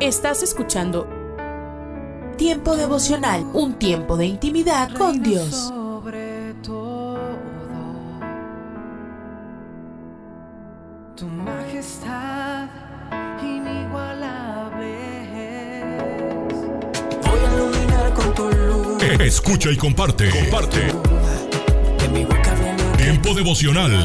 Estás escuchando Tiempo devocional, un tiempo de intimidad con Dios. Sobre todo, tu majestad inigualable es. Voy a iluminar con tu luz. Escucha y comparte. Comparte. Tiempo devocional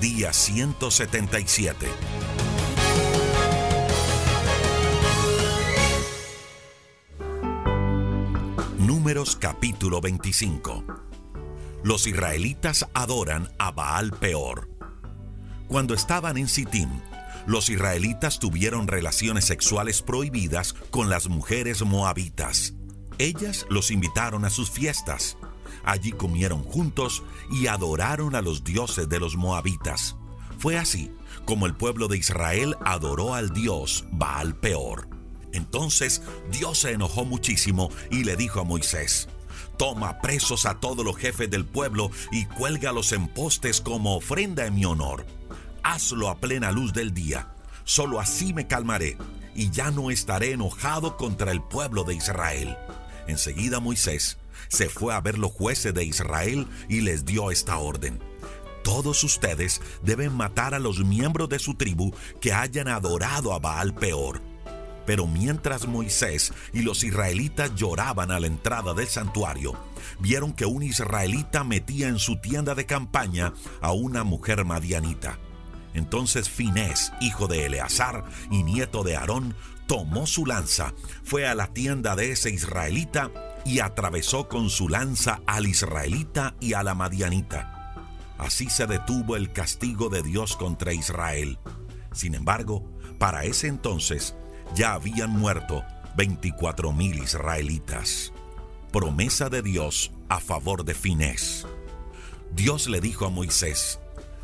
Día 177. Números capítulo 25. Los israelitas adoran a Baal Peor. Cuando estaban en Sittim, los israelitas tuvieron relaciones sexuales prohibidas con las mujeres moabitas. Ellas los invitaron a sus fiestas. Allí comieron juntos y adoraron a los dioses de los moabitas. Fue así como el pueblo de Israel adoró al dios Baal Peor. Entonces Dios se enojó muchísimo y le dijo a Moisés, Toma presos a todos los jefes del pueblo y cuélgalos en postes como ofrenda en mi honor. Hazlo a plena luz del día. Solo así me calmaré y ya no estaré enojado contra el pueblo de Israel. Enseguida Moisés se fue a ver los jueces de Israel y les dio esta orden. Todos ustedes deben matar a los miembros de su tribu que hayan adorado a Baal Peor. Pero mientras Moisés y los israelitas lloraban a la entrada del santuario, vieron que un israelita metía en su tienda de campaña a una mujer madianita. Entonces Finés, hijo de Eleazar y nieto de Aarón, tomó su lanza, fue a la tienda de ese israelita y atravesó con su lanza al israelita y a la madianita. Así se detuvo el castigo de Dios contra Israel. Sin embargo, para ese entonces ya habían muerto 24 mil israelitas. Promesa de Dios a favor de Finés. Dios le dijo a Moisés,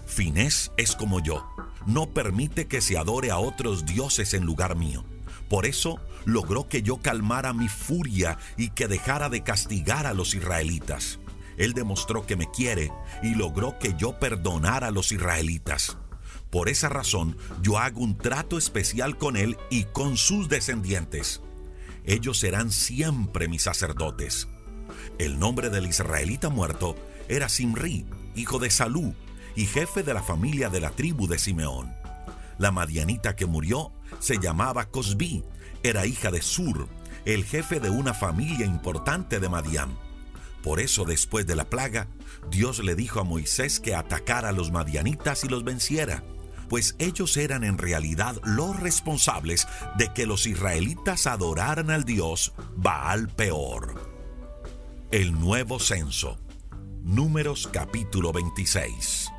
Finés es como yo, no permite que se adore a otros dioses en lugar mío. Por eso logró que yo calmara mi furia y que dejara de castigar a los israelitas. Él demostró que me quiere y logró que yo perdonara a los israelitas. Por esa razón yo hago un trato especial con él y con sus descendientes. Ellos serán siempre mis sacerdotes. El nombre del israelita muerto era Simri, hijo de Salú, y jefe de la familia de la tribu de Simeón. La madianita que murió se llamaba Cosbi, era hija de Sur, el jefe de una familia importante de Madián. Por eso después de la plaga, Dios le dijo a Moisés que atacara a los madianitas y los venciera, pues ellos eran en realidad los responsables de que los israelitas adoraran al Dios Baal Peor. El nuevo censo. Números capítulo 26.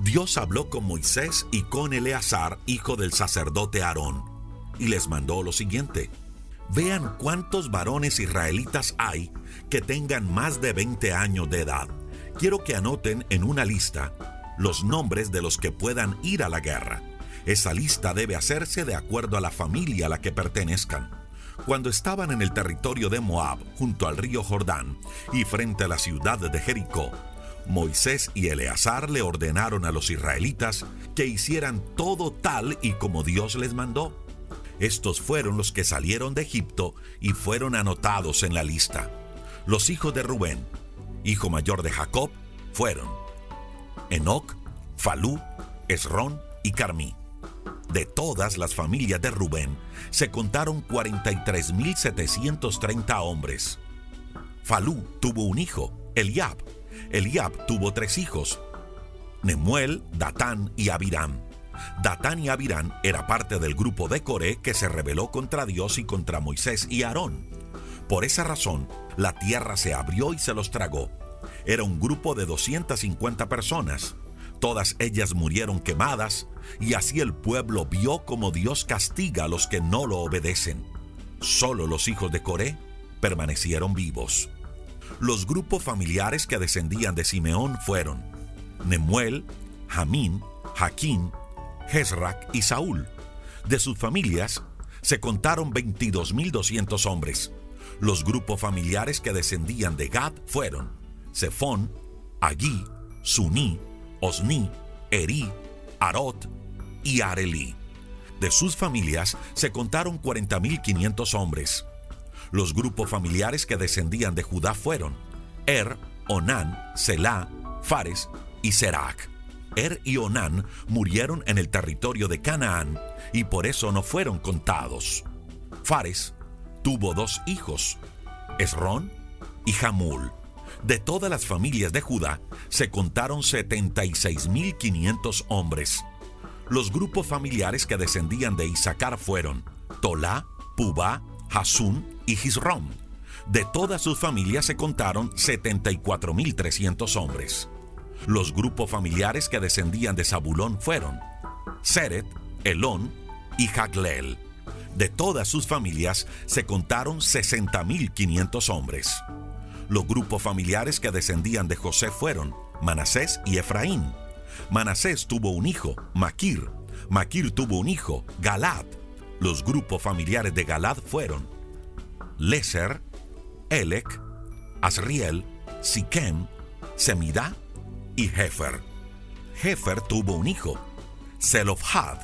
Dios habló con Moisés y con Eleazar, hijo del sacerdote Aarón, y les mandó lo siguiente. Vean cuántos varones israelitas hay que tengan más de 20 años de edad. Quiero que anoten en una lista los nombres de los que puedan ir a la guerra. Esa lista debe hacerse de acuerdo a la familia a la que pertenezcan. Cuando estaban en el territorio de Moab, junto al río Jordán y frente a la ciudad de Jericó, Moisés y Eleazar le ordenaron a los israelitas que hicieran todo tal y como Dios les mandó. Estos fueron los que salieron de Egipto y fueron anotados en la lista. Los hijos de Rubén, hijo mayor de Jacob, fueron Enoc, Falú, Esrón y Carmí. De todas las familias de Rubén se contaron 43.730 hombres. Falú tuvo un hijo, Eliab. Eliab tuvo tres hijos, Nemuel, Datán y Abiram. Datán y Abirán era parte del grupo de Coré que se rebeló contra Dios y contra Moisés y Aarón. Por esa razón, la tierra se abrió y se los tragó. Era un grupo de 250 personas. Todas ellas murieron quemadas, y así el pueblo vio como Dios castiga a los que no lo obedecen. Solo los hijos de Coré permanecieron vivos. Los grupos familiares que descendían de Simeón fueron Nemuel, Jamín, Jaquín, Jezrac y Saúl. De sus familias se contaron 22.200 hombres. Los grupos familiares que descendían de Gad fueron Sefón, Agui, Suní, Osni, Eri, Arot y Areli. De sus familias se contaron 40.500 hombres. Los grupos familiares que descendían de Judá fueron Er, Onán, Selah, Fares y Serac. Er y Onán murieron en el territorio de Canaán y por eso no fueron contados. Fares tuvo dos hijos, Esrón y Jamul. De todas las familias de Judá se contaron 76.500 hombres. Los grupos familiares que descendían de Isaacar fueron Tolá, Pubá, Hasún y Gisrom. De todas sus familias se contaron 74.300 hombres. Los grupos familiares que descendían de Zabulón fueron Seret, Elón y Jagleel. De todas sus familias se contaron 60.500 hombres. Los grupos familiares que descendían de José fueron Manasés y Efraín. Manasés tuvo un hijo, Maquir. Maquir tuvo un hijo, Galad. Los grupos familiares de Galad fueron Leser, Elec, Asriel, Siquem, Semidá y Hefer. Hefer tuvo un hijo, Zelofhad.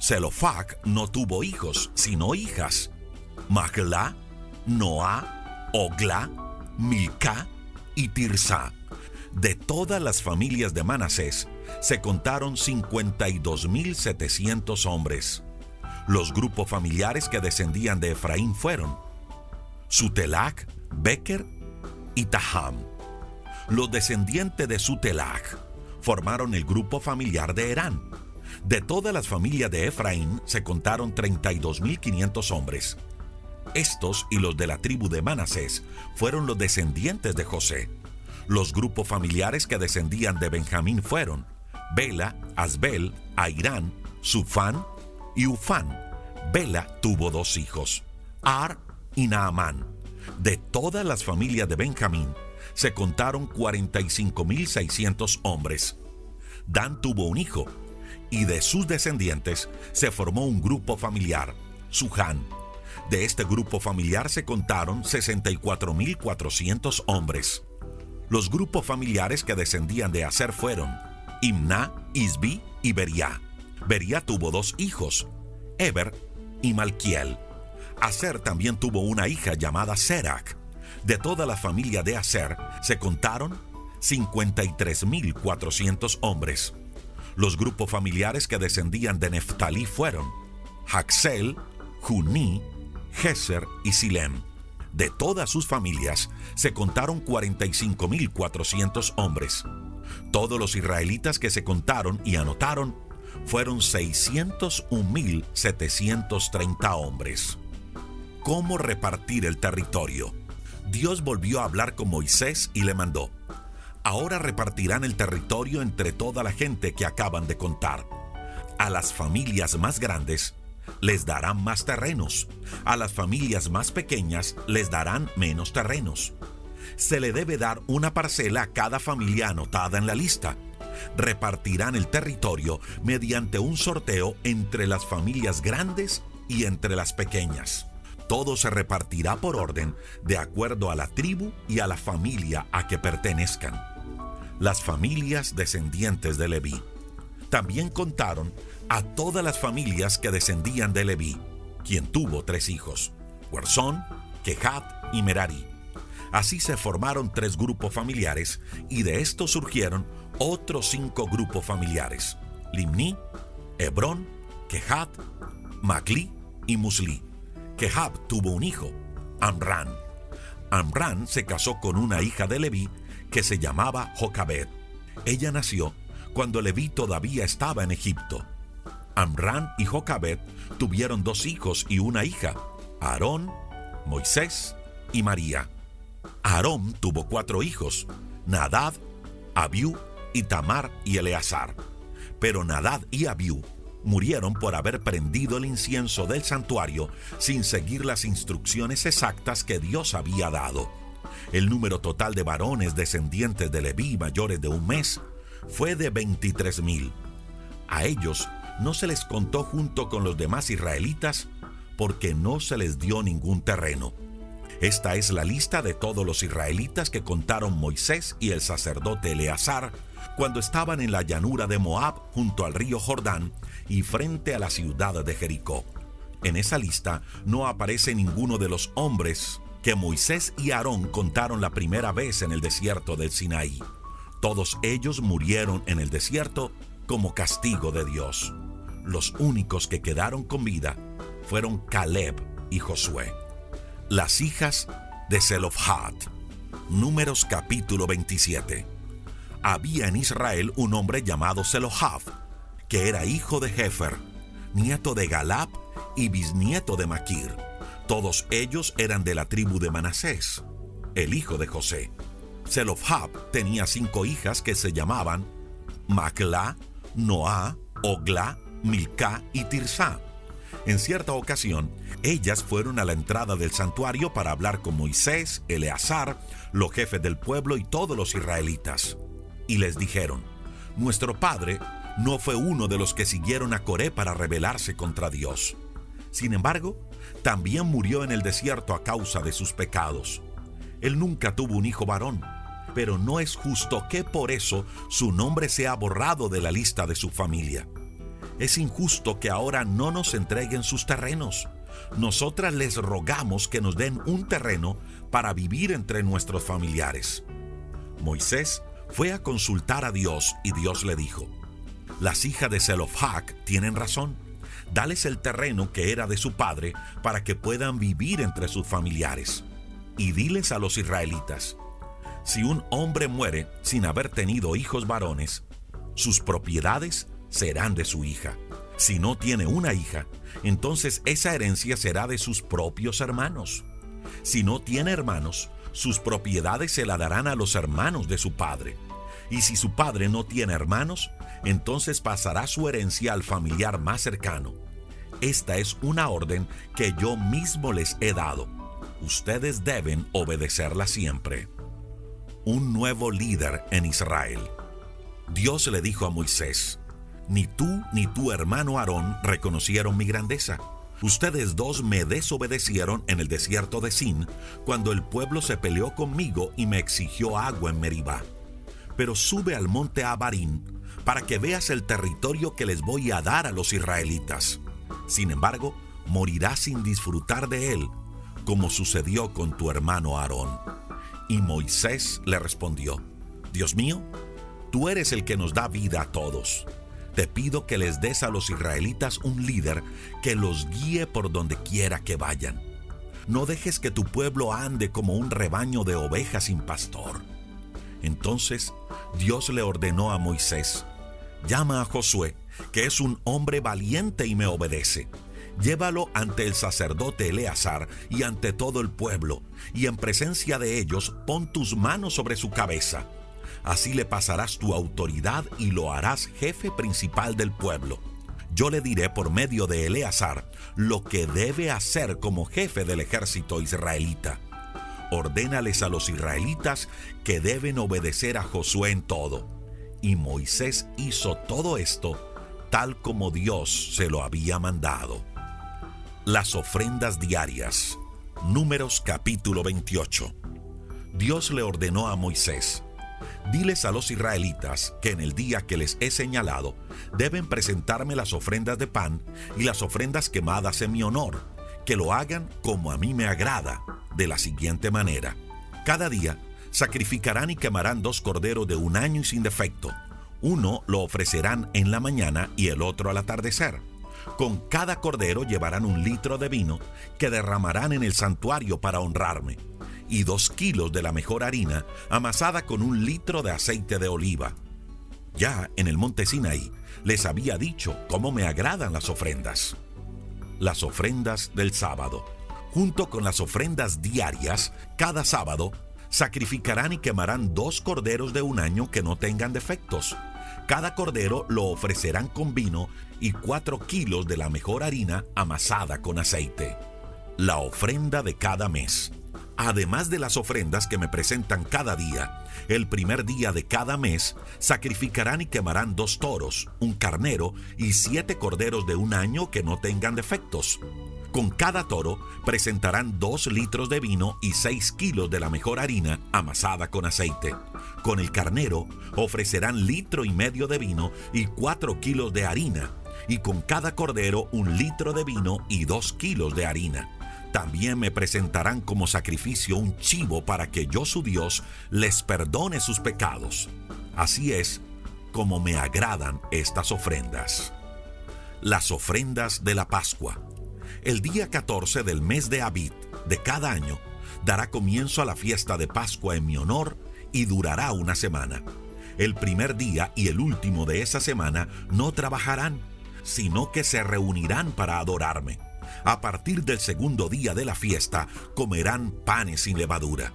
Zelofhad no tuvo hijos, sino hijas. Magla, Noah, Ogla, Milca y Tirsa. De todas las familias de Manasés se contaron 52.700 hombres. Los grupos familiares que descendían de Efraín fueron Sutelac, Becker y Taham. Los descendientes de Sutelac formaron el grupo familiar de Herán. De todas las familias de Efraín se contaron 32.500 hombres. Estos y los de la tribu de Manasés fueron los descendientes de José. Los grupos familiares que descendían de Benjamín fueron Bela, Asbel, Airán, Sufán y Ufán. Bela tuvo dos hijos, Ar y Naamán. De todas las familias de Benjamín se contaron 45.600 hombres. Dan tuvo un hijo, y de sus descendientes se formó un grupo familiar, Suján. De este grupo familiar se contaron 64.400 hombres. Los grupos familiares que descendían de Aser fueron Imna, Isbi y Beria. Beria tuvo dos hijos, Eber y Malquiel. Aser también tuvo una hija llamada Serac. De toda la familia de Aser se contaron 53.400 hombres. Los grupos familiares que descendían de Neftalí fueron Haxel, Juní, Geser y Silem. De todas sus familias se contaron 45.400 hombres. Todos los israelitas que se contaron y anotaron fueron 601.730 hombres. ¿Cómo repartir el territorio? Dios volvió a hablar con Moisés y le mandó, ahora repartirán el territorio entre toda la gente que acaban de contar. A las familias más grandes les darán más terrenos, a las familias más pequeñas les darán menos terrenos. Se le debe dar una parcela a cada familia anotada en la lista. Repartirán el territorio mediante un sorteo entre las familias grandes y entre las pequeñas. Todo se repartirá por orden de acuerdo a la tribu y a la familia a que pertenezcan. Las familias descendientes de Leví. También contaron a todas las familias que descendían de Leví, quien tuvo tres hijos, Guersón, Kehat y Merari. Así se formaron tres grupos familiares y de estos surgieron otros cinco grupos familiares, Limni, Hebrón, Kehat, Macli y Musli. Kehat tuvo un hijo, Amran. Amran se casó con una hija de Leví que se llamaba Jocabed. Ella nació cuando Leví todavía estaba en Egipto. Amran y Jocabet tuvieron dos hijos y una hija, Aarón, Moisés y María. Aarón tuvo cuatro hijos, Nadad, Abiú, Tamar y Eleazar. Pero Nadad y Abiú murieron por haber prendido el incienso del santuario sin seguir las instrucciones exactas que Dios había dado. El número total de varones descendientes de Leví mayores de un mes fue de 23 mil. A ellos no se les contó junto con los demás israelitas porque no se les dio ningún terreno. Esta es la lista de todos los israelitas que contaron Moisés y el sacerdote Eleazar cuando estaban en la llanura de Moab junto al río Jordán y frente a la ciudad de Jericó. En esa lista no aparece ninguno de los hombres que Moisés y Aarón contaron la primera vez en el desierto del Sinaí. Todos ellos murieron en el desierto como castigo de Dios. Los únicos que quedaron con vida fueron Caleb y Josué. Las hijas de Zelofhad. Números capítulo 27. Había en Israel un hombre llamado Zelohad, que era hijo de Jefer, nieto de Galab y bisnieto de Maquir. Todos ellos eran de la tribu de Manasés, el hijo de José. Zelofhad tenía cinco hijas que se llamaban Macla, Noá, Ogla, Milca y Tirsa. En cierta ocasión, ellas fueron a la entrada del santuario para hablar con Moisés, Eleazar, los jefes del pueblo y todos los israelitas. Y les dijeron, nuestro padre no fue uno de los que siguieron a Coré para rebelarse contra Dios. Sin embargo, también murió en el desierto a causa de sus pecados. Él nunca tuvo un hijo varón, pero no es justo que por eso su nombre sea borrado de la lista de su familia. Es injusto que ahora no nos entreguen sus terrenos. Nosotras les rogamos que nos den un terreno para vivir entre nuestros familiares. Moisés fue a consultar a Dios y Dios le dijo, las hijas de Zelofhak tienen razón. Dales el terreno que era de su padre para que puedan vivir entre sus familiares. Y diles a los israelitas, si un hombre muere sin haber tenido hijos varones, sus propiedades serán de su hija. Si no tiene una hija, entonces esa herencia será de sus propios hermanos. Si no tiene hermanos, sus propiedades se la darán a los hermanos de su padre. Y si su padre no tiene hermanos, entonces pasará su herencia al familiar más cercano. Esta es una orden que yo mismo les he dado. Ustedes deben obedecerla siempre. Un nuevo líder en Israel. Dios le dijo a Moisés, ni tú ni tu hermano Aarón reconocieron mi grandeza. Ustedes dos me desobedecieron en el desierto de Sin, cuando el pueblo se peleó conmigo y me exigió agua en Meribá. Pero sube al monte Abarín para que veas el territorio que les voy a dar a los israelitas. Sin embargo, morirás sin disfrutar de él, como sucedió con tu hermano Aarón. Y Moisés le respondió, Dios mío, tú eres el que nos da vida a todos te pido que les des a los israelitas un líder que los guíe por donde quiera que vayan. No dejes que tu pueblo ande como un rebaño de ovejas sin pastor. Entonces Dios le ordenó a Moisés, llama a Josué, que es un hombre valiente y me obedece. Llévalo ante el sacerdote Eleazar y ante todo el pueblo, y en presencia de ellos pon tus manos sobre su cabeza Así le pasarás tu autoridad y lo harás jefe principal del pueblo. Yo le diré por medio de Eleazar lo que debe hacer como jefe del ejército israelita. Ordénales a los israelitas que deben obedecer a Josué en todo. Y Moisés hizo todo esto tal como Dios se lo había mandado. Las ofrendas diarias. Números capítulo 28. Dios le ordenó a Moisés, Diles a los israelitas que en el día que les he señalado deben presentarme las ofrendas de pan y las ofrendas quemadas en mi honor, que lo hagan como a mí me agrada, de la siguiente manera. Cada día sacrificarán y quemarán dos corderos de un año y sin defecto. Uno lo ofrecerán en la mañana y el otro al atardecer. Con cada cordero llevarán un litro de vino que derramarán en el santuario para honrarme y dos kilos de la mejor harina amasada con un litro de aceite de oliva. Ya en el monte Sinaí les había dicho cómo me agradan las ofrendas. Las ofrendas del sábado. Junto con las ofrendas diarias, cada sábado sacrificarán y quemarán dos corderos de un año que no tengan defectos. Cada cordero lo ofrecerán con vino y cuatro kilos de la mejor harina amasada con aceite. La ofrenda de cada mes. Además de las ofrendas que me presentan cada día, el primer día de cada mes sacrificarán y quemarán dos toros, un carnero y siete corderos de un año que no tengan defectos. Con cada toro presentarán dos litros de vino y seis kilos de la mejor harina amasada con aceite. Con el carnero ofrecerán litro y medio de vino y cuatro kilos de harina. Y con cada cordero un litro de vino y dos kilos de harina. También me presentarán como sacrificio un chivo para que yo su Dios les perdone sus pecados. Así es como me agradan estas ofrendas. Las ofrendas de la Pascua. El día 14 del mes de Abid de cada año dará comienzo a la fiesta de Pascua en mi honor y durará una semana. El primer día y el último de esa semana no trabajarán, sino que se reunirán para adorarme. A partir del segundo día de la fiesta comerán panes sin levadura.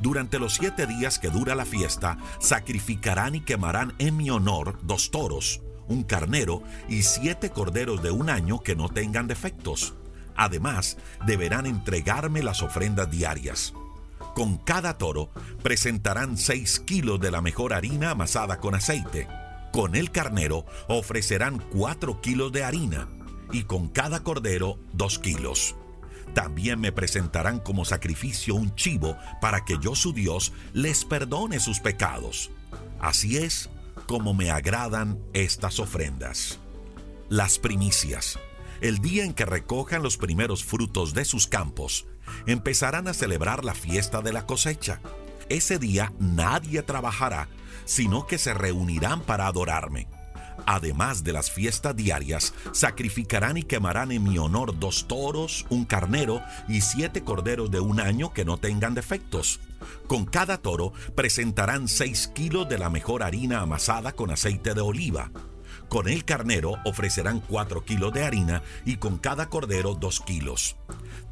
Durante los siete días que dura la fiesta, sacrificarán y quemarán en mi honor dos toros, un carnero y siete corderos de un año que no tengan defectos. Además, deberán entregarme las ofrendas diarias. Con cada toro presentarán seis kilos de la mejor harina amasada con aceite. Con el carnero ofrecerán cuatro kilos de harina y con cada cordero dos kilos. También me presentarán como sacrificio un chivo para que yo su Dios les perdone sus pecados. Así es como me agradan estas ofrendas. Las primicias. El día en que recojan los primeros frutos de sus campos, empezarán a celebrar la fiesta de la cosecha. Ese día nadie trabajará, sino que se reunirán para adorarme. Además de las fiestas diarias, sacrificarán y quemarán en mi honor dos toros, un carnero y siete corderos de un año que no tengan defectos. Con cada toro presentarán seis kilos de la mejor harina amasada con aceite de oliva. Con el carnero ofrecerán cuatro kilos de harina y con cada cordero dos kilos.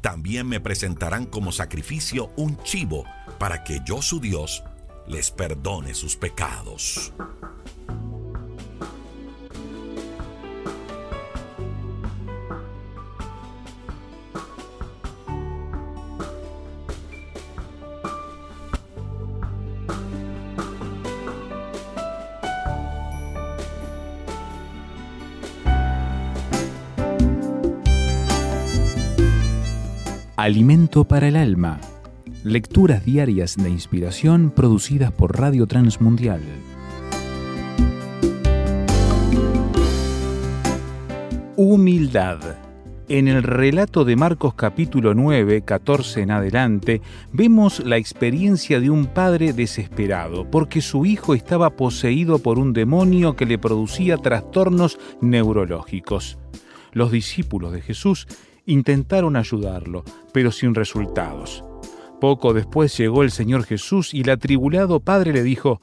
También me presentarán como sacrificio un chivo para que yo su Dios les perdone sus pecados. Alimento para el alma. Lecturas diarias de inspiración producidas por Radio Transmundial. Humildad. En el relato de Marcos capítulo 9, 14 en adelante, vemos la experiencia de un padre desesperado porque su hijo estaba poseído por un demonio que le producía trastornos neurológicos. Los discípulos de Jesús intentaron ayudarlo, pero sin resultados. Poco después llegó el Señor Jesús y el atribulado padre le dijo,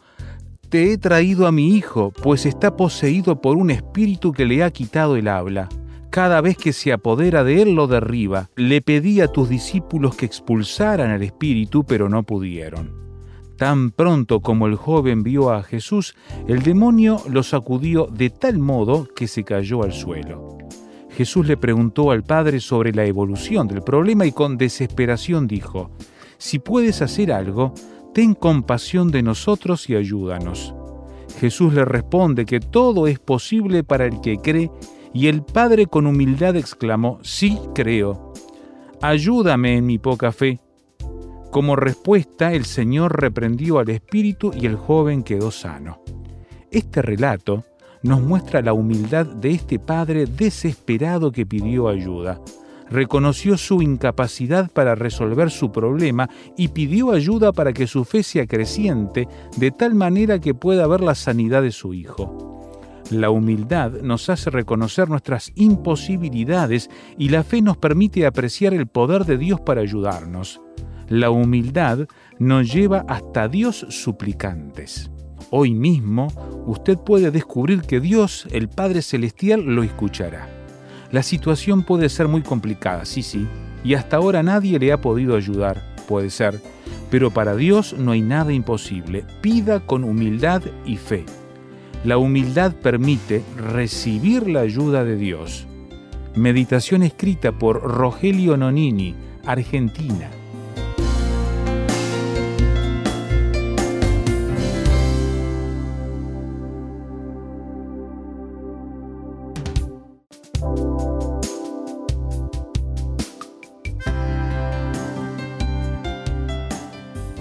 Te he traído a mi hijo, pues está poseído por un espíritu que le ha quitado el habla. Cada vez que se apodera de él lo derriba. Le pedí a tus discípulos que expulsaran al espíritu, pero no pudieron. Tan pronto como el joven vio a Jesús, el demonio lo sacudió de tal modo que se cayó al suelo. Jesús le preguntó al Padre sobre la evolución del problema y con desesperación dijo, Si puedes hacer algo, ten compasión de nosotros y ayúdanos. Jesús le responde que todo es posible para el que cree y el Padre con humildad exclamó, Sí creo. Ayúdame en mi poca fe. Como respuesta, el Señor reprendió al espíritu y el joven quedó sano. Este relato nos muestra la humildad de este padre desesperado que pidió ayuda. Reconoció su incapacidad para resolver su problema y pidió ayuda para que su fe sea creciente de tal manera que pueda ver la sanidad de su hijo. La humildad nos hace reconocer nuestras imposibilidades y la fe nos permite apreciar el poder de Dios para ayudarnos. La humildad nos lleva hasta Dios suplicantes. Hoy mismo usted puede descubrir que Dios, el Padre Celestial, lo escuchará. La situación puede ser muy complicada, sí, sí, y hasta ahora nadie le ha podido ayudar, puede ser, pero para Dios no hay nada imposible. Pida con humildad y fe. La humildad permite recibir la ayuda de Dios. Meditación escrita por Rogelio Nonini, Argentina.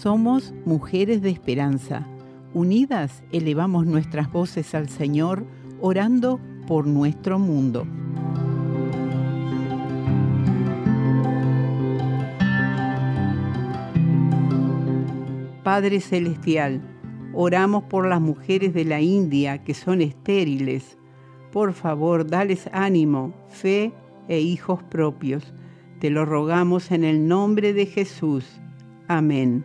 Somos mujeres de esperanza. Unidas elevamos nuestras voces al Señor, orando por nuestro mundo. Padre Celestial, oramos por las mujeres de la India que son estériles. Por favor, dales ánimo, fe e hijos propios. Te lo rogamos en el nombre de Jesús. Amén.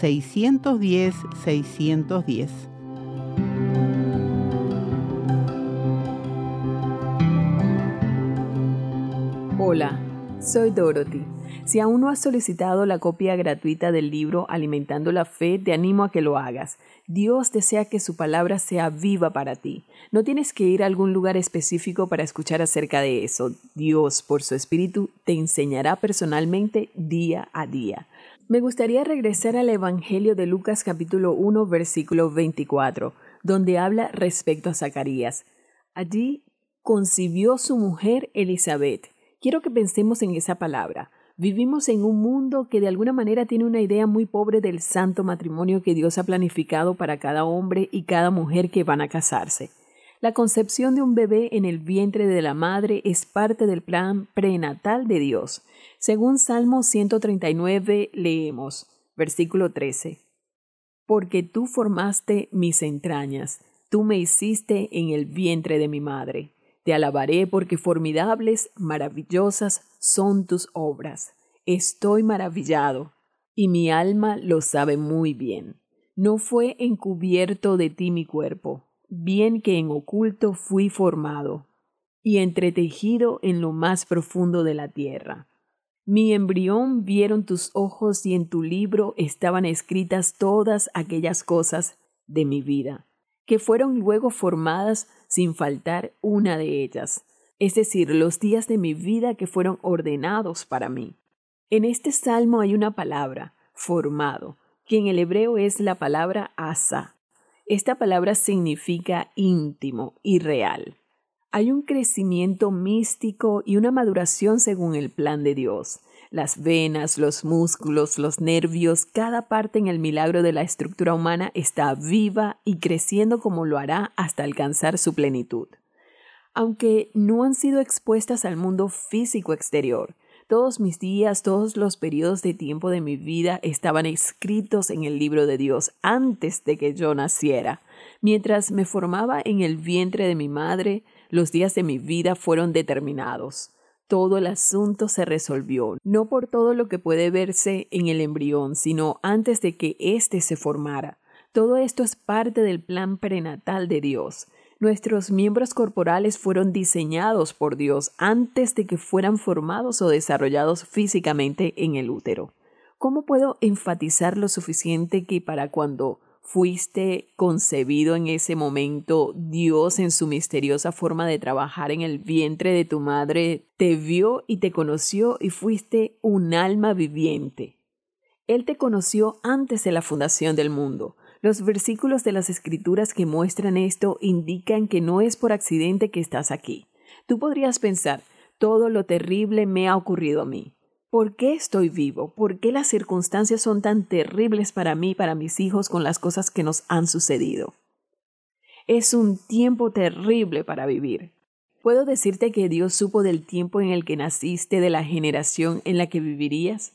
610 610. Hola soy Dorothy. Si aún no has solicitado la copia gratuita del libro Alimentando la Fe, te animo a que lo hagas. Dios desea que su palabra sea viva para ti. No tienes que ir a algún lugar específico para escuchar acerca de eso. Dios, por su Espíritu, te enseñará personalmente día a día. Me gustaría regresar al Evangelio de Lucas capítulo 1 versículo 24, donde habla respecto a Zacarías. Allí concibió su mujer Elizabeth Quiero que pensemos en esa palabra. Vivimos en un mundo que de alguna manera tiene una idea muy pobre del santo matrimonio que Dios ha planificado para cada hombre y cada mujer que van a casarse. La concepción de un bebé en el vientre de la madre es parte del plan prenatal de Dios. Según Salmo 139 leemos, versículo 13, Porque tú formaste mis entrañas, tú me hiciste en el vientre de mi madre. Te alabaré porque formidables, maravillosas son tus obras. Estoy maravillado, y mi alma lo sabe muy bien. No fue encubierto de ti mi cuerpo, bien que en oculto fui formado, y entretejido en lo más profundo de la tierra. Mi embrión vieron tus ojos y en tu libro estaban escritas todas aquellas cosas de mi vida, que fueron luego formadas sin faltar una de ellas, es decir, los días de mi vida que fueron ordenados para mí. En este salmo hay una palabra, formado, que en el hebreo es la palabra asa. Esta palabra significa íntimo y real. Hay un crecimiento místico y una maduración según el plan de Dios las venas, los músculos, los nervios, cada parte en el milagro de la estructura humana está viva y creciendo como lo hará hasta alcanzar su plenitud. Aunque no han sido expuestas al mundo físico exterior, todos mis días, todos los periodos de tiempo de mi vida estaban escritos en el libro de Dios antes de que yo naciera. Mientras me formaba en el vientre de mi madre, los días de mi vida fueron determinados todo el asunto se resolvió, no por todo lo que puede verse en el embrión, sino antes de que éste se formara. Todo esto es parte del plan prenatal de Dios. Nuestros miembros corporales fueron diseñados por Dios antes de que fueran formados o desarrollados físicamente en el útero. ¿Cómo puedo enfatizar lo suficiente que para cuando fuiste concebido en ese momento, Dios en su misteriosa forma de trabajar en el vientre de tu madre te vio y te conoció y fuiste un alma viviente. Él te conoció antes de la fundación del mundo. Los versículos de las escrituras que muestran esto indican que no es por accidente que estás aquí. Tú podrías pensar, todo lo terrible me ha ocurrido a mí. ¿Por qué estoy vivo? ¿Por qué las circunstancias son tan terribles para mí y para mis hijos con las cosas que nos han sucedido? Es un tiempo terrible para vivir. ¿Puedo decirte que Dios supo del tiempo en el que naciste, de la generación en la que vivirías?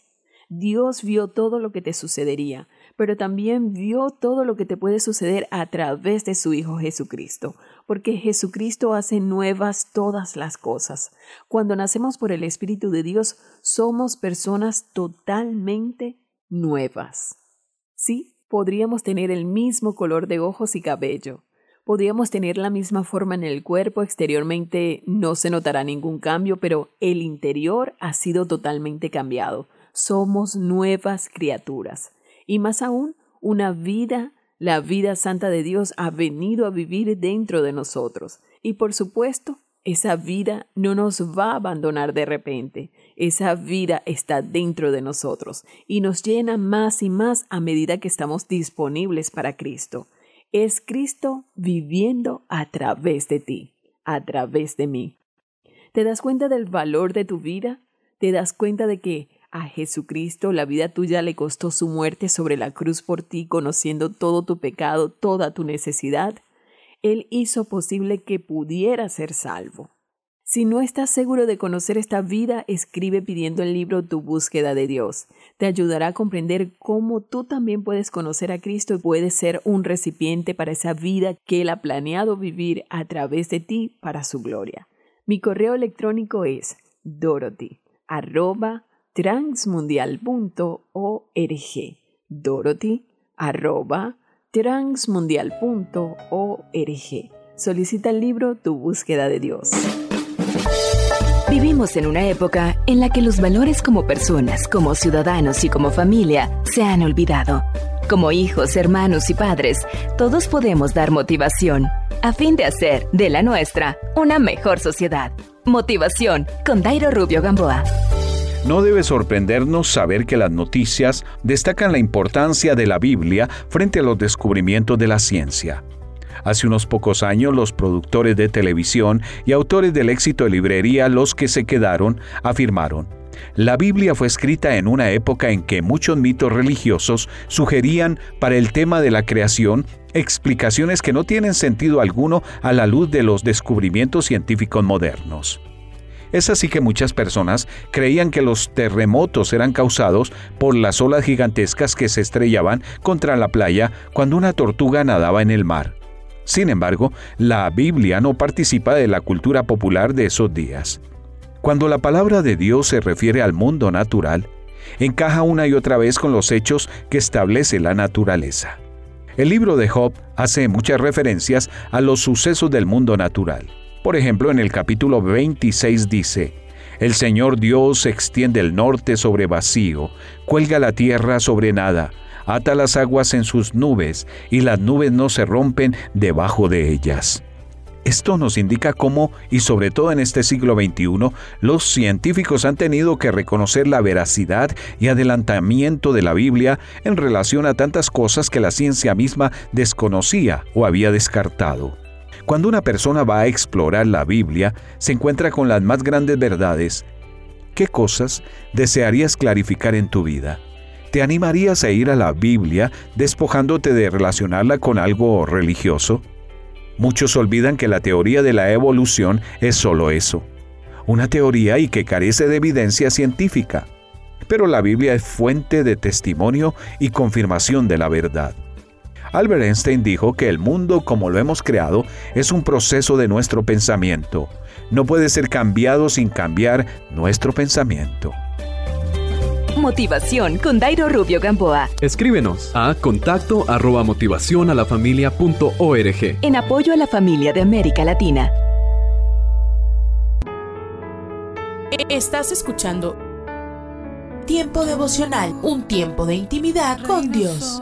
Dios vio todo lo que te sucedería, pero también vio todo lo que te puede suceder a través de su Hijo Jesucristo, porque Jesucristo hace nuevas todas las cosas. Cuando nacemos por el Espíritu de Dios, somos personas totalmente nuevas. Sí, podríamos tener el mismo color de ojos y cabello. Podríamos tener la misma forma en el cuerpo, exteriormente no se notará ningún cambio, pero el interior ha sido totalmente cambiado. Somos nuevas criaturas. Y más aún, una vida la vida santa de Dios ha venido a vivir dentro de nosotros. Y por supuesto, esa vida no nos va a abandonar de repente. Esa vida está dentro de nosotros y nos llena más y más a medida que estamos disponibles para Cristo. Es Cristo viviendo a través de ti, a través de mí. ¿Te das cuenta del valor de tu vida? ¿Te das cuenta de que a Jesucristo la vida tuya le costó su muerte sobre la cruz por ti, conociendo todo tu pecado, toda tu necesidad. Él hizo posible que pudiera ser salvo. Si no estás seguro de conocer esta vida, escribe pidiendo el libro Tu búsqueda de Dios. Te ayudará a comprender cómo tú también puedes conocer a Cristo y puedes ser un recipiente para esa vida que Él ha planeado vivir a través de ti para su gloria. Mi correo electrónico es dorothy transmundial.org. Dorothy arroba transmundial.org. Solicita el libro Tu búsqueda de Dios. Vivimos en una época en la que los valores como personas, como ciudadanos y como familia se han olvidado. Como hijos, hermanos y padres, todos podemos dar motivación a fin de hacer de la nuestra una mejor sociedad. Motivación con Dairo Rubio Gamboa. No debe sorprendernos saber que las noticias destacan la importancia de la Biblia frente a los descubrimientos de la ciencia. Hace unos pocos años los productores de televisión y autores del éxito de librería Los que se quedaron afirmaron, la Biblia fue escrita en una época en que muchos mitos religiosos sugerían para el tema de la creación explicaciones que no tienen sentido alguno a la luz de los descubrimientos científicos modernos. Es así que muchas personas creían que los terremotos eran causados por las olas gigantescas que se estrellaban contra la playa cuando una tortuga nadaba en el mar. Sin embargo, la Biblia no participa de la cultura popular de esos días. Cuando la palabra de Dios se refiere al mundo natural, encaja una y otra vez con los hechos que establece la naturaleza. El libro de Job hace muchas referencias a los sucesos del mundo natural. Por ejemplo, en el capítulo 26 dice, El Señor Dios extiende el norte sobre vacío, cuelga la tierra sobre nada, ata las aguas en sus nubes, y las nubes no se rompen debajo de ellas. Esto nos indica cómo, y sobre todo en este siglo XXI, los científicos han tenido que reconocer la veracidad y adelantamiento de la Biblia en relación a tantas cosas que la ciencia misma desconocía o había descartado. Cuando una persona va a explorar la Biblia, se encuentra con las más grandes verdades. ¿Qué cosas desearías clarificar en tu vida? ¿Te animarías a ir a la Biblia despojándote de relacionarla con algo religioso? Muchos olvidan que la teoría de la evolución es solo eso, una teoría y que carece de evidencia científica. Pero la Biblia es fuente de testimonio y confirmación de la verdad. Albert Einstein dijo que el mundo como lo hemos creado es un proceso de nuestro pensamiento. No puede ser cambiado sin cambiar nuestro pensamiento. Motivación con Dairo Rubio Gamboa. Escríbenos a contacto arroba motivación a la familia punto org. En apoyo a la familia de América Latina. Estás escuchando Tiempo devocional, un tiempo de intimidad con Dios.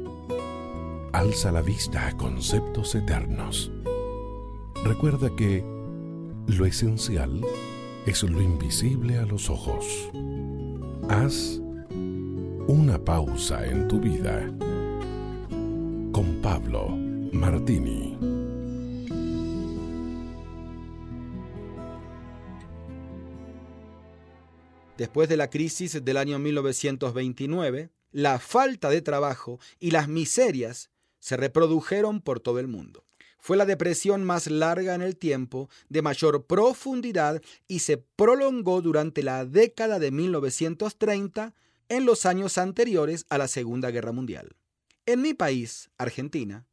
Alza la vista a conceptos eternos. Recuerda que lo esencial es lo invisible a los ojos. Haz una pausa en tu vida. Con Pablo Martini. Después de la crisis del año 1929, la falta de trabajo y las miserias se reprodujeron por todo el mundo. Fue la depresión más larga en el tiempo, de mayor profundidad y se prolongó durante la década de 1930 en los años anteriores a la Segunda Guerra Mundial. En mi país, Argentina,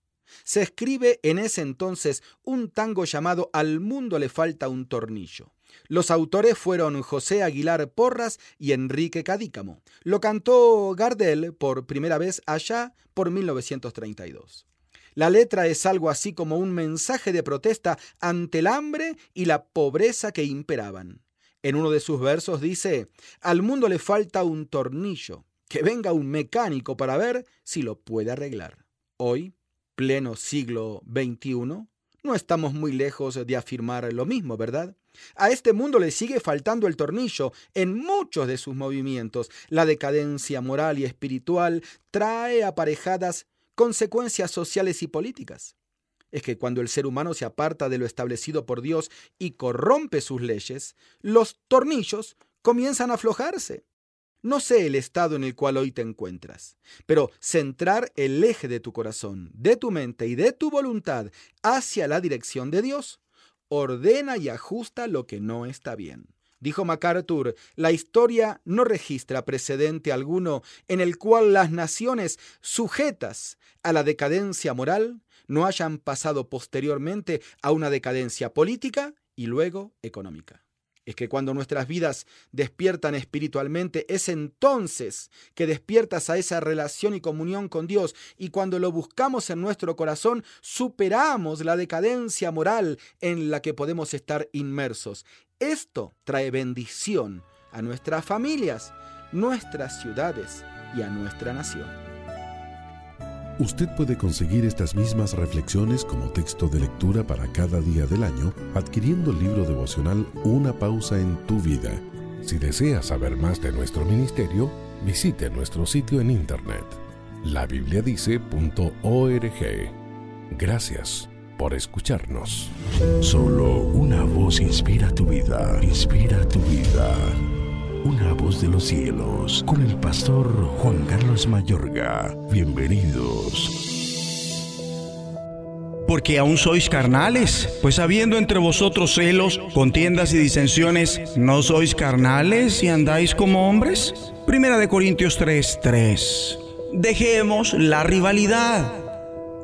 se escribe en ese entonces un tango llamado Al mundo le falta un tornillo. Los autores fueron José Aguilar Porras y Enrique Cadícamo. Lo cantó Gardel por primera vez allá por 1932. La letra es algo así como un mensaje de protesta ante el hambre y la pobreza que imperaban. En uno de sus versos dice, al mundo le falta un tornillo, que venga un mecánico para ver si lo puede arreglar. Hoy, pleno siglo XXI, no estamos muy lejos de afirmar lo mismo, ¿verdad? A este mundo le sigue faltando el tornillo en muchos de sus movimientos. La decadencia moral y espiritual trae aparejadas consecuencias sociales y políticas. Es que cuando el ser humano se aparta de lo establecido por Dios y corrompe sus leyes, los tornillos comienzan a aflojarse. No sé el estado en el cual hoy te encuentras, pero centrar el eje de tu corazón, de tu mente y de tu voluntad hacia la dirección de Dios ordena y ajusta lo que no está bien. Dijo MacArthur, la historia no registra precedente alguno en el cual las naciones sujetas a la decadencia moral no hayan pasado posteriormente a una decadencia política y luego económica es que cuando nuestras vidas despiertan espiritualmente, es entonces que despiertas a esa relación y comunión con Dios y cuando lo buscamos en nuestro corazón, superamos la decadencia moral en la que podemos estar inmersos. Esto trae bendición a nuestras familias, nuestras ciudades y a nuestra nación. Usted puede conseguir estas mismas reflexiones como texto de lectura para cada día del año adquiriendo el libro devocional Una pausa en tu vida. Si desea saber más de nuestro ministerio, visite nuestro sitio en internet labibliadice.org. Gracias por escucharnos. Solo una voz inspira tu vida, inspira tu vida. Una voz de los cielos, con el pastor Juan Carlos Mayorga. Bienvenidos. Porque aún sois carnales, pues habiendo entre vosotros celos, contiendas y disensiones, ¿no sois carnales y andáis como hombres? Primera de Corintios 3, 3. Dejemos la rivalidad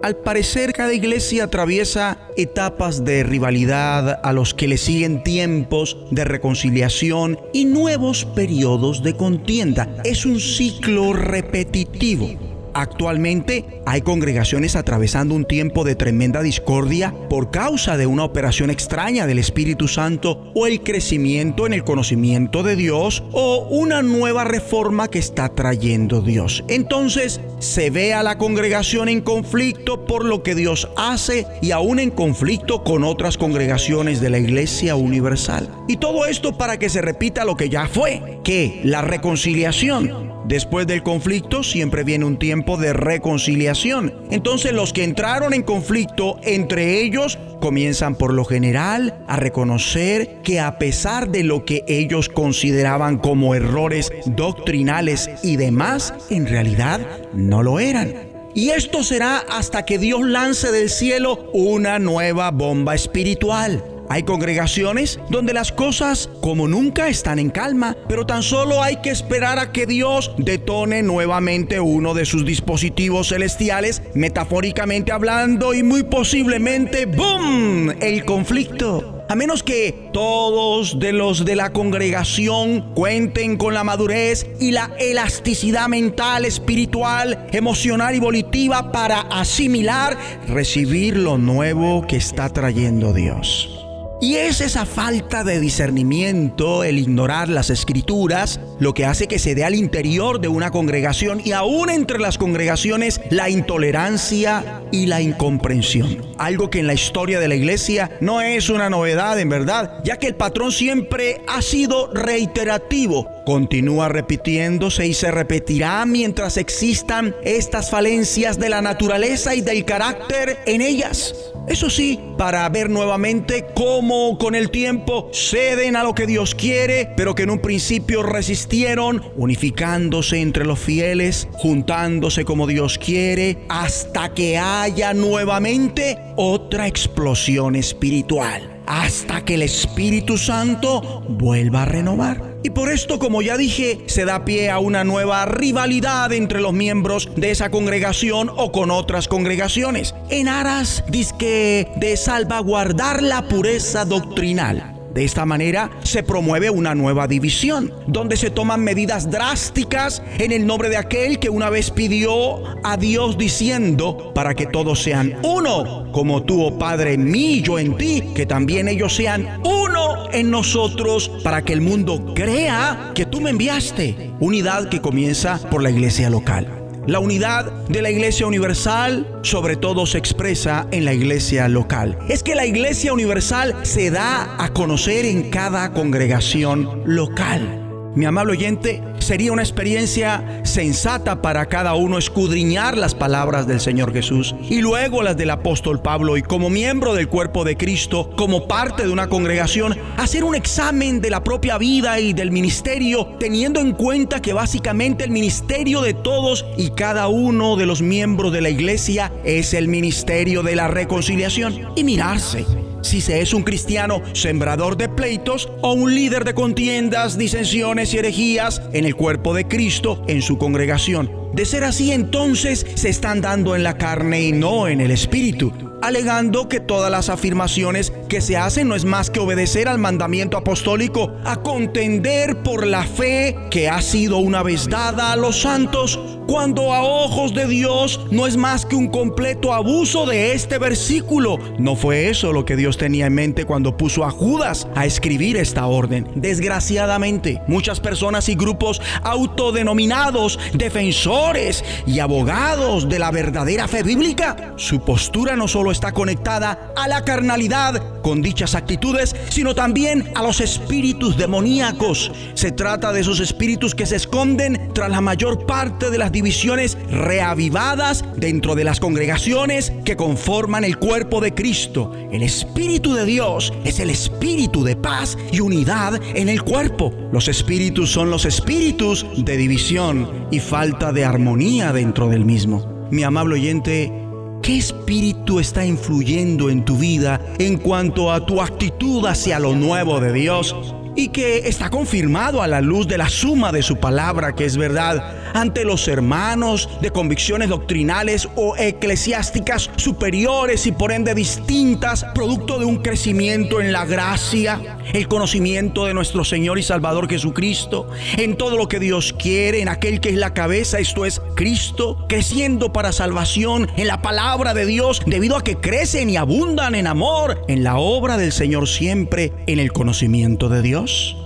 al parecer cada iglesia atraviesa etapas de rivalidad a los que le siguen tiempos de reconciliación y nuevos periodos de contienda. Es un ciclo repetitivo. Actualmente hay congregaciones atravesando un tiempo de tremenda discordia por causa de una operación extraña del Espíritu Santo o el crecimiento en el conocimiento de Dios o una nueva reforma que está trayendo Dios. Entonces se ve a la congregación en conflicto por lo que Dios hace y aún en conflicto con otras congregaciones de la Iglesia Universal. Y todo esto para que se repita lo que ya fue, que la reconciliación Después del conflicto siempre viene un tiempo de reconciliación. Entonces los que entraron en conflicto entre ellos comienzan por lo general a reconocer que a pesar de lo que ellos consideraban como errores doctrinales y demás, en realidad no lo eran. Y esto será hasta que Dios lance del cielo una nueva bomba espiritual. Hay congregaciones donde las cosas como nunca están en calma, pero tan solo hay que esperar a que Dios detone nuevamente uno de sus dispositivos celestiales, metafóricamente hablando, y muy posiblemente, ¡boom!, el conflicto. A menos que todos de los de la congregación cuenten con la madurez y la elasticidad mental, espiritual, emocional y volitiva para asimilar, recibir lo nuevo que está trayendo Dios. Y es esa falta de discernimiento, el ignorar las escrituras, lo que hace que se dé al interior de una congregación y aún entre las congregaciones la intolerancia y la incomprensión. Algo que en la historia de la iglesia no es una novedad en verdad, ya que el patrón siempre ha sido reiterativo. Continúa repitiéndose y se repetirá mientras existan estas falencias de la naturaleza y del carácter en ellas. Eso sí, para ver nuevamente cómo con el tiempo ceden a lo que Dios quiere, pero que en un principio resistieron, unificándose entre los fieles, juntándose como Dios quiere, hasta que haya nuevamente otra explosión espiritual hasta que el Espíritu Santo vuelva a renovar. Y por esto, como ya dije, se da pie a una nueva rivalidad entre los miembros de esa congregación o con otras congregaciones, en aras disque de salvaguardar la pureza doctrinal. De esta manera se promueve una nueva división, donde se toman medidas drásticas en el nombre de aquel que una vez pidió a Dios diciendo, para que todos sean uno, como tú, oh Padre, en mí yo en ti, que también ellos sean uno en nosotros, para que el mundo crea que tú me enviaste. Unidad que comienza por la iglesia local. La unidad de la Iglesia Universal sobre todo se expresa en la iglesia local. Es que la Iglesia Universal se da a conocer en cada congregación local. Mi amable oyente, sería una experiencia sensata para cada uno escudriñar las palabras del Señor Jesús y luego las del apóstol Pablo y como miembro del cuerpo de Cristo, como parte de una congregación, hacer un examen de la propia vida y del ministerio, teniendo en cuenta que básicamente el ministerio de todos y cada uno de los miembros de la iglesia es el ministerio de la reconciliación. Y mirarse si se es un cristiano sembrador de pleitos o un líder de contiendas, disensiones y herejías en el cuerpo de Cristo en su congregación. De ser así, entonces se están dando en la carne y no en el espíritu alegando que todas las afirmaciones que se hacen no es más que obedecer al mandamiento apostólico a contender por la fe que ha sido una vez dada a los santos, cuando a ojos de Dios no es más que un completo abuso de este versículo. No fue eso lo que Dios tenía en mente cuando puso a Judas a escribir esta orden. Desgraciadamente, muchas personas y grupos autodenominados defensores y abogados de la verdadera fe bíblica, su postura no solo está conectada a la carnalidad con dichas actitudes, sino también a los espíritus demoníacos. Se trata de esos espíritus que se esconden tras la mayor parte de las divisiones reavivadas dentro de las congregaciones que conforman el cuerpo de Cristo. El Espíritu de Dios es el espíritu de paz y unidad en el cuerpo. Los espíritus son los espíritus de división y falta de armonía dentro del mismo. Mi amable oyente, ¿Qué espíritu está influyendo en tu vida en cuanto a tu actitud hacia lo nuevo de Dios? y que está confirmado a la luz de la suma de su palabra, que es verdad, ante los hermanos de convicciones doctrinales o eclesiásticas superiores y por ende distintas, producto de un crecimiento en la gracia, el conocimiento de nuestro Señor y Salvador Jesucristo, en todo lo que Dios quiere, en aquel que es la cabeza, esto es Cristo, creciendo para salvación en la palabra de Dios, debido a que crecen y abundan en amor, en la obra del Señor siempre, en el conocimiento de Dios.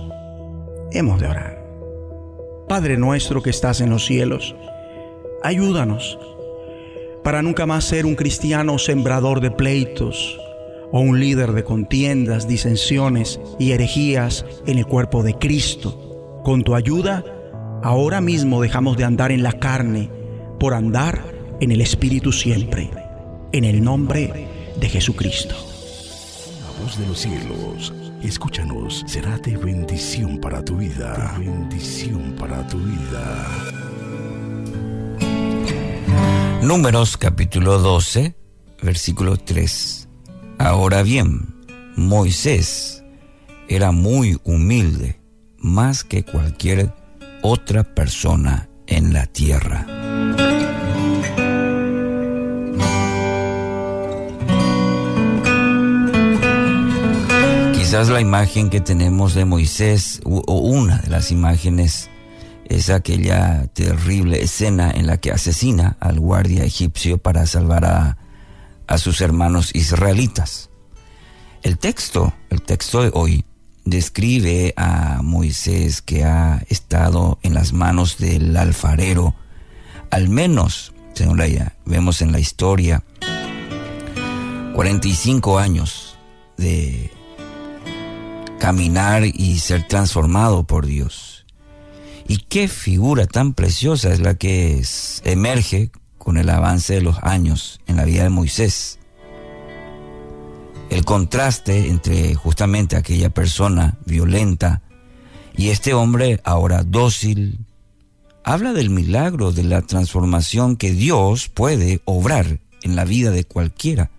Hemos de orar. Padre nuestro que estás en los cielos, ayúdanos para nunca más ser un cristiano sembrador de pleitos o un líder de contiendas, disensiones y herejías en el cuerpo de Cristo. Con tu ayuda, Ahora mismo dejamos de andar en la carne por andar en el Espíritu siempre, en el nombre de Jesucristo. La voz de los cielos, escúchanos, será de bendición para tu vida. Bendición para tu vida. Números capítulo 12, versículo 3. Ahora bien, Moisés era muy humilde, más que cualquier otra persona en la tierra. Quizás la imagen que tenemos de Moisés, o una de las imágenes, es aquella terrible escena en la que asesina al guardia egipcio para salvar a, sus hermanos israelitas. El texto, el texto de hoy, describe a Moisés que ha estado en las manos del alfarero, al menos, según la, vemos en la historia, 45 años de caminar y ser transformado por Dios. Y qué figura tan preciosa es la que emerge con el avance de los años en la vida de Moisés. El contraste entre justamente aquella persona violenta y este hombre ahora dócil, habla del milagro de la transformación que Dios puede obrar en la vida de cualquiera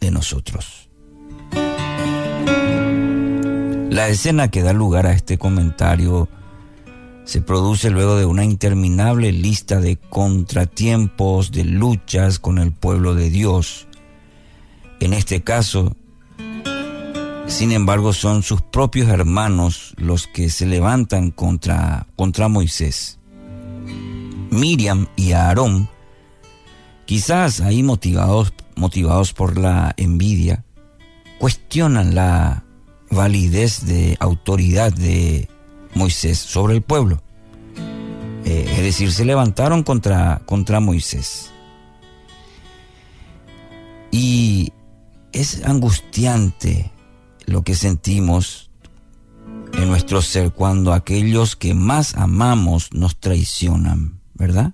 de nosotros. La escena que da lugar a este comentario se produce luego de una interminable lista de contratiempos, de luchas con el pueblo de Dios. En este caso, sin embargo, son sus propios hermanos los que se levantan contra, contra Moisés. Miriam y Aarón, quizás ahí motivados, motivados por la envidia, cuestionan la validez de autoridad de Moisés sobre el pueblo. Eh, es decir, se levantaron contra, contra Moisés. Y es angustiante lo que sentimos en nuestro ser cuando aquellos que más amamos nos traicionan, ¿verdad?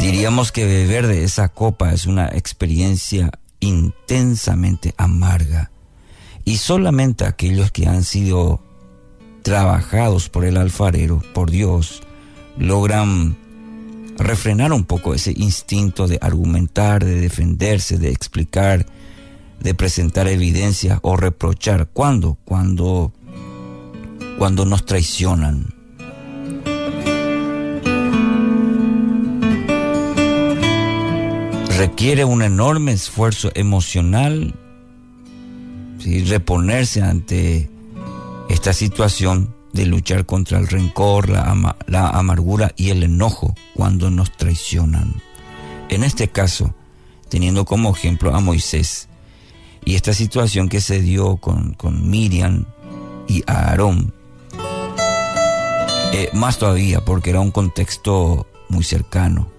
Diríamos que beber de esa copa es una experiencia intensamente amarga y solamente aquellos que han sido trabajados por el alfarero, por Dios, logran refrenar un poco ese instinto de argumentar, de defenderse, de explicar, de presentar evidencia o reprochar. ¿Cuándo? Cuando, cuando nos traicionan. Requiere un enorme esfuerzo emocional reponerse ante esta situación de luchar contra el rencor, la, la amargura y el enojo cuando nos traicionan. En este caso, teniendo como ejemplo a Moisés y esta situación que se dio con, con Miriam y Aarón, eh, más todavía porque era un contexto muy cercano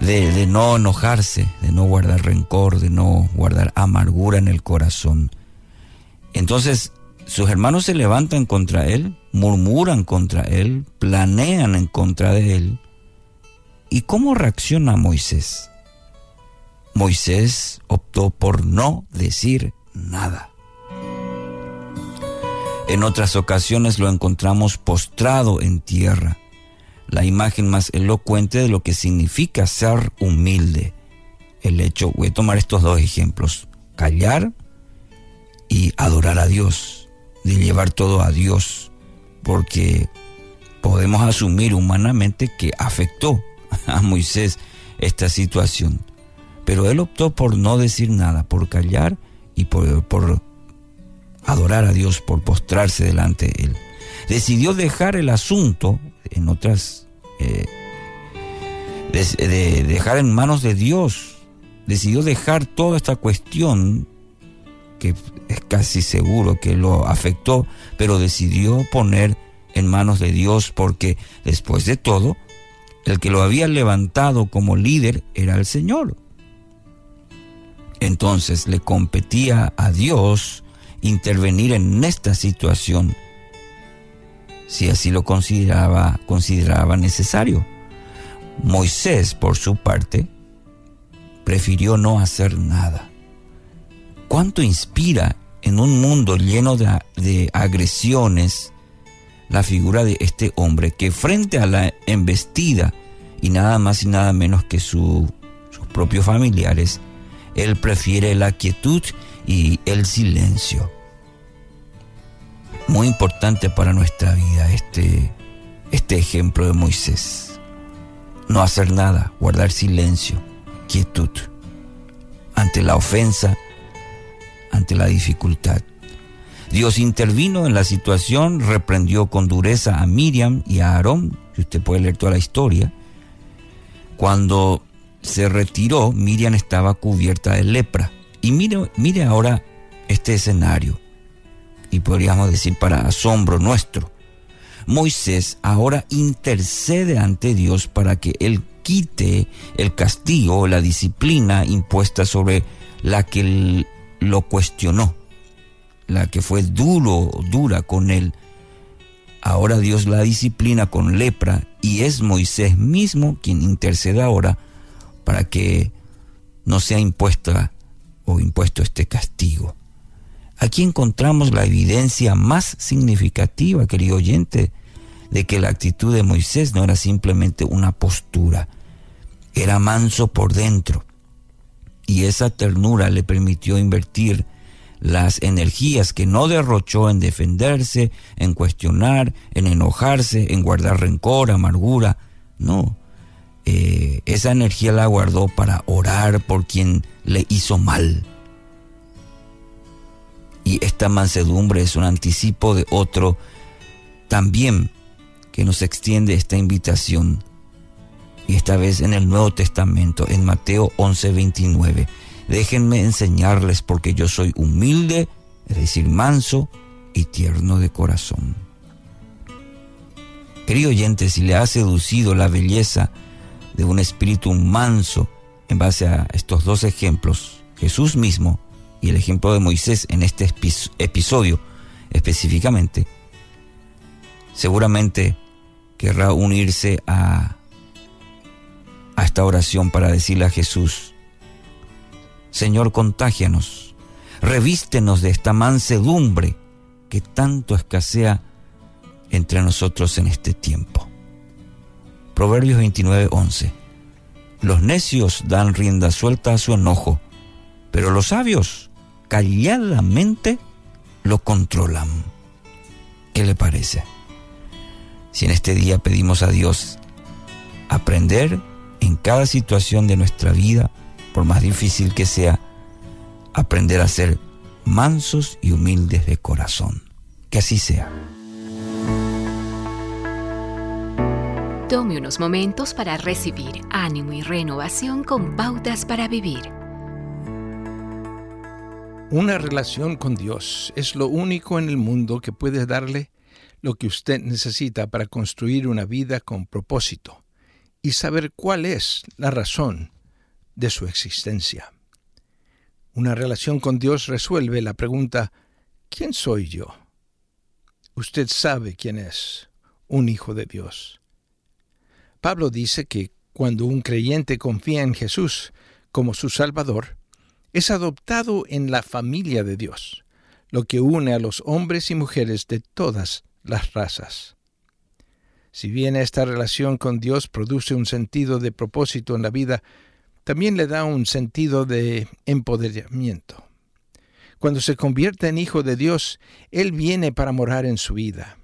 de, no enojarse, de no guardar rencor, de no guardar amargura en el corazón. Entonces, sus hermanos se levantan contra él, murmuran contra él, planean en contra de él. ¿Y cómo reacciona Moisés? Moisés optó por no decir nada. En otras ocasiones lo encontramos postrado en tierra, la imagen más elocuente de lo que significa ser humilde. El hecho, voy a tomar estos dos ejemplos, callar y adorar a Dios, de llevar todo a Dios, porque podemos asumir humanamente que afectó a Moisés esta situación, pero él optó por no decir nada, por callar y por, por adorar a Dios, por postrarse delante de él. Decidió dejar el asunto en otras, eh, de, dejar en manos de Dios, decidió dejar toda esta cuestión que es casi seguro que lo afectó, pero decidió poner en manos de Dios porque después de todo, el que lo había levantado como líder era el Señor. Entonces le competía a Dios intervenir en esta situación si así lo consideraba, consideraba necesario. Moisés, por su parte, prefirió no hacer nada. ¿Cuánto inspira en un mundo lleno de, de agresiones la figura de este hombre que frente a la embestida y nada más y nada menos que sus propios familiares, él prefiere la quietud y el silencio. Muy importante para nuestra vida este, este ejemplo de Moisés. No hacer nada, guardar silencio, quietud, ante la ofensa, ante la dificultad. Dios intervino en la situación, reprendió con dureza a Miriam y a Aarón, usted puede leer toda la historia. Cuando se retiró, Miriam estaba cubierta de lepra. Y mire, mire ahora este escenario, y podríamos decir para asombro nuestro. Moisés ahora intercede ante Dios para que Él quite el castigo, la disciplina impuesta sobre la que lo cuestionó la que fue duro, dura con él, ahora Dios la disciplina con lepra y es Moisés mismo quien intercede ahora para que no sea impuesta o impuesto este castigo. Aquí encontramos la evidencia más significativa, querido oyente, de que la actitud de Moisés no era simplemente una postura, era manso por dentro. Y esa ternura le permitió invertir las energías que no derrochó en defenderse, en cuestionar, en enojarse, en guardar rencor, amargura. No, eh, esa energía la guardó para orar por quien le hizo mal. Y esta mansedumbre es un anticipo de otro también que nos extiende esta invitación. Y esta vez en el Nuevo Testamento, en Mateo 11:29 Déjenme enseñarles porque yo soy humilde, es decir, manso y tierno de corazón. Querido oyente, si le ha seducido la belleza de un espíritu manso en base a estos dos ejemplos, Jesús mismo y el ejemplo de Moisés en este episodio específicamente, seguramente querrá unirse a, esta oración para decirle a Jesús, Señor, contágianos, revístenos de esta mansedumbre que tanto escasea entre nosotros en este tiempo. Proverbios 29, 11. Los necios dan rienda suelta a su enojo, pero los sabios calladamente lo controlan. ¿Qué le parece? Si en este día pedimos a Dios aprender en cada situación de nuestra vida, por más difícil que sea, aprender a ser mansos y humildes de corazón. Que así sea. Tome unos momentos para recibir ánimo y renovación con pautas para vivir. Una relación con Dios es lo único en el mundo que puede darle lo que usted necesita para construir una vida con propósito y saber cuál es la razón de su existencia. Una relación con Dios resuelve la pregunta, ¿quién soy yo? Usted sabe quién es, un hijo de Dios. Pablo dice que cuando un creyente confía en Jesús como su Salvador, es adoptado en la familia de Dios, lo que une a los hombres y mujeres de todas las razas. Si bien esta relación con Dios produce un sentido de propósito en la vida, también le da un sentido de empoderamiento. Cuando se convierte en hijo de Dios, Él viene para morar en su vida.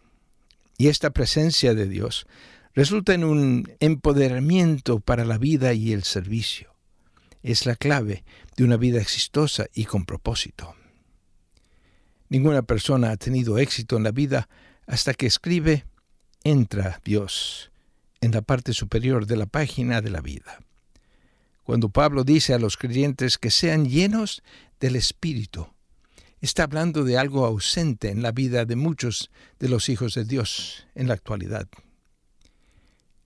Y esta presencia de Dios resulta en un empoderamiento para la vida y el servicio. Es la clave de una vida exitosa y con propósito. Ninguna persona ha tenido éxito en la vida hasta que escribe Entra Dios en la parte superior de la página de la vida. Cuando Pablo dice a los creyentes que sean llenos del Espíritu, está hablando de algo ausente en la vida de muchos de los hijos de Dios en la actualidad.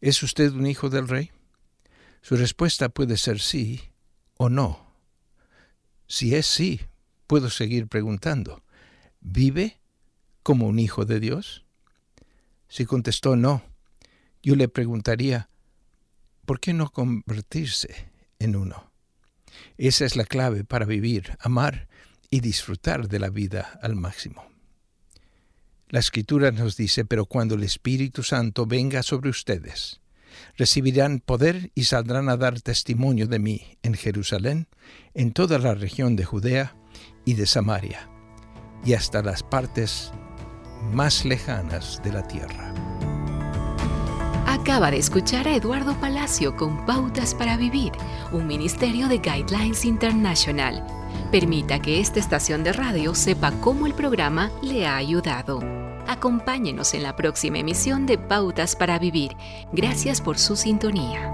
¿Es usted un hijo del rey? Su respuesta puede ser sí o no. Si es sí, puedo seguir preguntando, ¿vive como un hijo de Dios? Si contestó no, yo le preguntaría, ¿por qué no convertirse en uno? Esa es la clave para vivir, amar y disfrutar de la vida al máximo. La escritura nos dice, pero cuando el Espíritu Santo venga sobre ustedes, recibirán poder y saldrán a dar testimonio de mí en Jerusalén, en toda la región de Judea y de Samaria, y hasta las partes más lejanas de la tierra. Acaba de escuchar a Eduardo Palacio con Pautas para Vivir, un ministerio de Guidelines International. Permita que esta estación de radio sepa cómo el programa le ha ayudado. Acompáñenos en la próxima emisión de Pautas para Vivir. Gracias por su sintonía.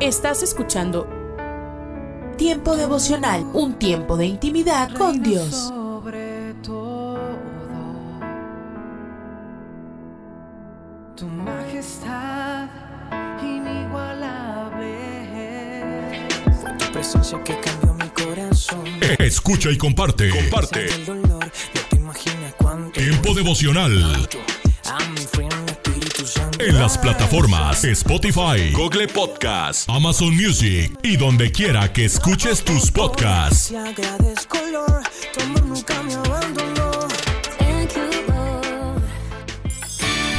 Estás escuchando Tiempo devocional, un tiempo de intimidad con Dios. Presencia que cambió mi corazón. Escucha y comparte. Comparte. El dolor, no te imaginas cuánto. Tiempo devocional. A mi friend Espíritu Santo. En las plataformas Spotify, Google Podcast, Amazon Music y donde quiera que escuches tus podcasts. Te agradezco, Lord. Tu amor nunca me abandonó.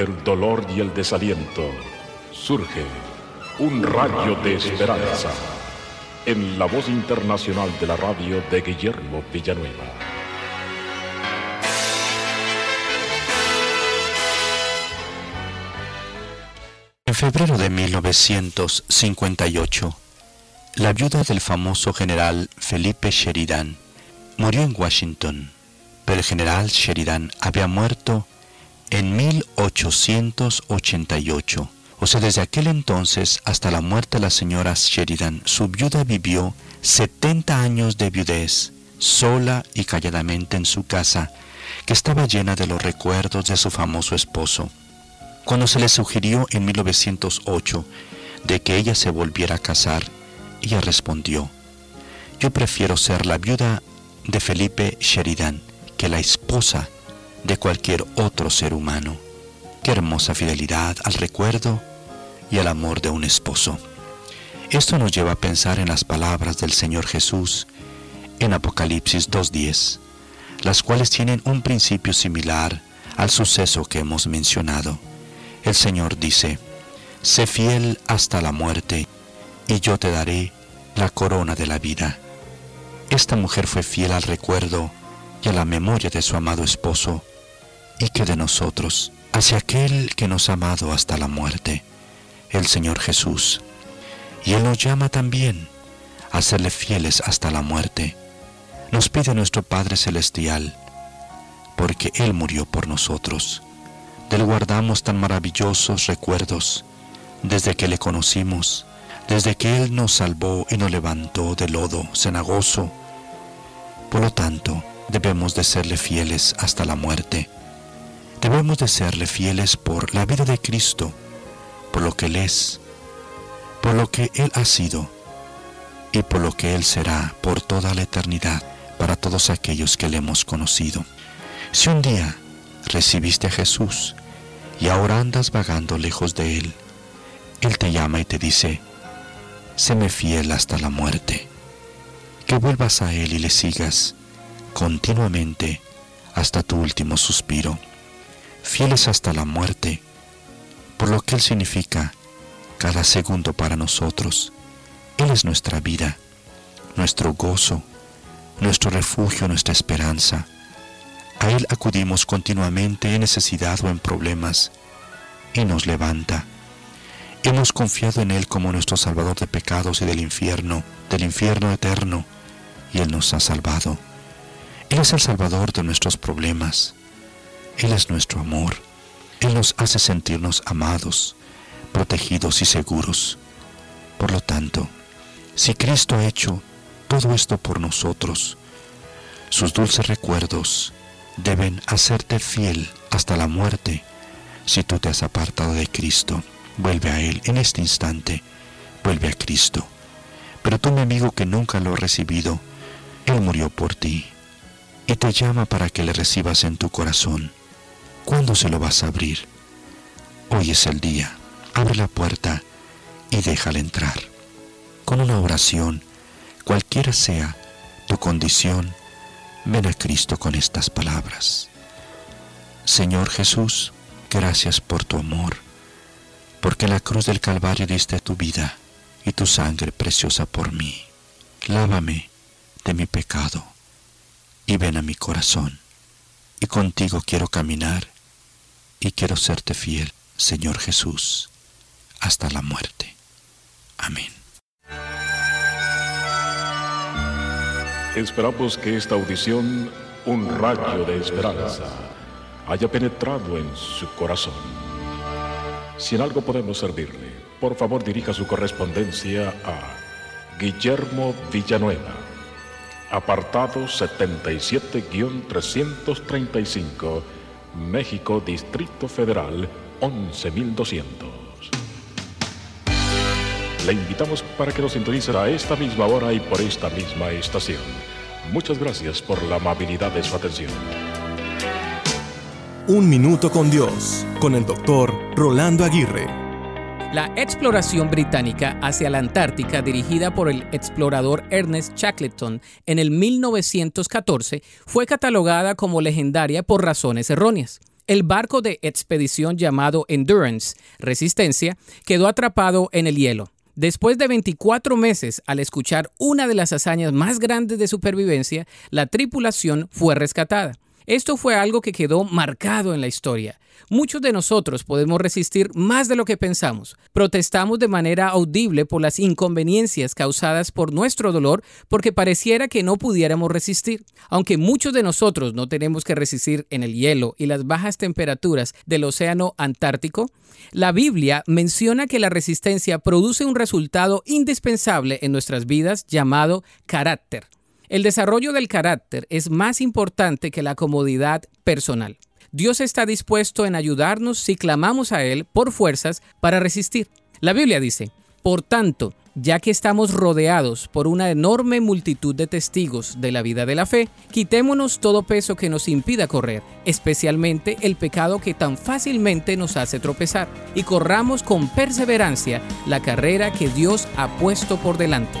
el dolor y el desaliento, surge un rayo de esperanza en la voz internacional de la radio de Guillermo Villanueva. En febrero de 1958, la viuda del famoso general Felipe Sheridan murió en Washington, pero el general Sheridan había muerto en 1888. O sea, desde aquel entonces hasta la muerte de la señora Sheridan, su viuda vivió 70 años de viudez, sola y calladamente en su casa, que estaba llena de los recuerdos de su famoso esposo. Cuando se le sugirió en 1908 de que ella se volviera a casar, ella respondió, yo prefiero ser la viuda de Felipe Sheridan que la esposa de cualquier otro ser humano. Qué hermosa fidelidad al recuerdo y al amor de un esposo. Esto nos lleva a pensar en las palabras del Señor Jesús en Apocalipsis 2.10, las cuales tienen un principio similar al suceso que hemos mencionado. El Señor dice, sé fiel hasta la muerte, y yo te daré la corona de la vida. Esta mujer fue fiel al recuerdo y a la memoria de su amado esposo, y que de nosotros, hacia aquel que nos ha amado hasta la muerte, el Señor Jesús. Y Él nos llama también a serle fieles hasta la muerte. Nos pide nuestro Padre Celestial, porque Él murió por nosotros. Del guardamos tan maravillosos recuerdos desde que le conocimos, desde que Él nos salvó y nos levantó del lodo cenagoso. Por lo tanto, debemos de serle fieles hasta la muerte. Debemos de serle fieles por la vida de Cristo, por lo que Él es, por lo que Él ha sido y por lo que Él será por toda la eternidad para todos aquellos que le hemos conocido. Si un día recibiste a Jesús y ahora andas vagando lejos de Él, Él te llama y te dice, séme fiel hasta la muerte, que vuelvas a Él y le sigas continuamente hasta tu último suspiro, fieles hasta la muerte, por lo que Él significa cada segundo para nosotros. Él es nuestra vida, nuestro gozo, nuestro refugio, nuestra esperanza. A Él acudimos continuamente en necesidad o en problemas y nos levanta. Hemos confiado en Él como nuestro Salvador de pecados y del infierno, del infierno eterno, y Él nos ha salvado. Él es el Salvador de nuestros problemas. Él es nuestro amor. Él nos hace sentirnos amados, protegidos y seguros. Por lo tanto, si Cristo ha hecho todo esto por nosotros, sus dulces recuerdos deben hacerte fiel hasta la muerte. Si tú te has apartado de Cristo, vuelve a Él en este instante, vuelve a Cristo. Pero tú, mi amigo que nunca lo has recibido, Él murió por ti y te llama para que le recibas en tu corazón. ¿Cuándo se lo vas a abrir? Hoy es el día. Abre la puerta y déjale entrar. Con una oración, cualquiera sea tu condición, ven a Cristo con estas palabras. Señor Jesús, gracias por tu amor, porque en la cruz del Calvario diste tu vida y tu sangre preciosa por mí. Lávame de mi pecado y ven a mi corazón. Y contigo quiero caminar y quiero serte fiel, Señor Jesús, hasta la muerte. Amén. Esperamos que esta audición, un rayo de esperanza, haya penetrado en su corazón. Si en algo podemos servirle, por favor dirija su correspondencia a Guillermo Villanueva, apartado 77-335, México, Distrito Federal, 11200. Le invitamos para que nos sintonice a esta misma hora y por esta misma estación. Muchas gracias por la amabilidad de su atención. Un minuto con Dios, con el doctor Rolando Aguirre. La exploración británica hacia la Antártica dirigida por el explorador Ernest Shackleton en el 1914 fue catalogada como legendaria por razones erróneas. El barco de expedición llamado Endurance, Resistencia, quedó atrapado en el hielo. Después de 24 meses, al escuchar una de las hazañas más grandes de supervivencia, la tripulación fue rescatada. Esto fue algo que quedó marcado en la historia. Muchos de nosotros podemos resistir más de lo que pensamos. Protestamos de manera audible por las inconveniencias causadas por nuestro dolor porque pareciera que no pudiéramos resistir. Aunque muchos de nosotros no tenemos que resistir en el hielo y las bajas temperaturas del océano Antártico, la Biblia menciona que la resistencia produce un resultado indispensable en nuestras vidas llamado carácter. El desarrollo del carácter es más importante que la comodidad personal. Dios está dispuesto en ayudarnos si clamamos a Él por fuerzas para resistir. La Biblia dice, por tanto, ya que estamos rodeados por una enorme multitud de testigos de la vida de la fe, quitémonos todo peso que nos impida correr, especialmente el pecado que tan fácilmente nos hace tropezar, y corramos con perseverancia la carrera que Dios ha puesto por delante.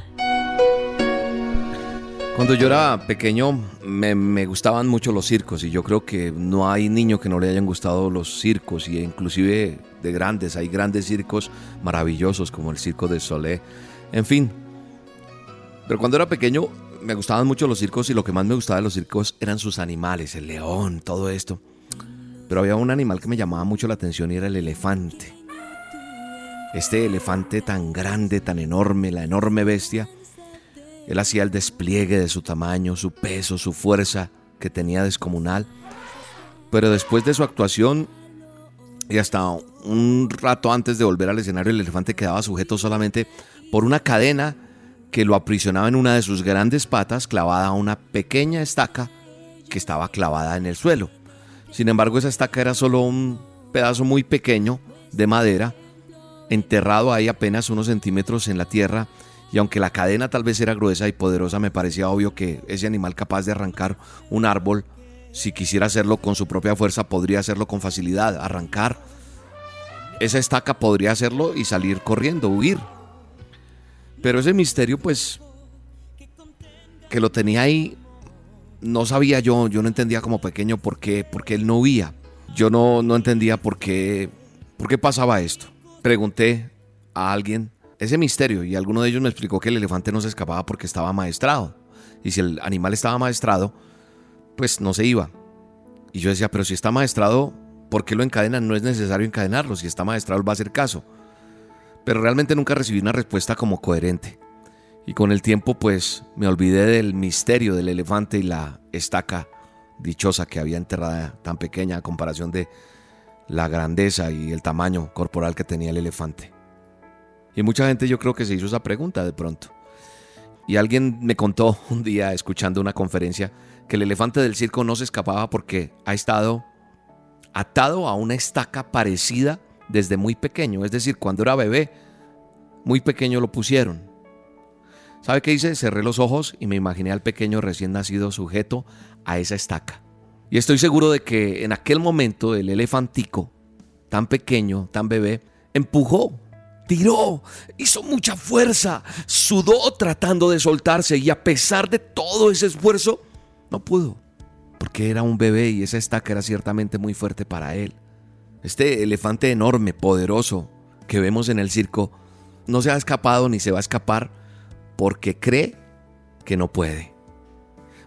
Cuando yo era pequeño me, me, gustaban mucho los circos y yo creo que no hay niño que no le hayan gustado los circos y inclusive de grandes, hay grandes circos maravillosos como el circo de Solé, en fin. Pero cuando era pequeño me gustaban mucho los circos y lo que más me gustaba de los circos eran sus animales, el león, todo esto. Pero había un animal que me llamaba mucho la atención y era el elefante. Este elefante tan grande, tan enorme, la enorme bestia él hacía el despliegue de su tamaño, su peso, su fuerza que tenía descomunal. Pero después de su actuación y hasta un rato antes de volver al escenario, el elefante quedaba sujeto solamente por una cadena que lo aprisionaba en una de sus grandes patas clavada a una pequeña estaca que estaba clavada en el suelo. Sin embargo, esa estaca era solo un pedazo muy pequeño de madera, enterrado ahí apenas unos centímetros en la tierra y aunque la cadena tal vez era gruesa y poderosa, me parecía obvio que ese animal capaz de arrancar un árbol, si quisiera hacerlo con su propia fuerza, podría hacerlo con facilidad, arrancar esa estaca podría hacerlo y salir corriendo, huir. Pero ese misterio, pues, que lo tenía ahí, no sabía yo, yo no entendía como pequeño por qué, por qué él no huía. Yo no, no entendía por qué, por qué pasaba esto. Pregunté a alguien ese misterio y alguno de ellos me explicó que el elefante no se escapaba porque estaba maestrado. Y si el animal estaba maestrado, pues no se iba. Y yo decía, pero si está maestrado, ¿por qué lo encadenan? No es necesario encadenarlo. Si está maestrado, va a hacer caso. Pero realmente nunca recibí una respuesta como coherente. Y con el tiempo, pues me olvidé del misterio del elefante y la estaca dichosa que había enterrada tan pequeña a comparación de la grandeza y el tamaño corporal que tenía el elefante. Y mucha gente yo creo que se hizo esa pregunta de pronto. Y alguien me contó un día escuchando una conferencia que el elefante del circo no se escapaba porque ha estado atado a una estaca parecida desde muy pequeño. Es decir, cuando era bebé, muy pequeño lo pusieron. ¿Sabe qué hice? Cerré los ojos y me imaginé al pequeño recién nacido sujeto a esa estaca. Y estoy seguro de que en aquel momento el elefantico, tan pequeño, tan bebé, empujó, tiró, hizo mucha fuerza, sudó tratando de soltarse y a pesar de todo ese esfuerzo, no pudo. Porque era un bebé y esa estaca era ciertamente muy fuerte para él. Este elefante enorme, poderoso, que vemos en el circo, no se ha escapado ni se va a escapar porque cree que no puede.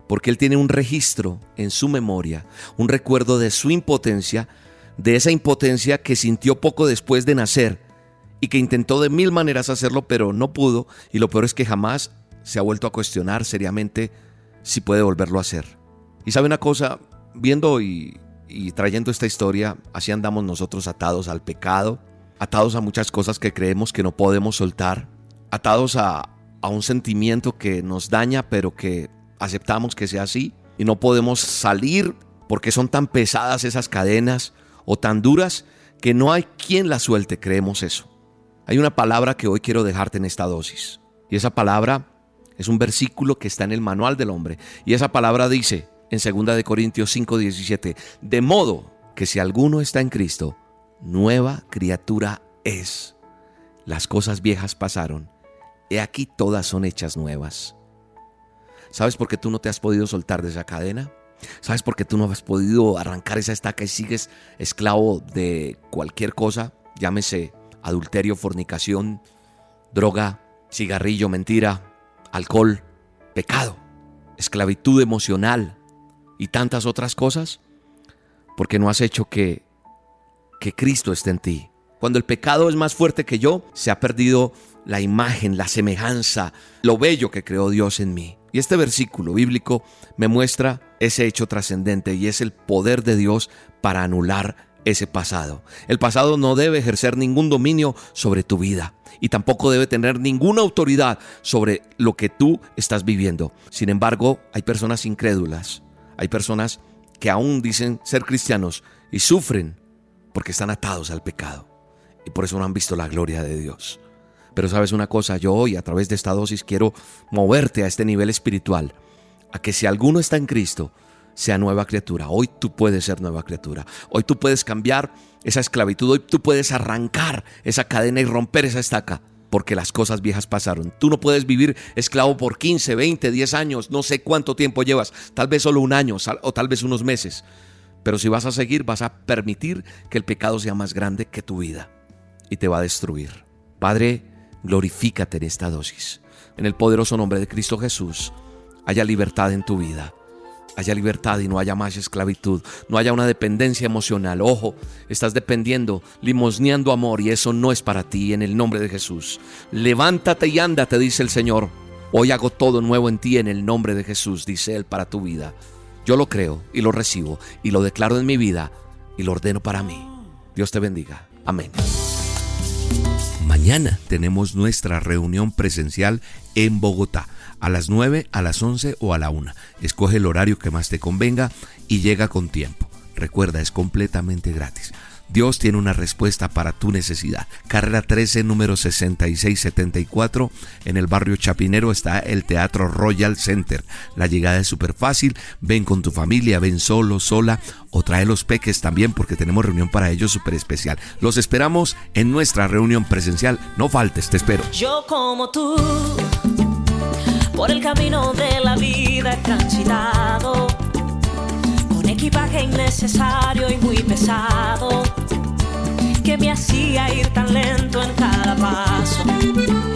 Porque él tiene un registro en su memoria, un recuerdo de su impotencia, de esa impotencia que sintió poco después de nacer y que intentó de mil maneras hacerlo, pero no pudo. Y lo peor es que jamás se ha vuelto a cuestionar seriamente si puede volverlo a hacer. Y sabe una cosa, viendo y, y trayendo esta historia, así andamos nosotros atados al pecado, atados a muchas cosas que creemos que no podemos soltar, atados a, a un sentimiento que nos daña, pero que aceptamos que sea así y no podemos salir porque son tan pesadas esas cadenas o tan duras que no hay quien las suelte, creemos eso. Hay una palabra que hoy quiero dejarte en esta dosis y esa palabra es un versículo que está en el manual del hombre y esa palabra dice en 2 de Corintios 5:17, de modo que si alguno está en Cristo, nueva criatura es. Las cosas viejas pasaron He aquí todas son hechas nuevas. ¿Sabes por qué tú no te has podido soltar de esa cadena? ¿Sabes por qué tú no has podido arrancar esa estaca y sigues esclavo de cualquier cosa? Llámese adulterio, fornicación, droga, cigarrillo, mentira, alcohol, pecado, esclavitud emocional y tantas otras cosas. Porque no has hecho que, que Cristo esté en ti. Cuando el pecado es más fuerte que yo, se ha perdido la imagen, la semejanza, lo bello que creó Dios en mí. Y este versículo bíblico me muestra ese hecho trascendente y es el poder de Dios para anular ese pasado. El pasado no debe ejercer ningún dominio sobre tu vida y tampoco debe tener ninguna autoridad sobre lo que tú estás viviendo. Sin embargo, hay personas incrédulas, hay personas que aún dicen ser cristianos y sufren porque están atados al pecado y por eso no han visto la gloria de Dios. Pero sabes una cosa, yo hoy a través de esta dosis quiero moverte a este nivel espiritual, a que si alguno está en Cristo, sea nueva criatura. Hoy tú puedes ser nueva criatura. Hoy tú puedes cambiar esa esclavitud. Hoy tú puedes arrancar esa cadena y romper esa estaca. Porque las cosas viejas pasaron. Tú no puedes vivir esclavo por 15, 20, 10 años. No sé cuánto tiempo llevas. Tal vez solo un año o tal vez unos meses. Pero si vas a seguir, vas a permitir que el pecado sea más grande que tu vida. Y te va a destruir. Padre, glorifícate en esta dosis. En el poderoso nombre de Cristo Jesús, haya libertad en tu vida. Haya libertad y no haya más esclavitud, no haya una dependencia emocional. Ojo, estás dependiendo, limosneando amor y eso no es para ti en el nombre de Jesús. Levántate y anda, te dice el Señor. Hoy hago todo nuevo en ti en el nombre de Jesús, dice Él para tu vida. Yo lo creo y lo recibo y lo declaro en mi vida y lo ordeno para mí. Dios te bendiga. Amén. Mañana tenemos nuestra reunión presencial en Bogotá. A las 9, a las 11 o a la 1. Escoge el horario que más te convenga y llega con tiempo. Recuerda, es completamente gratis. Dios tiene una respuesta para tu necesidad. Carrera 13, número 6674. En el barrio Chapinero está el Teatro Royal Center. La llegada es súper fácil. Ven con tu familia, ven solo, sola o trae los peques también porque tenemos reunión para ellos súper especial. Los esperamos en nuestra reunión presencial. No faltes, te espero. Yo como tú, por el camino de la vida transitado equipaje innecesario y muy pesado que me hacía ir tan lento en cada paso.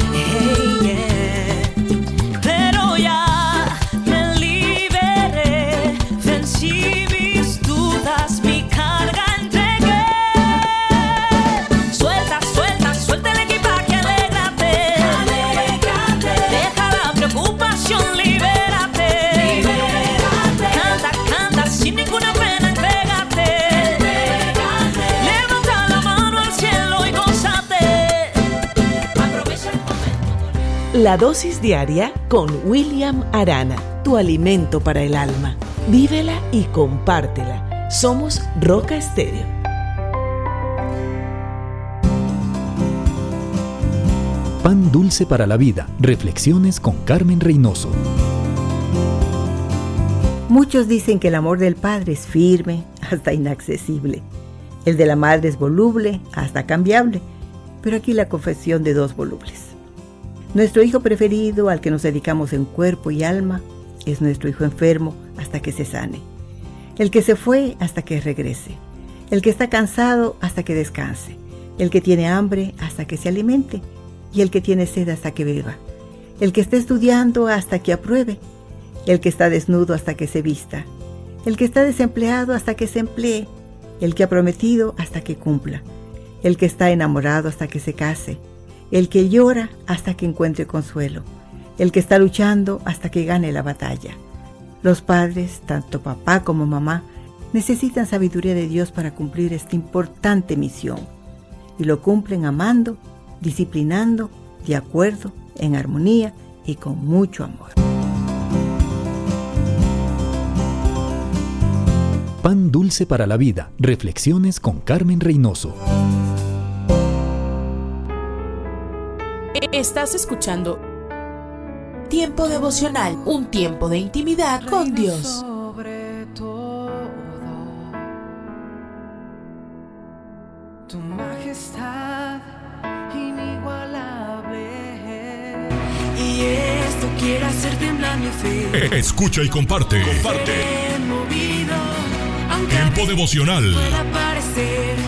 La dosis diaria con William Arana, tu alimento para el alma. Vívela y compártela. Somos Roca Estéreo. Pan dulce para la vida. Reflexiones con Carmen Reynoso. Muchos dicen que el amor del padre es firme, hasta inaccesible. El de la madre es voluble, hasta cambiable. Pero aquí la confesión de dos volubles. Nuestro hijo preferido, al que nos dedicamos en cuerpo y alma, es nuestro hijo enfermo hasta que se sane. El que se fue hasta que regrese. El que está cansado hasta que descanse. El que tiene hambre hasta que se alimente. Y el que tiene sed hasta que beba. El que está estudiando hasta que apruebe. El que está desnudo hasta que se vista. El que está desempleado hasta que se emplee. El que ha prometido hasta que cumpla. El que está enamorado hasta que se case. El que llora hasta que encuentre consuelo. El que está luchando hasta que gane la batalla. Los padres, tanto papá como mamá, necesitan sabiduría de Dios para cumplir esta importante misión. Y lo cumplen amando, disciplinando, de acuerdo, en armonía y con mucho amor. Pan dulce para la vida. Reflexiones con Carmen Reynoso. Estás escuchando Tiempo devocional, un tiempo de intimidad con Dios. sobre todo tu majestad inigualable y esto quiere hacer temblar mi fe Escucha y comparte. Comparte. Movido Tiempo devocional pueda parecer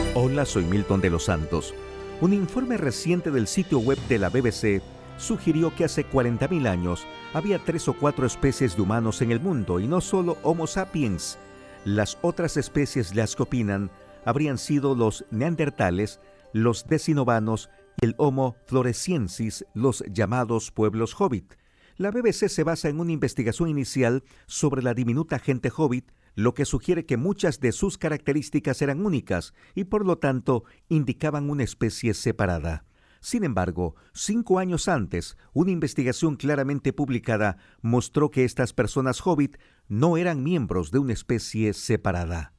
Hola, soy Milton de los Santos. Un informe reciente del sitio web de la BBC sugirió que hace 40.000 años había tres o cuatro especies de humanos en el mundo y no solo Homo sapiens. Las otras especies las que opinan habrían sido los neandertales, los decinovanos y el Homo floresiensis, los llamados pueblos hobbit. La BBC se basa en una investigación inicial sobre la diminuta gente hobbit, lo que sugiere que muchas de sus características eran únicas y por lo tanto indicaban una especie separada. Sin embargo, cinco años antes, una investigación claramente publicada mostró que estas personas hobbit no eran miembros de una especie separada.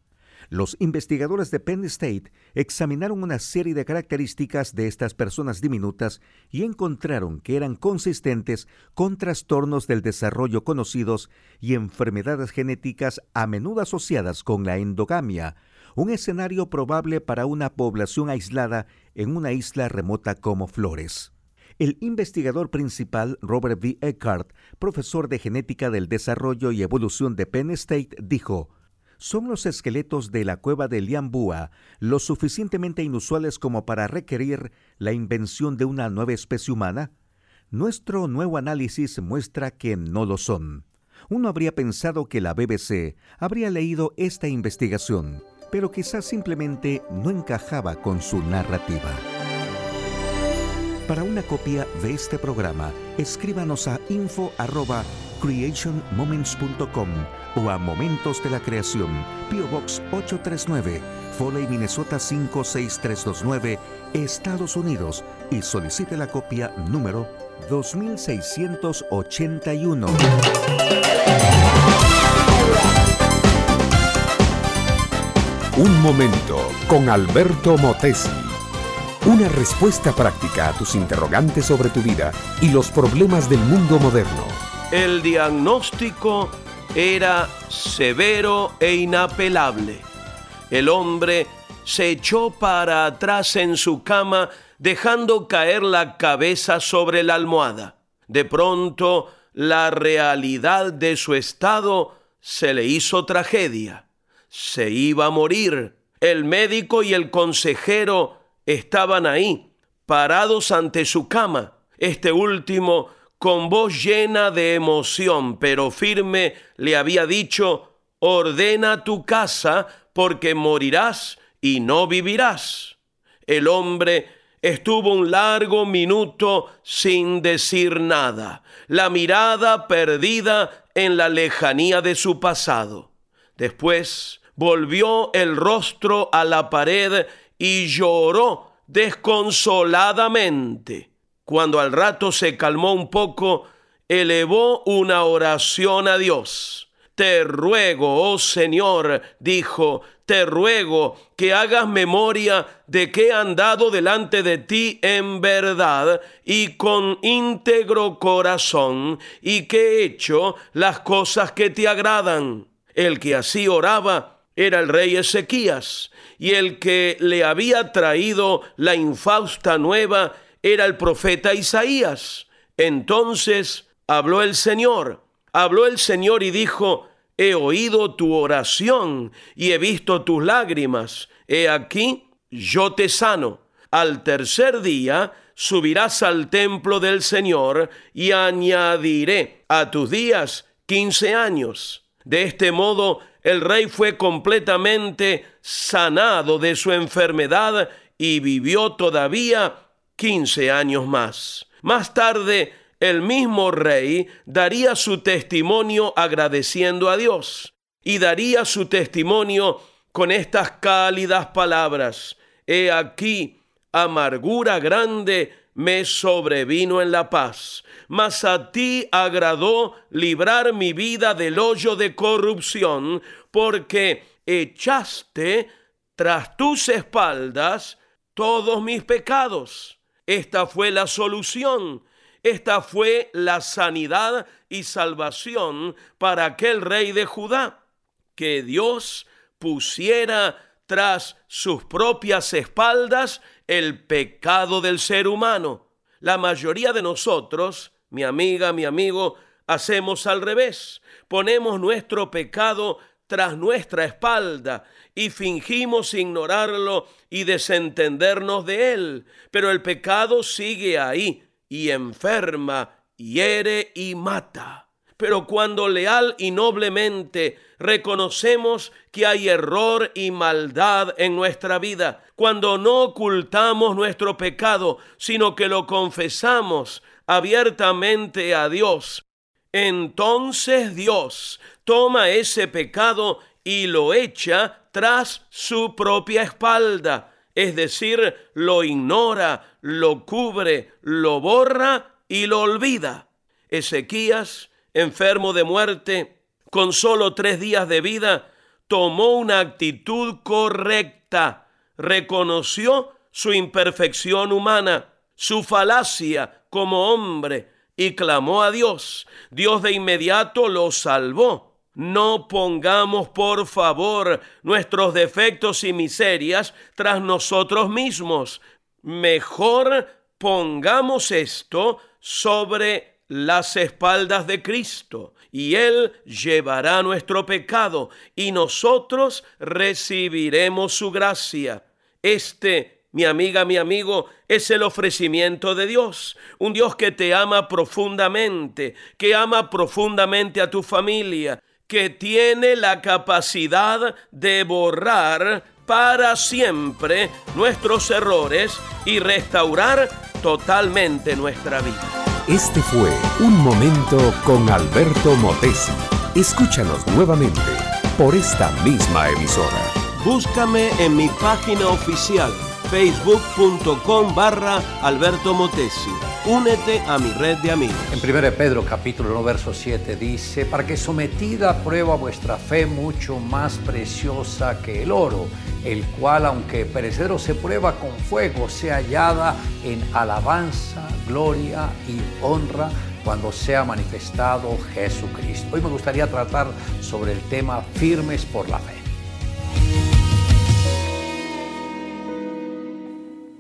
Los investigadores de Penn State examinaron una serie de características de estas personas diminutas y encontraron que eran consistentes con trastornos del desarrollo conocidos y enfermedades genéticas a menudo asociadas con la endogamia, un escenario probable para una población aislada en una isla remota como Flores. El investigador principal, Robert B. Eckhart, profesor de genética del desarrollo y evolución de Penn State, dijo, ¿Son los esqueletos de la cueva de Liambúa lo suficientemente inusuales como para requerir la invención de una nueva especie humana? Nuestro nuevo análisis muestra que no lo son. Uno habría pensado que la BBC habría leído esta investigación, pero quizás simplemente no encajaba con su narrativa. Para una copia de este programa, escríbanos a info@creationmoments.com o a Momentos de la Creación, PO Box 839, Foley, Minnesota 56329, Estados Unidos y solicite la copia número 2681. Un momento con Alberto Motesi. Una respuesta práctica a tus interrogantes sobre tu vida y los problemas del mundo moderno. El diagnóstico era severo e inapelable. El hombre se echó para atrás en su cama dejando caer la cabeza sobre la almohada. De pronto, la realidad de su estado se le hizo tragedia. Se iba a morir. El médico y el consejero estaban ahí, parados ante su cama. Este último con voz llena de emoción, pero firme, le había dicho, ordena tu casa porque morirás y no vivirás. El hombre estuvo un largo minuto sin decir nada, la mirada perdida en la lejanía de su pasado. Después volvió el rostro a la pared y lloró desconsoladamente. Cuando al rato se calmó un poco, elevó una oración a Dios. Te ruego, oh Señor, dijo, te ruego que hagas memoria de que he andado delante de ti en verdad y con íntegro corazón y que he hecho las cosas que te agradan. El que así oraba era el rey Ezequías y el que le había traído la infausta nueva era el profeta Isaías. Entonces habló el Señor, habló el Señor y dijo, he oído tu oración y he visto tus lágrimas. He aquí, yo te sano. Al tercer día subirás al templo del Señor y añadiré a tus días quince años. De este modo, el rey fue completamente sanado de su enfermedad y vivió todavía 15 años más. Más tarde, el mismo rey daría su testimonio agradeciendo a Dios y daría su testimonio con estas cálidas palabras. He aquí, amargura grande me sobrevino en la paz, mas a ti agradó librar mi vida del hoyo de corrupción, porque echaste tras tus espaldas todos mis pecados. Esta fue la solución. Esta fue la sanidad y salvación para aquel rey de Judá. Que Dios pusiera tras sus propias espaldas el pecado del ser humano. La mayoría de nosotros, mi amiga, mi amigo, hacemos al revés. Ponemos nuestro pecado tras nuestra espalda y fingimos ignorarlo y desentendernos de él. Pero el pecado sigue ahí y enferma, hiere y mata. Pero cuando leal y noblemente reconocemos que hay error y maldad en nuestra vida, cuando no ocultamos nuestro pecado, sino que lo confesamos abiertamente a Dios, entonces Dios toma ese pecado y lo echa tras su propia espalda, es decir, lo ignora, lo cubre, lo borra y lo olvida. Ezequías, enfermo de muerte, con solo tres días de vida, tomó una actitud correcta, reconoció su imperfección humana, su falacia como hombre, y clamó a Dios. Dios de inmediato lo salvó. No pongamos, por favor, nuestros defectos y miserias tras nosotros mismos. Mejor pongamos esto sobre las espaldas de Cristo y Él llevará nuestro pecado y nosotros recibiremos su gracia. Este, mi amiga, mi amigo, es el ofrecimiento de Dios. Un Dios que te ama profundamente, que ama profundamente a tu familia, que tiene la capacidad de borrar para siempre nuestros errores y restaurar totalmente nuestra vida. Este fue Un Momento con Alberto Motesi. Escúchanos nuevamente por esta misma emisora. Búscame en mi página oficial facebook.com barra Alberto Motesi. Únete a mi red de amigos. En 1 Pedro capítulo 1 verso 7 dice, para que sometida a prueba vuestra fe mucho más preciosa que el oro, el cual aunque perecedero se prueba con fuego, sea hallada en alabanza, gloria y honra cuando sea manifestado Jesucristo. Hoy me gustaría tratar sobre el tema firmes por la fe.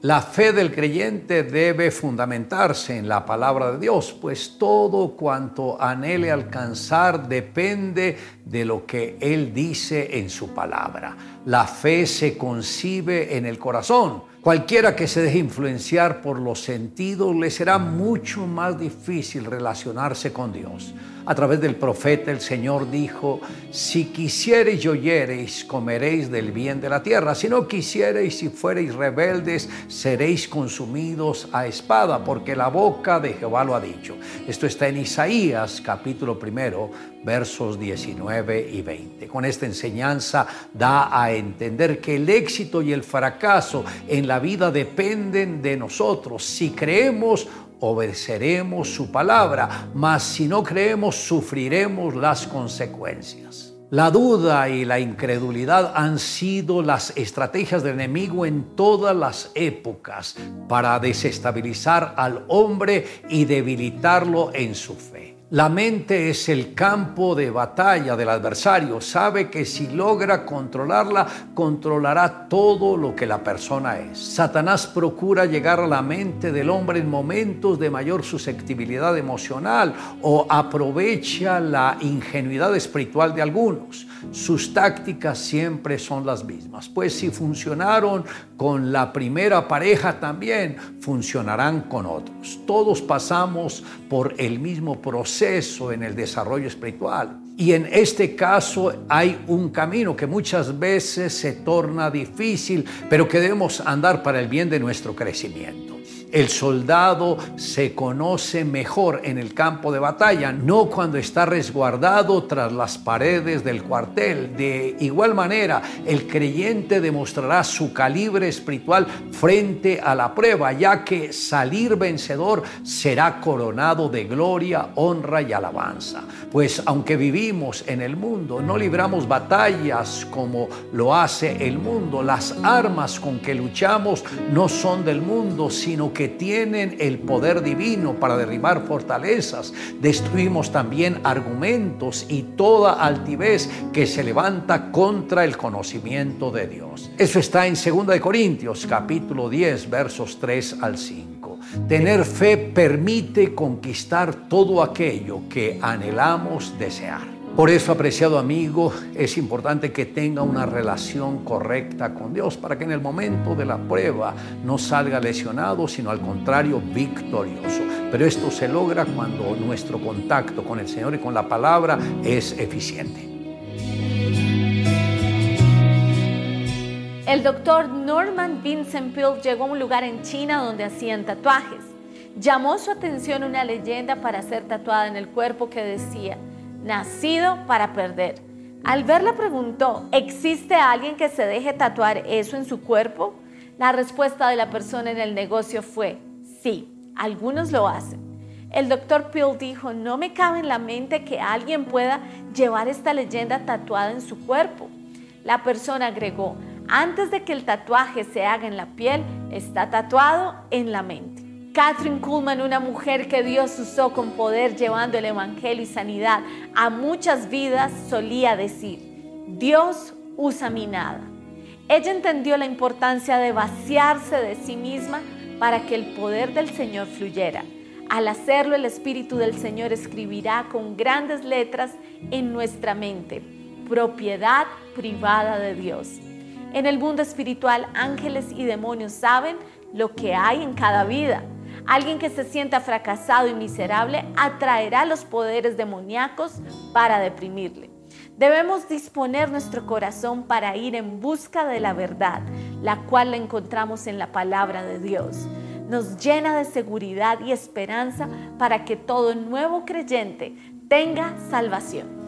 La fe del creyente debe fundamentarse en la palabra de Dios, pues todo cuanto anhele alcanzar depende de lo que Él dice en su palabra. La fe se concibe en el corazón. Cualquiera que se deje influenciar por los sentidos le será mucho más difícil relacionarse con Dios a través del profeta el Señor dijo, si quisiereis y oyereis, comeréis del bien de la tierra, si no quisiereis y fuereis rebeldes, seréis consumidos a espada, porque la boca de Jehová lo ha dicho. Esto está en Isaías capítulo primero, versos 19 y 20. Con esta enseñanza da a entender que el éxito y el fracaso en la vida dependen de nosotros. Si creemos obedeceremos su palabra, mas si no creemos sufriremos las consecuencias. La duda y la incredulidad han sido las estrategias del enemigo en todas las épocas para desestabilizar al hombre y debilitarlo en su fe. La mente es el campo de batalla del adversario. Sabe que si logra controlarla, controlará todo lo que la persona es. Satanás procura llegar a la mente del hombre en momentos de mayor susceptibilidad emocional o aprovecha la ingenuidad espiritual de algunos. Sus tácticas siempre son las mismas. Pues si funcionaron con la primera pareja, también funcionarán con otros. Todos pasamos por el mismo proceso en el desarrollo espiritual. Y en este caso hay un camino que muchas veces se torna difícil, pero que debemos andar para el bien de nuestro crecimiento. El soldado se conoce mejor en el campo de batalla, no cuando está resguardado tras las paredes del cuartel. De igual manera, el creyente demostrará su calibre espiritual frente a la prueba, ya que salir vencedor será coronado de gloria, honra y alabanza. Pues aunque vivimos en el mundo, no libramos batallas como lo hace el mundo. Las armas con que luchamos no son del mundo, sino que tienen el poder divino para derribar fortalezas. Destruimos también argumentos y toda altivez que se levanta contra el conocimiento de Dios. Eso está en 2 Corintios capítulo 10 versos 3 al 5. Tener fe permite conquistar todo aquello que anhelamos desear. Por eso, apreciado amigo, es importante que tenga una relación correcta con Dios para que en el momento de la prueba no salga lesionado, sino al contrario, victorioso. Pero esto se logra cuando nuestro contacto con el Señor y con la palabra es eficiente. El doctor Norman Vincent Peale llegó a un lugar en China donde hacían tatuajes. Llamó su atención una leyenda para ser tatuada en el cuerpo que decía, nacido para perder. Al verla preguntó, ¿existe alguien que se deje tatuar eso en su cuerpo? La respuesta de la persona en el negocio fue, sí, algunos lo hacen. El doctor Peel dijo, no me cabe en la mente que alguien pueda llevar esta leyenda tatuada en su cuerpo. La persona agregó, antes de que el tatuaje se haga en la piel, está tatuado en la mente. Catherine Kuhlman, una mujer que Dios usó con poder llevando el Evangelio y sanidad a muchas vidas, solía decir, Dios usa mi nada. Ella entendió la importancia de vaciarse de sí misma para que el poder del Señor fluyera. Al hacerlo, el Espíritu del Señor escribirá con grandes letras en nuestra mente, propiedad privada de Dios. En el mundo espiritual, ángeles y demonios saben lo que hay en cada vida. Alguien que se sienta fracasado y miserable atraerá los poderes demoníacos para deprimirle. Debemos disponer nuestro corazón para ir en busca de la verdad, la cual la encontramos en la palabra de Dios. Nos llena de seguridad y esperanza para que todo nuevo creyente tenga salvación.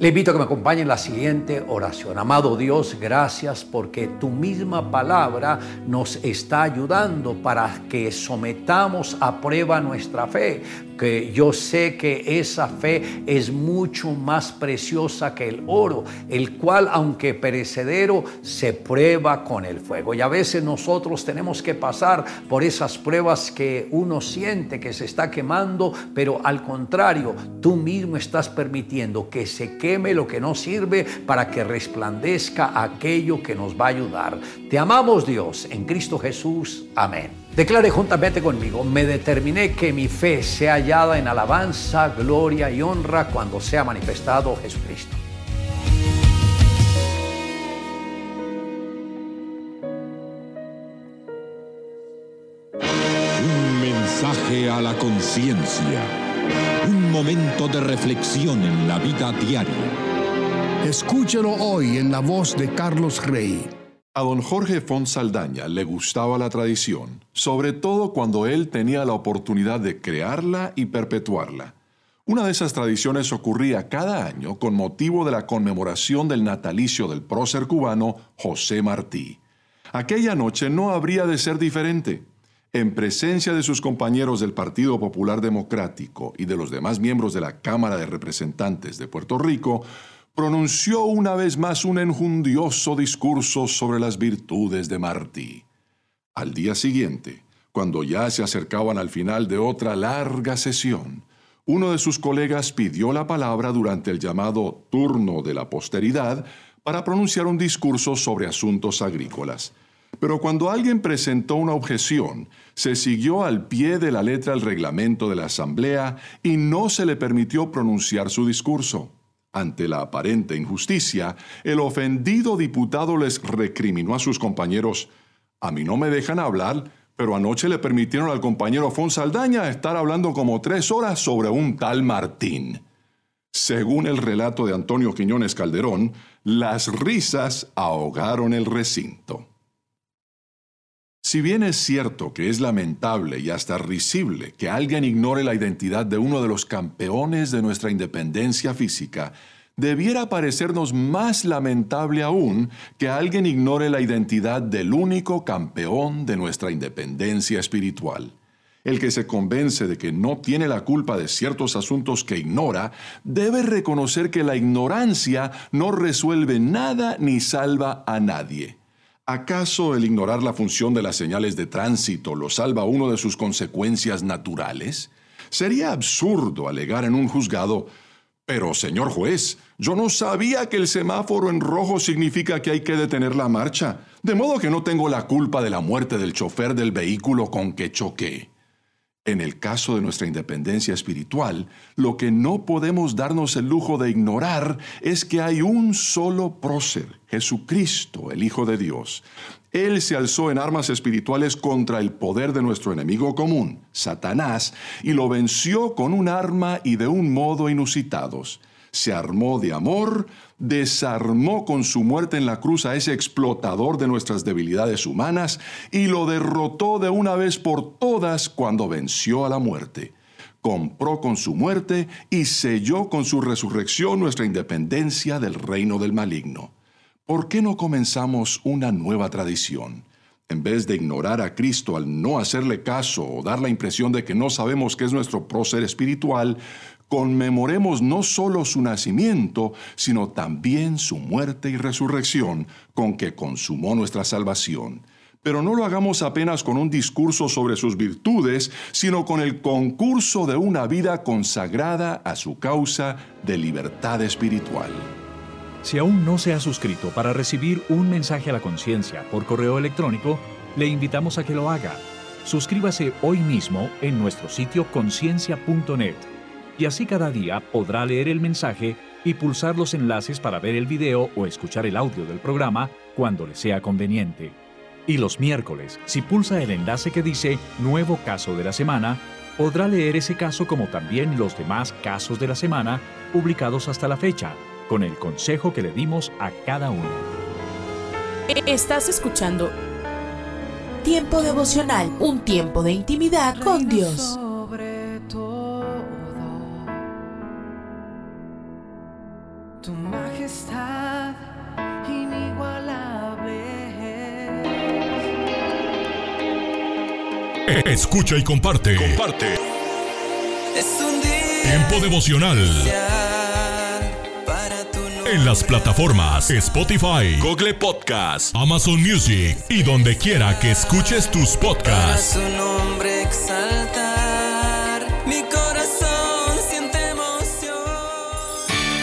Le invito a que me acompañe en la siguiente oración. Amado Dios, gracias porque tu misma palabra nos está ayudando para que sometamos a prueba nuestra fe que yo sé que esa fe es mucho más preciosa que el oro, el cual aunque perecedero se prueba con el fuego. Y a veces nosotros tenemos que pasar por esas pruebas que uno siente que se está quemando, pero al contrario, tú mismo estás permitiendo que se queme lo que no sirve para que resplandezca aquello que nos va a ayudar. Te amamos Dios en Cristo Jesús. Amén. Declare juntamente conmigo, me determiné que mi fe sea hallada en alabanza, gloria y honra cuando sea manifestado Jesucristo. Un mensaje a la conciencia. Un momento de reflexión en la vida diaria. Escúchelo hoy en la voz de Carlos Rey. A don Jorge Font Saldaña le gustaba la tradición, sobre todo cuando él tenía la oportunidad de crearla y perpetuarla. Una de esas tradiciones ocurría cada año con motivo de la conmemoración del natalicio del prócer cubano José Martí. Aquella noche no habría de ser diferente. En presencia de sus compañeros del Partido Popular Democrático y de los demás miembros de la Cámara de Representantes de Puerto Rico, pronunció una vez más un enjundioso discurso sobre las virtudes de Martí. Al día siguiente, cuando ya se acercaban al final de otra larga sesión, uno de sus colegas pidió la palabra durante el llamado turno de la posteridad para pronunciar un discurso sobre asuntos agrícolas. Pero cuando alguien presentó una objeción, se siguió al pie de la letra el reglamento de la Asamblea y no se le permitió pronunciar su discurso. Ante la aparente injusticia, el ofendido diputado les recriminó a sus compañeros, a mí no me dejan hablar, pero anoche le permitieron al compañero Fonsaldaña estar hablando como tres horas sobre un tal Martín. Según el relato de Antonio Quiñones Calderón, las risas ahogaron el recinto. Si bien es cierto que es lamentable y hasta risible que alguien ignore la identidad de uno de los campeones de nuestra independencia física, debiera parecernos más lamentable aún que alguien ignore la identidad del único campeón de nuestra independencia espiritual. El que se convence de que no tiene la culpa de ciertos asuntos que ignora, debe reconocer que la ignorancia no resuelve nada ni salva a nadie. ¿Acaso el ignorar la función de las señales de tránsito lo salva uno de sus consecuencias naturales? Sería absurdo alegar en un juzgado, pero señor juez, yo no sabía que el semáforo en rojo significa que hay que detener la marcha, de modo que no tengo la culpa de la muerte del chofer del vehículo con que choqué. En el caso de nuestra independencia espiritual, lo que no podemos darnos el lujo de ignorar es que hay un solo prócer, Jesucristo, el Hijo de Dios. Él se alzó en armas espirituales contra el poder de nuestro enemigo común, Satanás, y lo venció con un arma y de un modo inusitados se armó de amor, desarmó con su muerte en la cruz a ese explotador de nuestras debilidades humanas y lo derrotó de una vez por todas cuando venció a la muerte. Compró con su muerte y selló con su resurrección nuestra independencia del reino del maligno. ¿Por qué no comenzamos una nueva tradición? En vez de ignorar a Cristo al no hacerle caso o dar la impresión de que no sabemos qué es nuestro prócer espiritual, conmemoremos no solo su nacimiento, sino también su muerte y resurrección, con que consumó nuestra salvación. Pero no lo hagamos apenas con un discurso sobre sus virtudes, sino con el concurso de una vida consagrada a su causa de libertad espiritual. Si aún no se ha suscrito para recibir un mensaje a la conciencia por correo electrónico, le invitamos a que lo haga suscríbase hoy mismo en nuestro sitio conciencia.net y así cada día podrá leer el mensaje y pulsar los enlaces para ver el video o escuchar el audio del programa cuando le sea conveniente. Y los miércoles, si pulsa el enlace que dice Nuevo Caso de la Semana, podrá leer ese caso como también los demás casos de la semana publicados hasta la fecha, con el consejo que le dimos a cada uno. Estás escuchando Tiempo devocional, un tiempo de intimidad con Dios. Escucha y comparte. Comparte. Es un día Tiempo devocional. En las plataformas Spotify, Google Podcast, Amazon Music y donde quiera que escuches tus podcasts. Su nombre exaltar.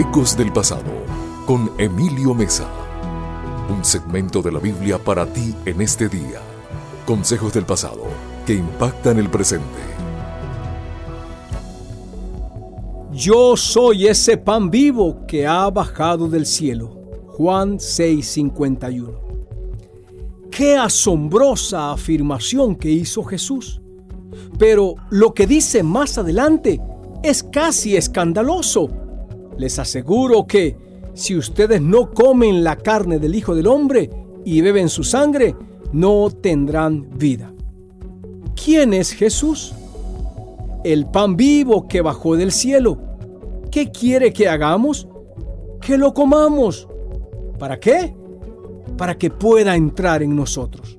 Ecos del Pasado con Emilio Mesa. Un segmento de la Biblia para ti en este día. Consejos del pasado que impactan el presente. Yo soy ese pan vivo que ha bajado del cielo. Juan 6:51. Qué asombrosa afirmación que hizo Jesús. Pero lo que dice más adelante es casi escandaloso. Les aseguro que si ustedes no comen la carne del Hijo del Hombre y beben su sangre, no tendrán vida. ¿Quién es Jesús? El pan vivo que bajó del cielo. ¿Qué quiere que hagamos? Que lo comamos. ¿Para qué? Para que pueda entrar en nosotros.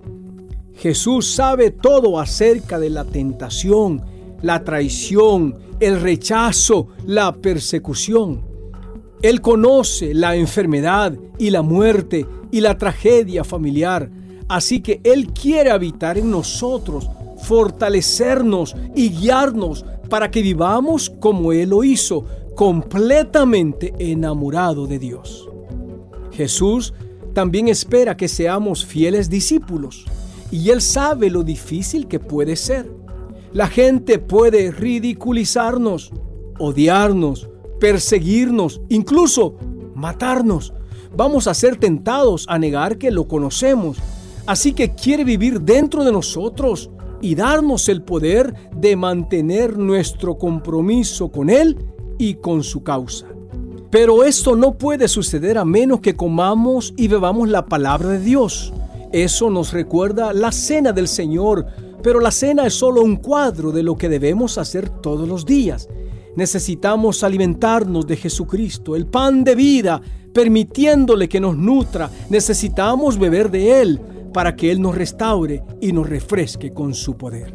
Jesús sabe todo acerca de la tentación, la traición, el rechazo, la persecución. Él conoce la enfermedad y la muerte y la tragedia familiar. Así que Él quiere habitar en nosotros, fortalecernos y guiarnos para que vivamos como Él lo hizo, completamente enamorado de Dios. Jesús también espera que seamos fieles discípulos y Él sabe lo difícil que puede ser. La gente puede ridiculizarnos, odiarnos, perseguirnos, incluso matarnos. Vamos a ser tentados a negar que lo conocemos. Así que quiere vivir dentro de nosotros y darnos el poder de mantener nuestro compromiso con Él y con su causa. Pero esto no puede suceder a menos que comamos y bebamos la palabra de Dios. Eso nos recuerda la cena del Señor, pero la cena es solo un cuadro de lo que debemos hacer todos los días. Necesitamos alimentarnos de Jesucristo, el pan de vida, permitiéndole que nos nutra. Necesitamos beber de Él para que Él nos restaure y nos refresque con su poder.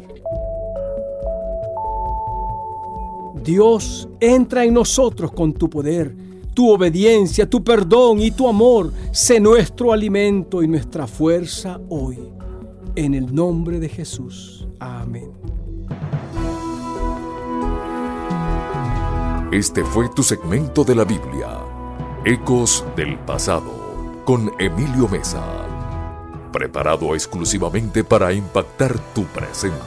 Dios, entra en nosotros con tu poder, tu obediencia, tu perdón y tu amor. Sé nuestro alimento y nuestra fuerza hoy. En el nombre de Jesús. Amén. Este fue tu segmento de la Biblia, Ecos del Pasado, con Emilio Mesa. Preparado exclusivamente para impactar tu presente.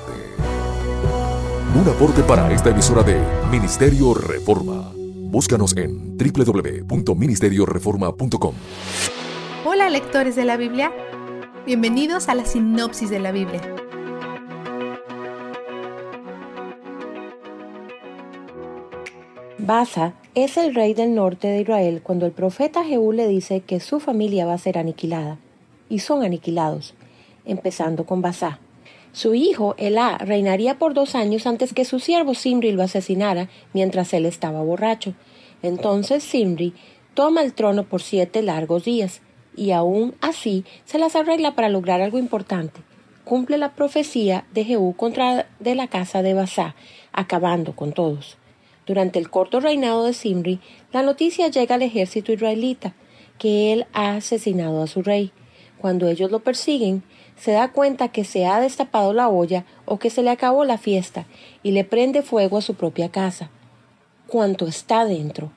Un aporte para esta emisora de Ministerio Reforma. Búscanos en www.ministerioreforma.com. Hola lectores de la Biblia, bienvenidos a la sinopsis de la Biblia. Basa es el rey del norte de Israel cuando el profeta Jehú le dice que su familia va a ser aniquilada. Y son aniquilados, empezando con Basa. Su hijo, Elá, reinaría por dos años antes que su siervo Simri lo asesinara mientras él estaba borracho. Entonces Simri toma el trono por siete largos días. y aún así se las arregla para lograr algo importante. Cumple la profecía de Jehú contra de la casa de Basá, acabando con todos. Durante el corto reinado de Simri, la noticia llega al ejército israelita que él ha asesinado a su rey. Cuando ellos lo persiguen, se da cuenta que se ha destapado la olla o que se le acabó la fiesta y le prende fuego a su propia casa. Cuanto está dentro.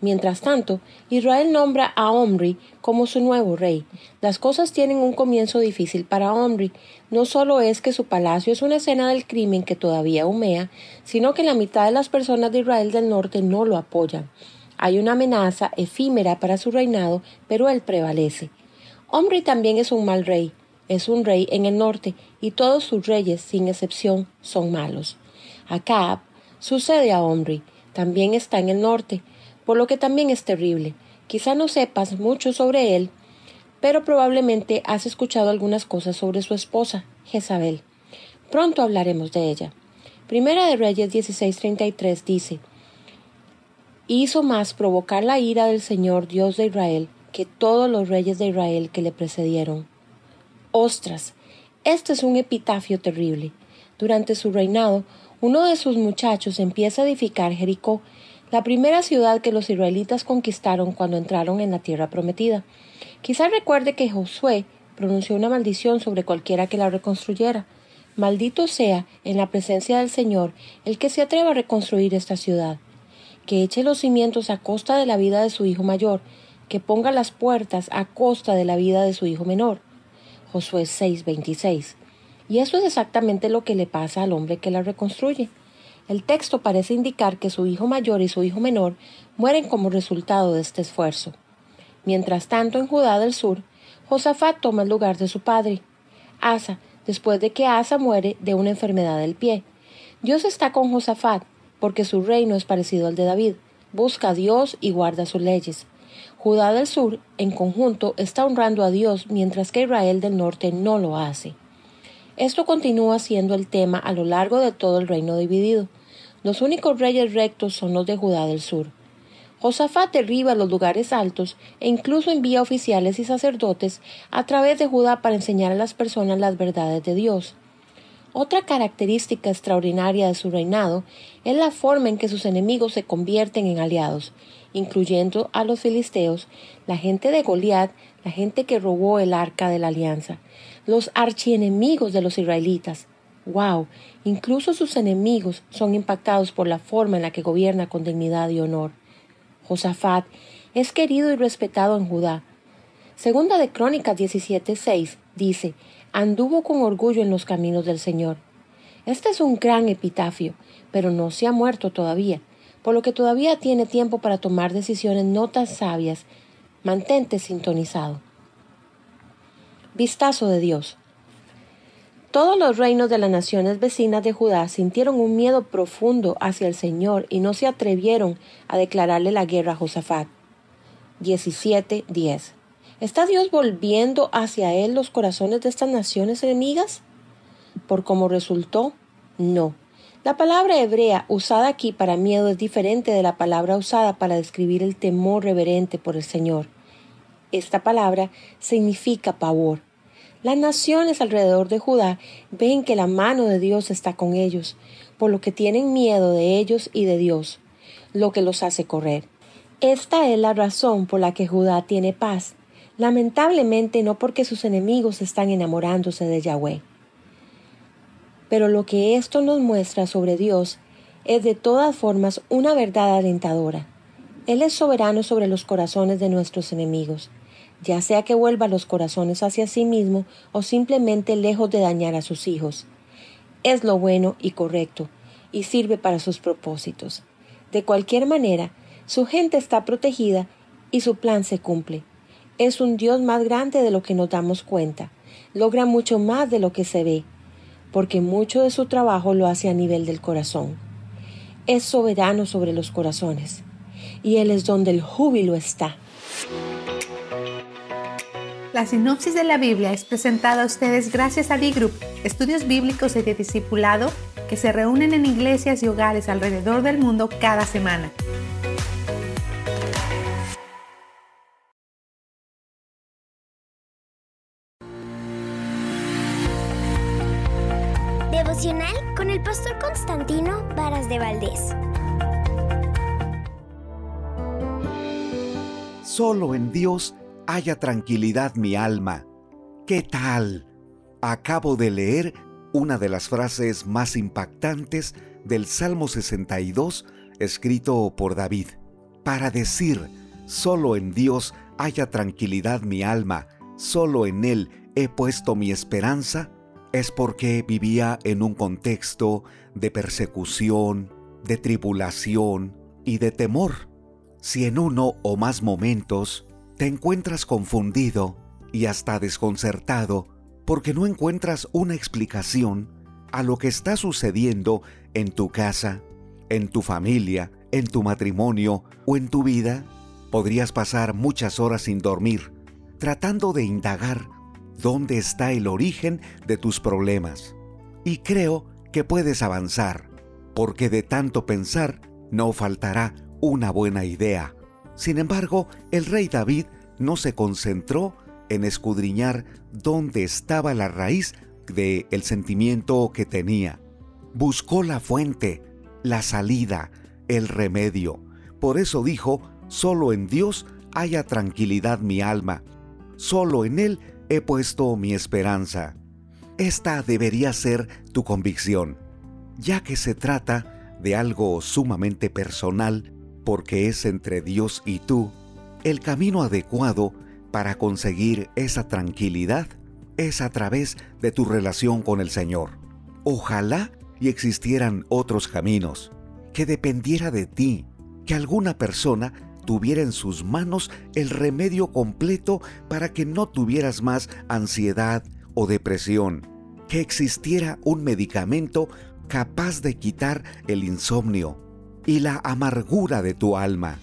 Mientras tanto, Israel nombra a Omri como su nuevo rey. Las cosas tienen un comienzo difícil para Omri. No solo es que su palacio es una escena del crimen que todavía humea, sino que la mitad de las personas de Israel del norte no lo apoyan. Hay una amenaza efímera para su reinado, pero él prevalece. Omri también es un mal rey. Es un rey en el norte, y todos sus reyes, sin excepción, son malos. Acab sucede a Omri, también está en el norte, por lo que también es terrible. Quizá no sepas mucho sobre él, pero probablemente has escuchado algunas cosas sobre su esposa, Jezabel. Pronto hablaremos de ella. Primera de Reyes 16:33 dice, Hizo más provocar la ira del Señor Dios de Israel que todos los reyes de Israel que le precedieron. Ostras, este es un epitafio terrible. Durante su reinado, uno de sus muchachos empieza a edificar Jericó la primera ciudad que los israelitas conquistaron cuando entraron en la tierra prometida. Quizá recuerde que Josué pronunció una maldición sobre cualquiera que la reconstruyera. Maldito sea, en la presencia del Señor, el que se atreva a reconstruir esta ciudad, que eche los cimientos a costa de la vida de su hijo mayor, que ponga las puertas a costa de la vida de su hijo menor. Josué 6:26. Y eso es exactamente lo que le pasa al hombre que la reconstruye. El texto parece indicar que su hijo mayor y su hijo menor mueren como resultado de este esfuerzo. Mientras tanto, en Judá del Sur, Josafat toma el lugar de su padre, Asa, después de que Asa muere de una enfermedad del pie. Dios está con Josafat, porque su reino es parecido al de David. Busca a Dios y guarda sus leyes. Judá del Sur, en conjunto, está honrando a Dios, mientras que Israel del Norte no lo hace. Esto continúa siendo el tema a lo largo de todo el reino dividido. Los únicos reyes rectos son los de Judá del Sur. Josafat derriba los lugares altos e incluso envía oficiales y sacerdotes a través de Judá para enseñar a las personas las verdades de Dios. Otra característica extraordinaria de su reinado es la forma en que sus enemigos se convierten en aliados, incluyendo a los filisteos, la gente de Goliat, la gente que robó el arca de la alianza, los archienemigos de los israelitas, ¡Wow! Incluso sus enemigos son impactados por la forma en la que gobierna con dignidad y honor. Josafat es querido y respetado en Judá. Segunda de Crónicas 17:6 dice: Anduvo con orgullo en los caminos del Señor. Este es un gran epitafio, pero no se ha muerto todavía, por lo que todavía tiene tiempo para tomar decisiones no tan sabias. Mantente sintonizado. Vistazo de Dios. Todos los reinos de las naciones vecinas de Judá sintieron un miedo profundo hacia el Señor y no se atrevieron a declararle la guerra a Josafat. 17.10 ¿Está Dios volviendo hacia él los corazones de estas naciones enemigas? Por como resultó, no. La palabra hebrea usada aquí para miedo es diferente de la palabra usada para describir el temor reverente por el Señor. Esta palabra significa pavor. Las naciones alrededor de Judá ven que la mano de Dios está con ellos, por lo que tienen miedo de ellos y de Dios, lo que los hace correr. Esta es la razón por la que Judá tiene paz, lamentablemente no porque sus enemigos están enamorándose de Yahweh. Pero lo que esto nos muestra sobre Dios es de todas formas una verdad alentadora. Él es soberano sobre los corazones de nuestros enemigos ya sea que vuelva los corazones hacia sí mismo o simplemente lejos de dañar a sus hijos. Es lo bueno y correcto, y sirve para sus propósitos. De cualquier manera, su gente está protegida y su plan se cumple. Es un Dios más grande de lo que nos damos cuenta, logra mucho más de lo que se ve, porque mucho de su trabajo lo hace a nivel del corazón. Es soberano sobre los corazones, y Él es donde el júbilo está. La sinopsis de la Biblia es presentada a ustedes gracias a D-Group, estudios bíblicos y de discipulado que se reúnen en iglesias y hogares alrededor del mundo cada semana. Devocional con el pastor Constantino Varas de Valdés. Solo en Dios haya tranquilidad mi alma. ¿Qué tal? Acabo de leer una de las frases más impactantes del Salmo 62 escrito por David. Para decir, solo en Dios haya tranquilidad mi alma, solo en Él he puesto mi esperanza, es porque vivía en un contexto de persecución, de tribulación y de temor. Si en uno o más momentos te encuentras confundido y hasta desconcertado porque no encuentras una explicación a lo que está sucediendo en tu casa, en tu familia, en tu matrimonio o en tu vida, podrías pasar muchas horas sin dormir, tratando de indagar dónde está el origen de tus problemas. Y creo que puedes avanzar, porque de tanto pensar no faltará una buena idea. Sin embargo, el rey David no se concentró en escudriñar dónde estaba la raíz del el sentimiento que tenía. Buscó la fuente, la salida, el remedio. Por eso dijo, solo en Dios haya tranquilidad mi alma, solo en Él he puesto mi esperanza. Esta debería ser tu convicción, ya que se trata de algo sumamente personal, porque es entre Dios y tú. El camino adecuado para conseguir esa tranquilidad es a través de tu relación con el Señor. Ojalá y existieran otros caminos, que dependiera de ti, que alguna persona tuviera en sus manos el remedio completo para que no tuvieras más ansiedad o depresión, que existiera un medicamento capaz de quitar el insomnio y la amargura de tu alma,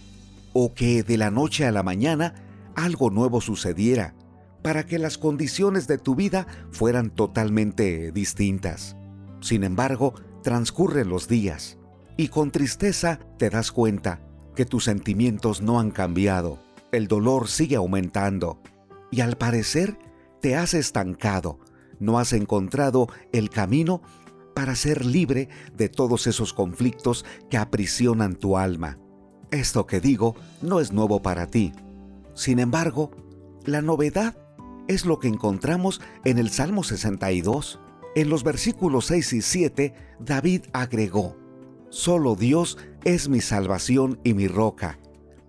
o que de la noche a la mañana algo nuevo sucediera para que las condiciones de tu vida fueran totalmente distintas. Sin embargo, transcurren los días y con tristeza te das cuenta que tus sentimientos no han cambiado, el dolor sigue aumentando y al parecer te has estancado, no has encontrado el camino para ser libre de todos esos conflictos que aprisionan tu alma. Esto que digo no es nuevo para ti. Sin embargo, la novedad es lo que encontramos en el Salmo 62. En los versículos 6 y 7, David agregó, Solo Dios es mi salvación y mi roca,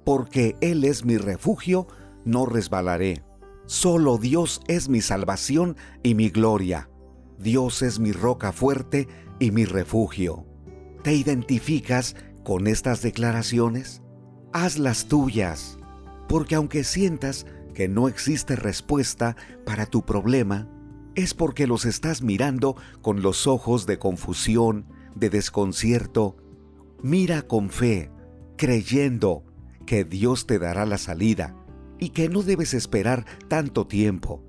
porque Él es mi refugio, no resbalaré. Solo Dios es mi salvación y mi gloria. Dios es mi roca fuerte y mi refugio. ¿Te identificas con estas declaraciones? Hazlas tuyas, porque aunque sientas que no existe respuesta para tu problema, es porque los estás mirando con los ojos de confusión, de desconcierto, mira con fe, creyendo que Dios te dará la salida y que no debes esperar tanto tiempo.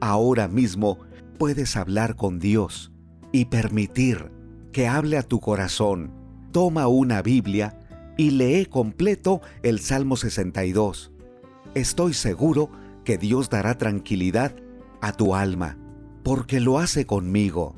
Ahora mismo puedes hablar con Dios y permitir que hable a tu corazón. Toma una Biblia y lee completo el Salmo 62. Estoy seguro que Dios dará tranquilidad a tu alma, porque lo hace conmigo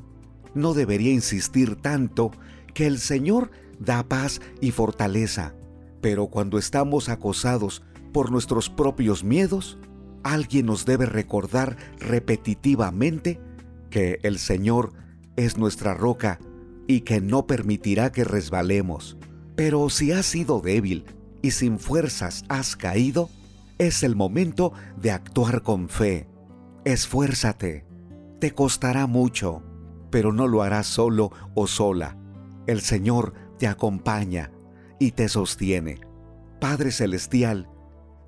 no debería insistir tanto que el Señor da paz y fortaleza, pero cuando estamos acosados por nuestros propios miedos, alguien nos debe recordar repetitivamente que el Señor es nuestra roca y que no permitirá que resbalemos. Pero si has sido débil y sin fuerzas has caído, es el momento de actuar con fe. Esfuérzate, te costará mucho, pero no lo harás solo o sola. El Señor te acompaña y te sostiene. Padre Celestial,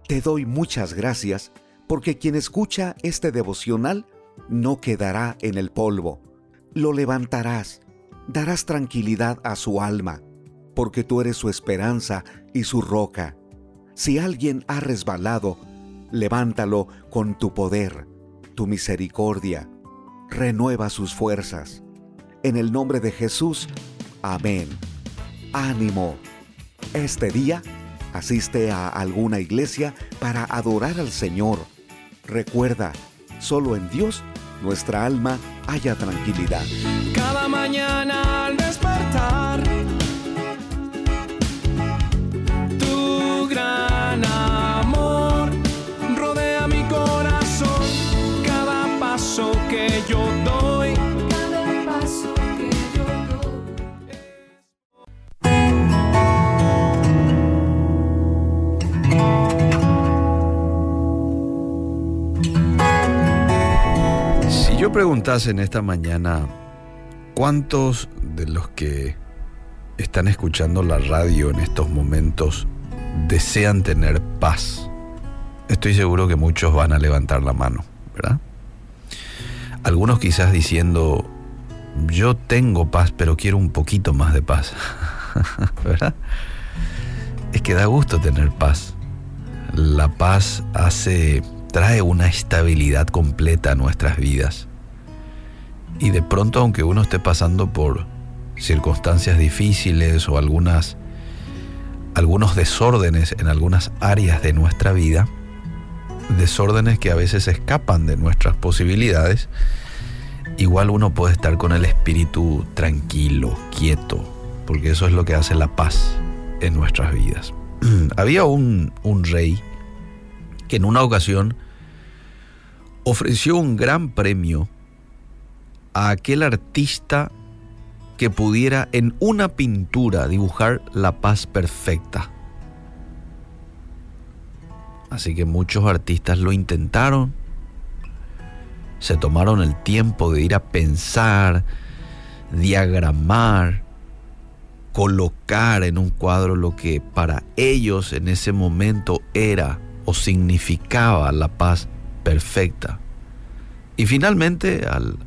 te doy muchas gracias porque quien escucha este devocional no quedará en el polvo. Lo levantarás, darás tranquilidad a su alma, porque tú eres su esperanza y su roca. Si alguien ha resbalado, levántalo con tu poder, tu misericordia, renueva sus fuerzas. En el nombre de Jesús, amén. Ánimo. Este día, asiste a alguna iglesia para adorar al Señor. Recuerda, solo en Dios nuestra alma haya tranquilidad. Cada mañana al despertar, yo preguntase en esta mañana cuántos de los que están escuchando la radio en estos momentos desean tener paz, estoy seguro que muchos van a levantar la mano, ¿verdad? Algunos quizás diciendo, yo tengo paz, pero quiero un poquito más de paz, ¿verdad? Es que da gusto tener paz. La paz hace, trae una estabilidad completa a nuestras vidas. Y de pronto, aunque uno esté pasando por circunstancias difíciles o algunas, algunos desórdenes en algunas áreas de nuestra vida, desórdenes que a veces escapan de nuestras posibilidades, igual uno puede estar con el espíritu tranquilo, quieto, porque eso es lo que hace la paz en nuestras vidas. Había un, un rey que en una ocasión ofreció un gran premio a aquel artista que pudiera en una pintura dibujar la paz perfecta. Así que muchos artistas lo intentaron, se tomaron el tiempo de ir a pensar, diagramar, colocar en un cuadro lo que para ellos en ese momento era o significaba la paz perfecta. Y finalmente, al,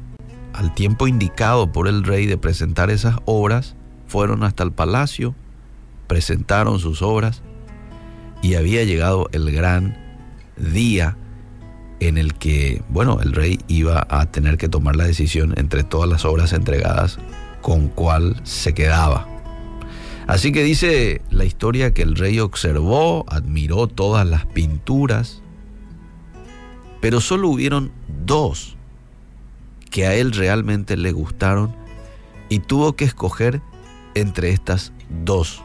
al tiempo indicado por el rey de presentar esas obras, fueron hasta el palacio, presentaron sus obras y había llegado el gran día en el que, bueno, el rey iba a tener que tomar la decisión entre todas las obras entregadas con cuál se quedaba. Así que dice la historia que el rey observó, admiró todas las pinturas, pero solo hubieron dos que a él realmente le gustaron y tuvo que escoger entre estas dos,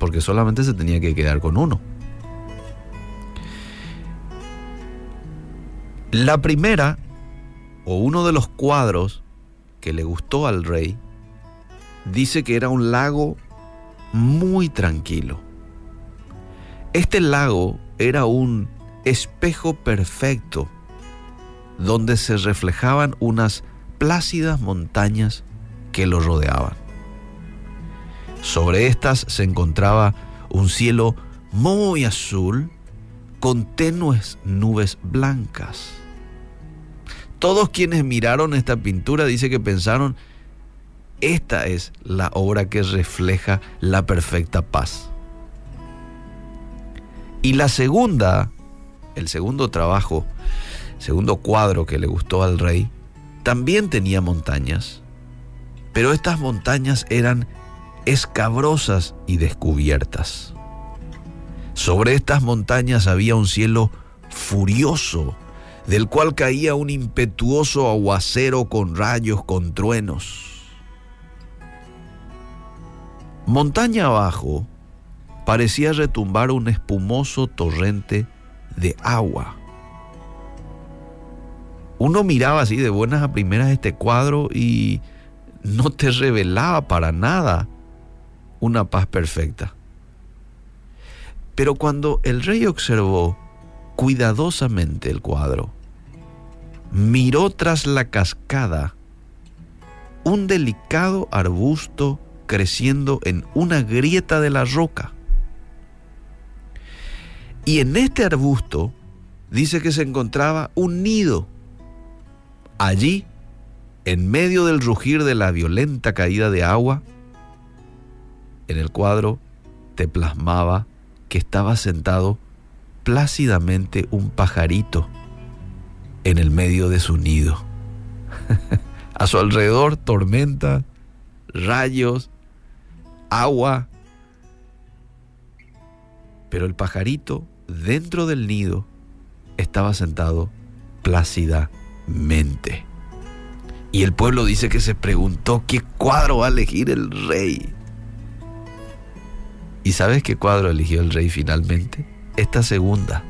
porque solamente se tenía que quedar con uno. La primera, o uno de los cuadros que le gustó al rey, dice que era un lago muy tranquilo. Este lago era un espejo perfecto donde se reflejaban unas plácidas montañas que lo rodeaban. Sobre estas se encontraba un cielo muy azul con tenues nubes blancas. Todos quienes miraron esta pintura dice que pensaron, esta es la obra que refleja la perfecta paz. Y la segunda, el segundo trabajo, segundo cuadro que le gustó al rey, también tenía montañas, pero estas montañas eran escabrosas y descubiertas. Sobre estas montañas había un cielo furioso, del cual caía un impetuoso aguacero con rayos, con truenos. Montaña abajo parecía retumbar un espumoso torrente de agua. Uno miraba así de buenas a primeras este cuadro y no te revelaba para nada una paz perfecta. Pero cuando el rey observó cuidadosamente el cuadro, miró tras la cascada un delicado arbusto creciendo en una grieta de la roca. Y en este arbusto dice que se encontraba un nido. Allí, en medio del rugir de la violenta caída de agua, en el cuadro te plasmaba que estaba sentado plácidamente un pajarito en el medio de su nido. A su alrededor tormenta, rayos, agua. Pero el pajarito dentro del nido estaba sentado plácidamente. Y el pueblo dice que se preguntó qué cuadro va a elegir el rey. ¿Y sabes qué cuadro eligió el rey finalmente? Esta segunda.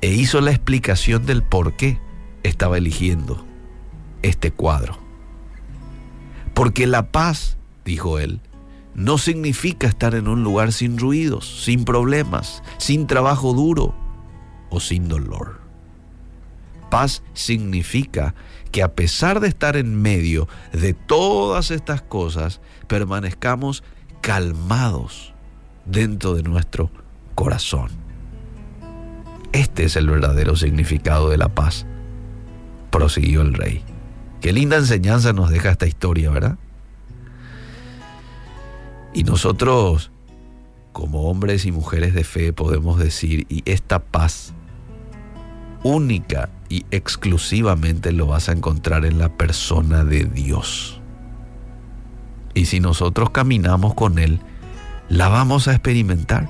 E hizo la explicación del por qué estaba eligiendo este cuadro. Porque la paz, dijo él, no significa estar en un lugar sin ruidos, sin problemas, sin trabajo duro o sin dolor. Paz significa que a pesar de estar en medio de todas estas cosas, permanezcamos calmados dentro de nuestro corazón. Este es el verdadero significado de la paz, prosiguió el rey. Qué linda enseñanza nos deja esta historia, ¿verdad? Y nosotros, como hombres y mujeres de fe, podemos decir, y esta paz única y exclusivamente lo vas a encontrar en la persona de Dios. Y si nosotros caminamos con Él, la vamos a experimentar.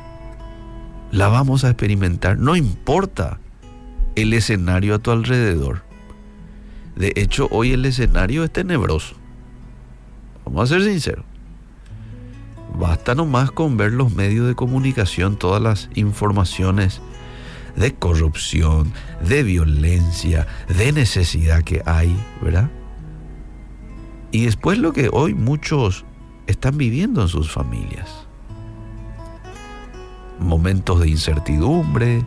La vamos a experimentar. No importa el escenario a tu alrededor. De hecho, hoy el escenario es tenebroso. Vamos a ser sinceros. Basta nomás con ver los medios de comunicación, todas las informaciones de corrupción, de violencia, de necesidad que hay, ¿verdad? Y después lo que hoy muchos están viviendo en sus familias. Momentos de incertidumbre,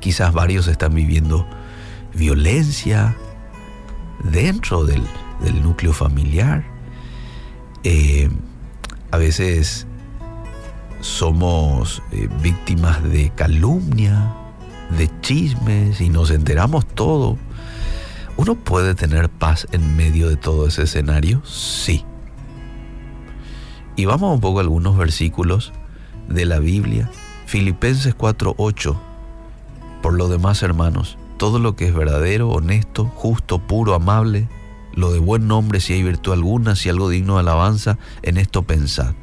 quizás varios están viviendo violencia dentro del, núcleo familiar. Eh, a veces somos eh, víctimas de calumnia, de chismes y nos enteramos todo. ¿Uno puede tener paz en medio de todo ese escenario? Sí. Y vamos un poco a algunos versículos de la Biblia. Filipenses 4:8. Por lo demás, hermanos, todo lo que es verdadero, honesto, justo, puro, amable, lo de buen nombre, si hay virtud alguna, si algo digno de alabanza, en esto pensad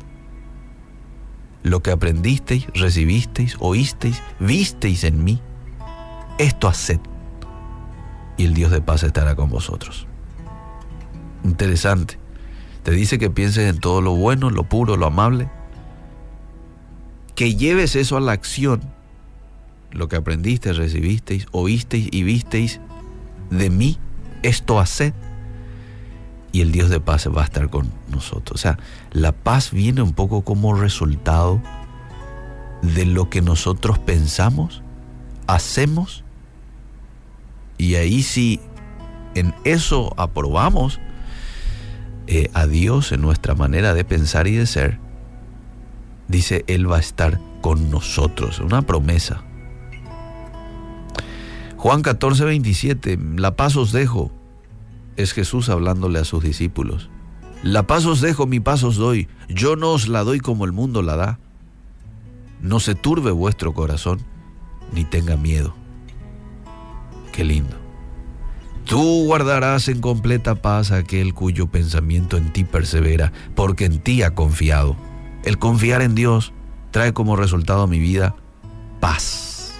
lo que aprendisteis, recibisteis, oísteis, visteis en mí, esto haced, y el Dios de paz estará con vosotros. Interesante. Te dice que pienses en todo lo bueno, lo puro, lo amable, que lleves eso a la acción, lo que aprendiste, recibisteis, oísteis y visteis de mí, esto haced, y el Dios de paz va a estar con nosotros. O sea, la paz viene un poco como resultado de lo que nosotros pensamos, hacemos, y ahí si en eso aprobamos eh, a Dios en nuestra manera de pensar y de ser, dice, Él va a estar con nosotros, una promesa. Juan 14, 27, la paz os dejo, es Jesús hablándole a sus discípulos. La paz os dejo, mi paz os doy. Yo no os la doy como el mundo la da. No se turbe vuestro corazón, ni tenga miedo. Qué lindo. Tú guardarás en completa paz aquel cuyo pensamiento en ti persevera, porque en ti ha confiado. El confiar en Dios trae como resultado a mi vida paz.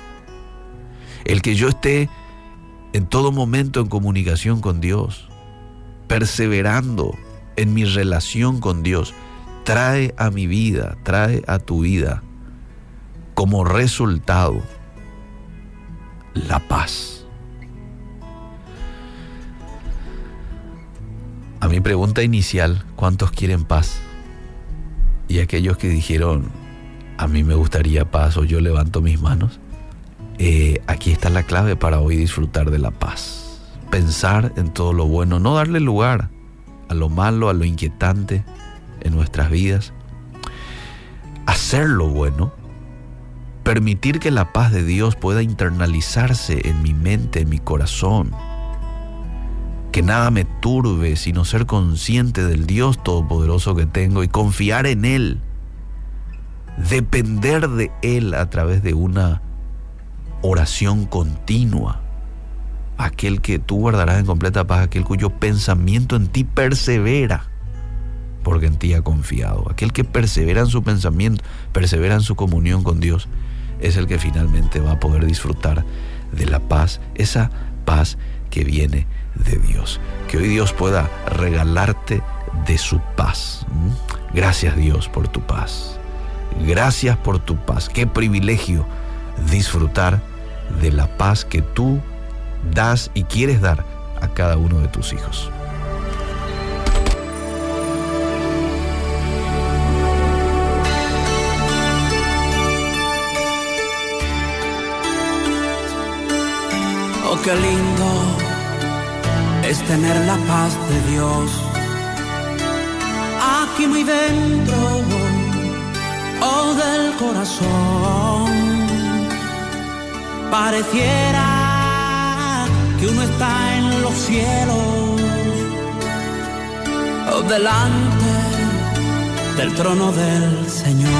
El que yo esté en todo momento en comunicación con Dios, perseverando en mi relación con Dios, trae a mi vida, trae a tu vida como resultado la paz. A mi pregunta inicial, ¿cuántos quieren paz? Y aquellos que dijeron, a mí me gustaría paz o yo levanto mis manos, eh, aquí está la clave para hoy disfrutar de la paz. Pensar en todo lo bueno, no darle lugar a lo malo, a lo inquietante en nuestras vidas. Hacer lo bueno, permitir que la paz de Dios pueda internalizarse en mi mente, en mi corazón. Que nada me turbe, sino ser consciente del Dios Todopoderoso que tengo y confiar en Él. Depender de Él a través de una oración continua. Aquel que tú guardarás en completa paz, aquel cuyo pensamiento en ti persevera, porque en ti ha confiado. Aquel que persevera en su pensamiento, persevera en su comunión con Dios, es el que finalmente va a poder disfrutar de la paz, esa paz que viene de Dios. Que hoy Dios pueda regalarte de su paz. Gracias Dios por tu paz. Gracias por tu paz. Qué privilegio disfrutar de la paz que tú das y quieres dar a cada uno de tus hijos. Oh, qué lindo es tener la paz de Dios aquí muy dentro, oh del corazón. Pareciera que uno está en los cielos, delante del trono del Señor.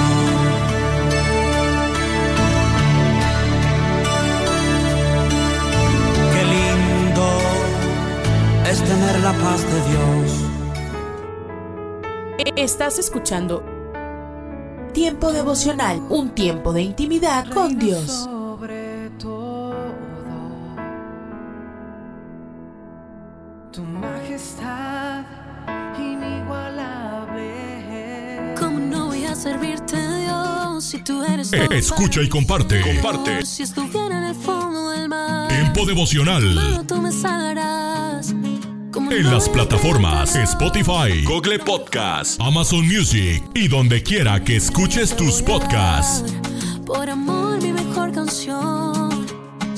es tener la paz de Dios. Estás escuchando Tiempo devocional, un tiempo de intimidad con Dios. Servirte, Dios, si tú eres todo Escucha y comparte. Comparte. Si estuviera en el fondo del mar, Tiempo devocional. tú me salvarás. ¿Cómo En no las plataformas Spotify, Google Podcast, Amazon Music y donde quiera que escuches tus podcasts. Por amor, mi mejor canción. Me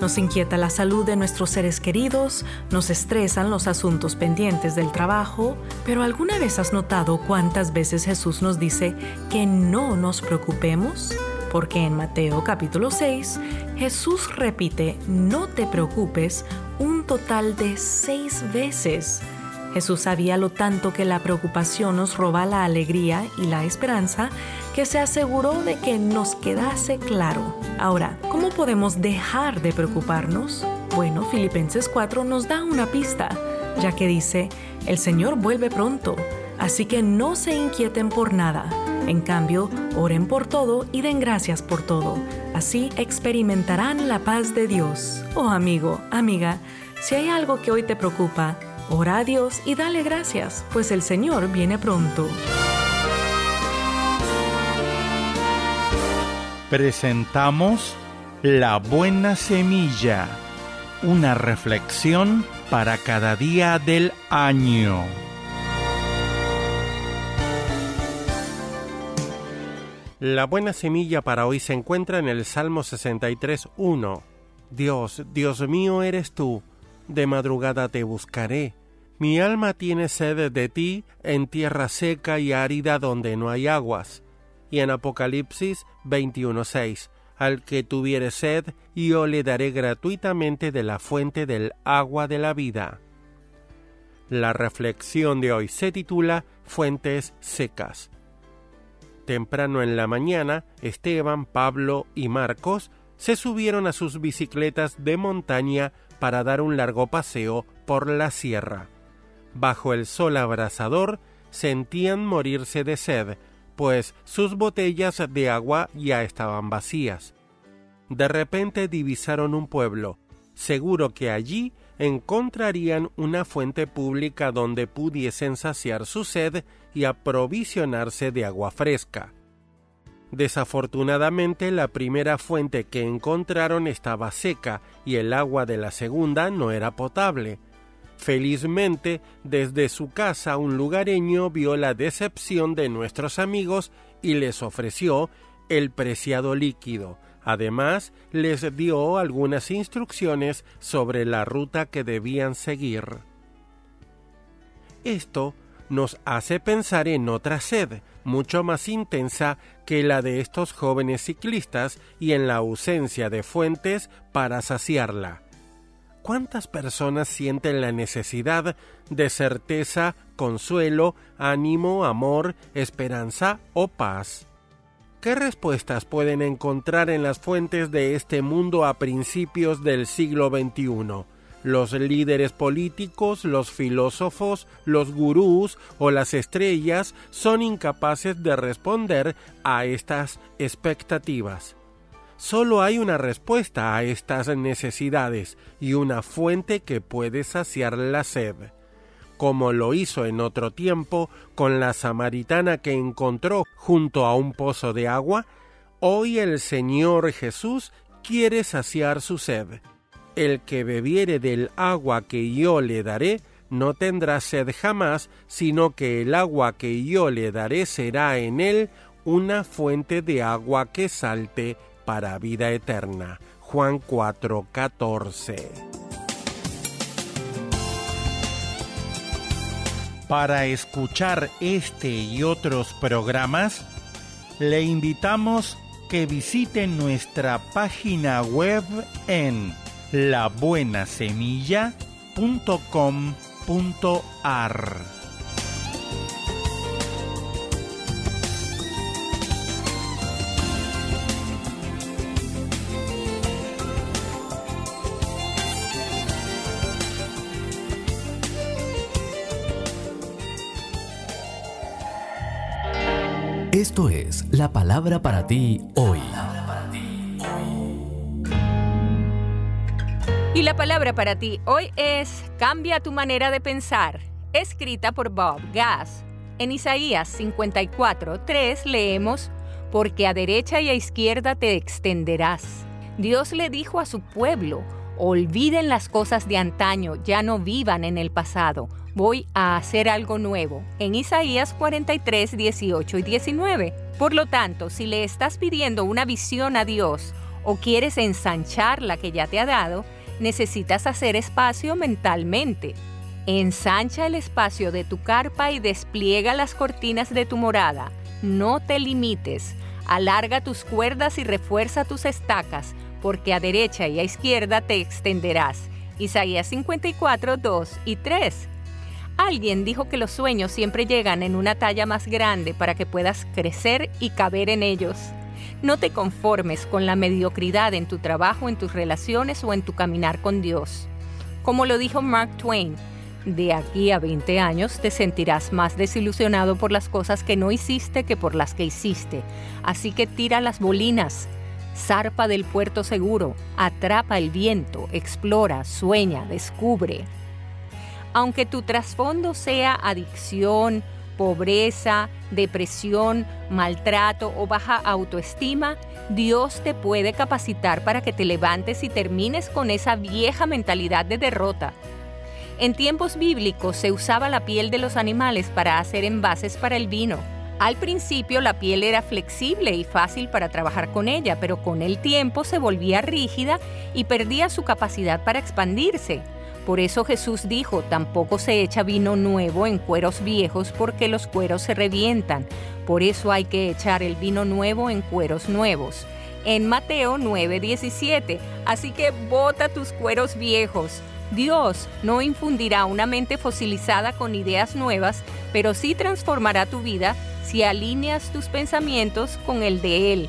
Nos inquieta la salud de nuestros seres queridos, nos estresan los asuntos pendientes del trabajo, pero ¿alguna vez has notado cuántas veces Jesús nos dice que no nos preocupemos? Porque en Mateo capítulo 6, Jesús repite, no te preocupes, un total de seis veces. Jesús sabía lo tanto que la preocupación nos roba la alegría y la esperanza que se aseguró de que nos quedase claro. Ahora, ¿cómo podemos dejar de preocuparnos? Bueno, Filipenses 4 nos da una pista, ya que dice, el Señor vuelve pronto, así que no se inquieten por nada. En cambio, oren por todo y den gracias por todo. Así experimentarán la paz de Dios. Oh amigo, amiga, si hay algo que hoy te preocupa, ora a Dios y dale gracias, pues el Señor viene pronto. Presentamos La Buena Semilla, una reflexión para cada día del año. La buena semilla para hoy se encuentra en el Salmo 63.1. Dios, Dios mío eres tú, de madrugada te buscaré. Mi alma tiene sed de ti en tierra seca y árida donde no hay aguas y en Apocalipsis 21:6, al que tuviere sed, yo le daré gratuitamente de la fuente del agua de la vida. La reflexión de hoy se titula Fuentes secas. Temprano en la mañana, Esteban, Pablo y Marcos se subieron a sus bicicletas de montaña para dar un largo paseo por la sierra. Bajo el sol abrasador, sentían morirse de sed, pues sus botellas de agua ya estaban vacías. De repente divisaron un pueblo. Seguro que allí encontrarían una fuente pública donde pudiesen saciar su sed y aprovisionarse de agua fresca. Desafortunadamente la primera fuente que encontraron estaba seca y el agua de la segunda no era potable. Felizmente, desde su casa un lugareño vio la decepción de nuestros amigos y les ofreció el preciado líquido. Además, les dio algunas instrucciones sobre la ruta que debían seguir. Esto nos hace pensar en otra sed, mucho más intensa que la de estos jóvenes ciclistas y en la ausencia de fuentes para saciarla. ¿Cuántas personas sienten la necesidad de certeza, consuelo, ánimo, amor, esperanza o paz? ¿Qué respuestas pueden encontrar en las fuentes de este mundo a principios del siglo XXI? Los líderes políticos, los filósofos, los gurús o las estrellas son incapaces de responder a estas expectativas. Solo hay una respuesta a estas necesidades y una fuente que puede saciar la sed como lo hizo en otro tiempo con la samaritana que encontró junto a un pozo de agua, hoy el Señor Jesús quiere saciar su sed. El que bebiere del agua que yo le daré, no tendrá sed jamás, sino que el agua que yo le daré será en él una fuente de agua que salte para vida eterna. Juan 4:14 Para escuchar este y otros programas, le invitamos que visite nuestra página web en labuenasemilla.com.ar. Esto es la palabra para ti hoy. Y la palabra para ti hoy es Cambia tu manera de pensar, escrita por Bob Gass. En Isaías 54, 3 leemos, Porque a derecha y a izquierda te extenderás. Dios le dijo a su pueblo, olviden las cosas de antaño, ya no vivan en el pasado voy a hacer algo nuevo. En Isaías 43, 18 y 19. Por lo tanto, si le estás pidiendo una visión a Dios o quieres ensanchar la que ya te ha dado, necesitas hacer espacio mentalmente. Ensancha el espacio de tu carpa y despliega las cortinas de tu morada. No te limites. Alarga tus cuerdas y refuerza tus estacas, porque a derecha y a izquierda te extenderás. Isaías 54, 2 y 3. Alguien dijo que los sueños siempre llegan en una talla más grande para que puedas crecer y caber en ellos. No te conformes con la mediocridad en tu trabajo, en tus relaciones o en tu caminar con Dios. Como lo dijo Mark Twain, de aquí a 20 años te sentirás más desilusionado por las cosas que no hiciste que por las que hiciste. Así que tira las bolinas, zarpa del puerto seguro, atrapa el viento, explora, sueña, descubre, aunque tu trasfondo sea adicción, pobreza, depresión, maltrato o baja autoestima, Dios te puede capacitar para que te levantes y termines con esa vieja mentalidad de derrota. En tiempos bíblicos se usaba la piel de los animales para hacer envases para el vino. Al principio la piel era flexible y fácil para trabajar con ella, pero con el tiempo se volvía rígida y perdía su capacidad para expandirse. Por eso Jesús dijo, tampoco se echa vino nuevo en cueros viejos porque los cueros se revientan. Por eso hay que echar el vino nuevo en cueros nuevos. En Mateo 9:17, así que bota tus cueros viejos. Dios no infundirá una mente fosilizada con ideas nuevas, pero sí transformará tu vida si alineas tus pensamientos con el de Él.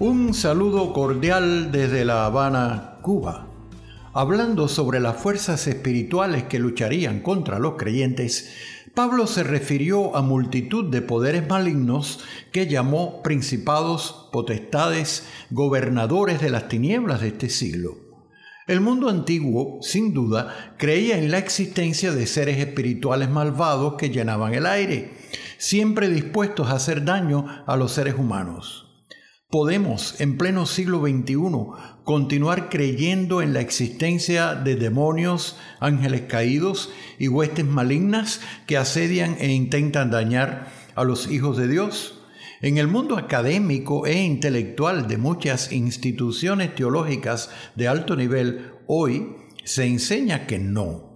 Un saludo cordial desde La Habana, Cuba. Hablando sobre las fuerzas espirituales que lucharían contra los creyentes, Pablo se refirió a multitud de poderes malignos que llamó principados, potestades, gobernadores de las tinieblas de este siglo. El mundo antiguo, sin duda, creía en la existencia de seres espirituales malvados que llenaban el aire, siempre dispuestos a hacer daño a los seres humanos. Podemos, en pleno siglo XXI, continuar creyendo en la existencia de demonios, ángeles caídos y huestes malignas que asedian e intentan dañar a los hijos de Dios? En el mundo académico e intelectual de muchas instituciones teológicas de alto nivel, hoy se enseña que no.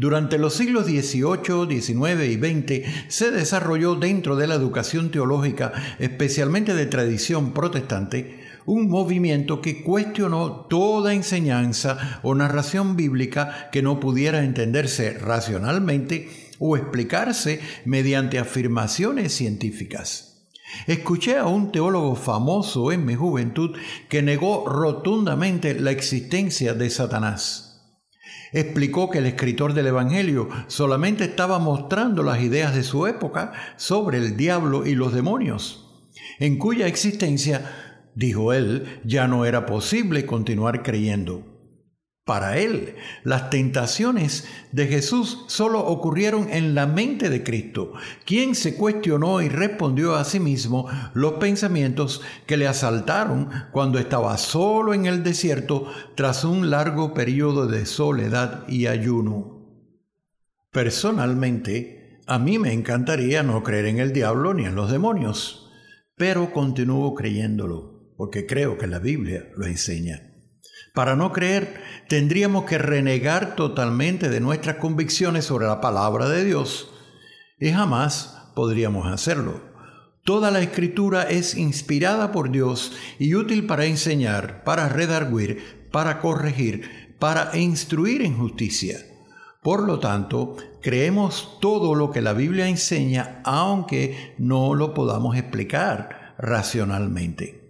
Durante los siglos XVIII, XIX y XX se desarrolló dentro de la educación teológica, especialmente de tradición protestante, un movimiento que cuestionó toda enseñanza o narración bíblica que no pudiera entenderse racionalmente o explicarse mediante afirmaciones científicas. Escuché a un teólogo famoso en mi juventud que negó rotundamente la existencia de Satanás explicó que el escritor del Evangelio solamente estaba mostrando las ideas de su época sobre el diablo y los demonios, en cuya existencia, dijo él, ya no era posible continuar creyendo. Para él, las tentaciones de Jesús solo ocurrieron en la mente de Cristo, quien se cuestionó y respondió a sí mismo los pensamientos que le asaltaron cuando estaba solo en el desierto tras un largo periodo de soledad y ayuno. Personalmente, a mí me encantaría no creer en el diablo ni en los demonios, pero continúo creyéndolo, porque creo que la Biblia lo enseña. Para no creer, tendríamos que renegar totalmente de nuestras convicciones sobre la palabra de Dios y jamás podríamos hacerlo. Toda la escritura es inspirada por Dios y útil para enseñar, para redarguir, para corregir, para instruir en justicia. Por lo tanto, creemos todo lo que la Biblia enseña, aunque no lo podamos explicar racionalmente.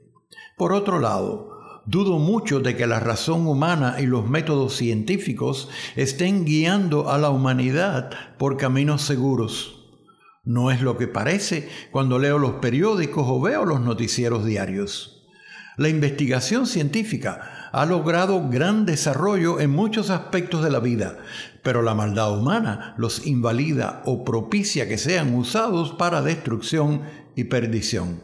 Por otro lado, Dudo mucho de que la razón humana y los métodos científicos estén guiando a la humanidad por caminos seguros. No es lo que parece cuando leo los periódicos o veo los noticieros diarios. La investigación científica ha logrado gran desarrollo en muchos aspectos de la vida, pero la maldad humana los invalida o propicia que sean usados para destrucción y perdición.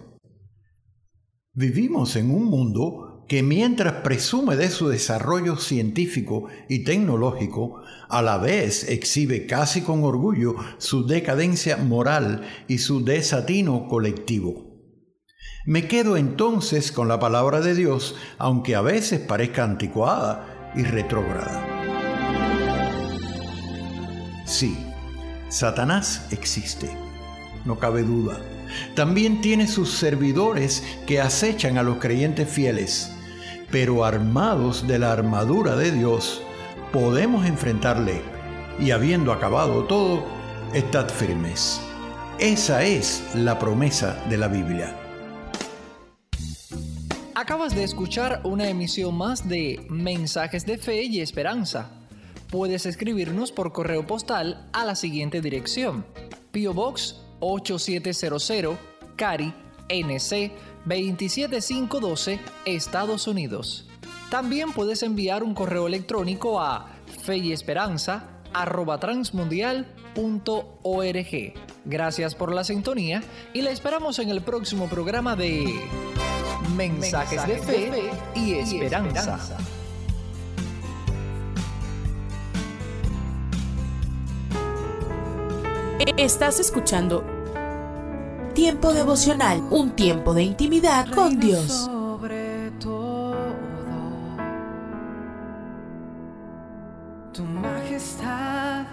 Vivimos en un mundo que mientras presume de su desarrollo científico y tecnológico, a la vez exhibe casi con orgullo su decadencia moral y su desatino colectivo. Me quedo entonces con la palabra de Dios, aunque a veces parezca anticuada y retrógrada. Sí, Satanás existe, no cabe duda. También tiene sus servidores que acechan a los creyentes fieles pero armados de la armadura de Dios, podemos enfrentarle y habiendo acabado todo, estad firmes. Esa es la promesa de la Biblia. Acabas de escuchar una emisión más de Mensajes de Fe y Esperanza. Puedes escribirnos por correo postal a la siguiente dirección: Pio Box 8700, Cari, NC 27512, Estados Unidos. También puedes enviar un correo electrónico a feyesperanza@transmundial.org. Gracias por la sintonía y la esperamos en el próximo programa de Mensajes, de, fe y, esperanza. Estás escuchando Tiempo devocional, un tiempo de intimidad con Dios. Sobre todo, tu majestad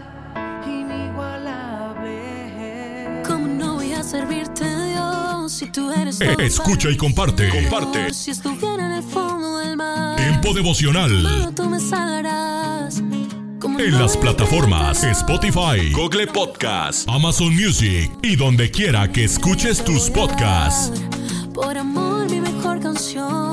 inigualable. ¿Cómo no voy a servirte, Dios, si tú eres todo Escucha y comparte. Comparte. Si estuviera en el fondo del mar, Tiempo devocional. solo tú me salvarás. ¿Cómo En las plataformas Spotify, Google Podcast, Amazon Music y donde quiera que escuches tus podcasts. Por amor, mi mejor canción.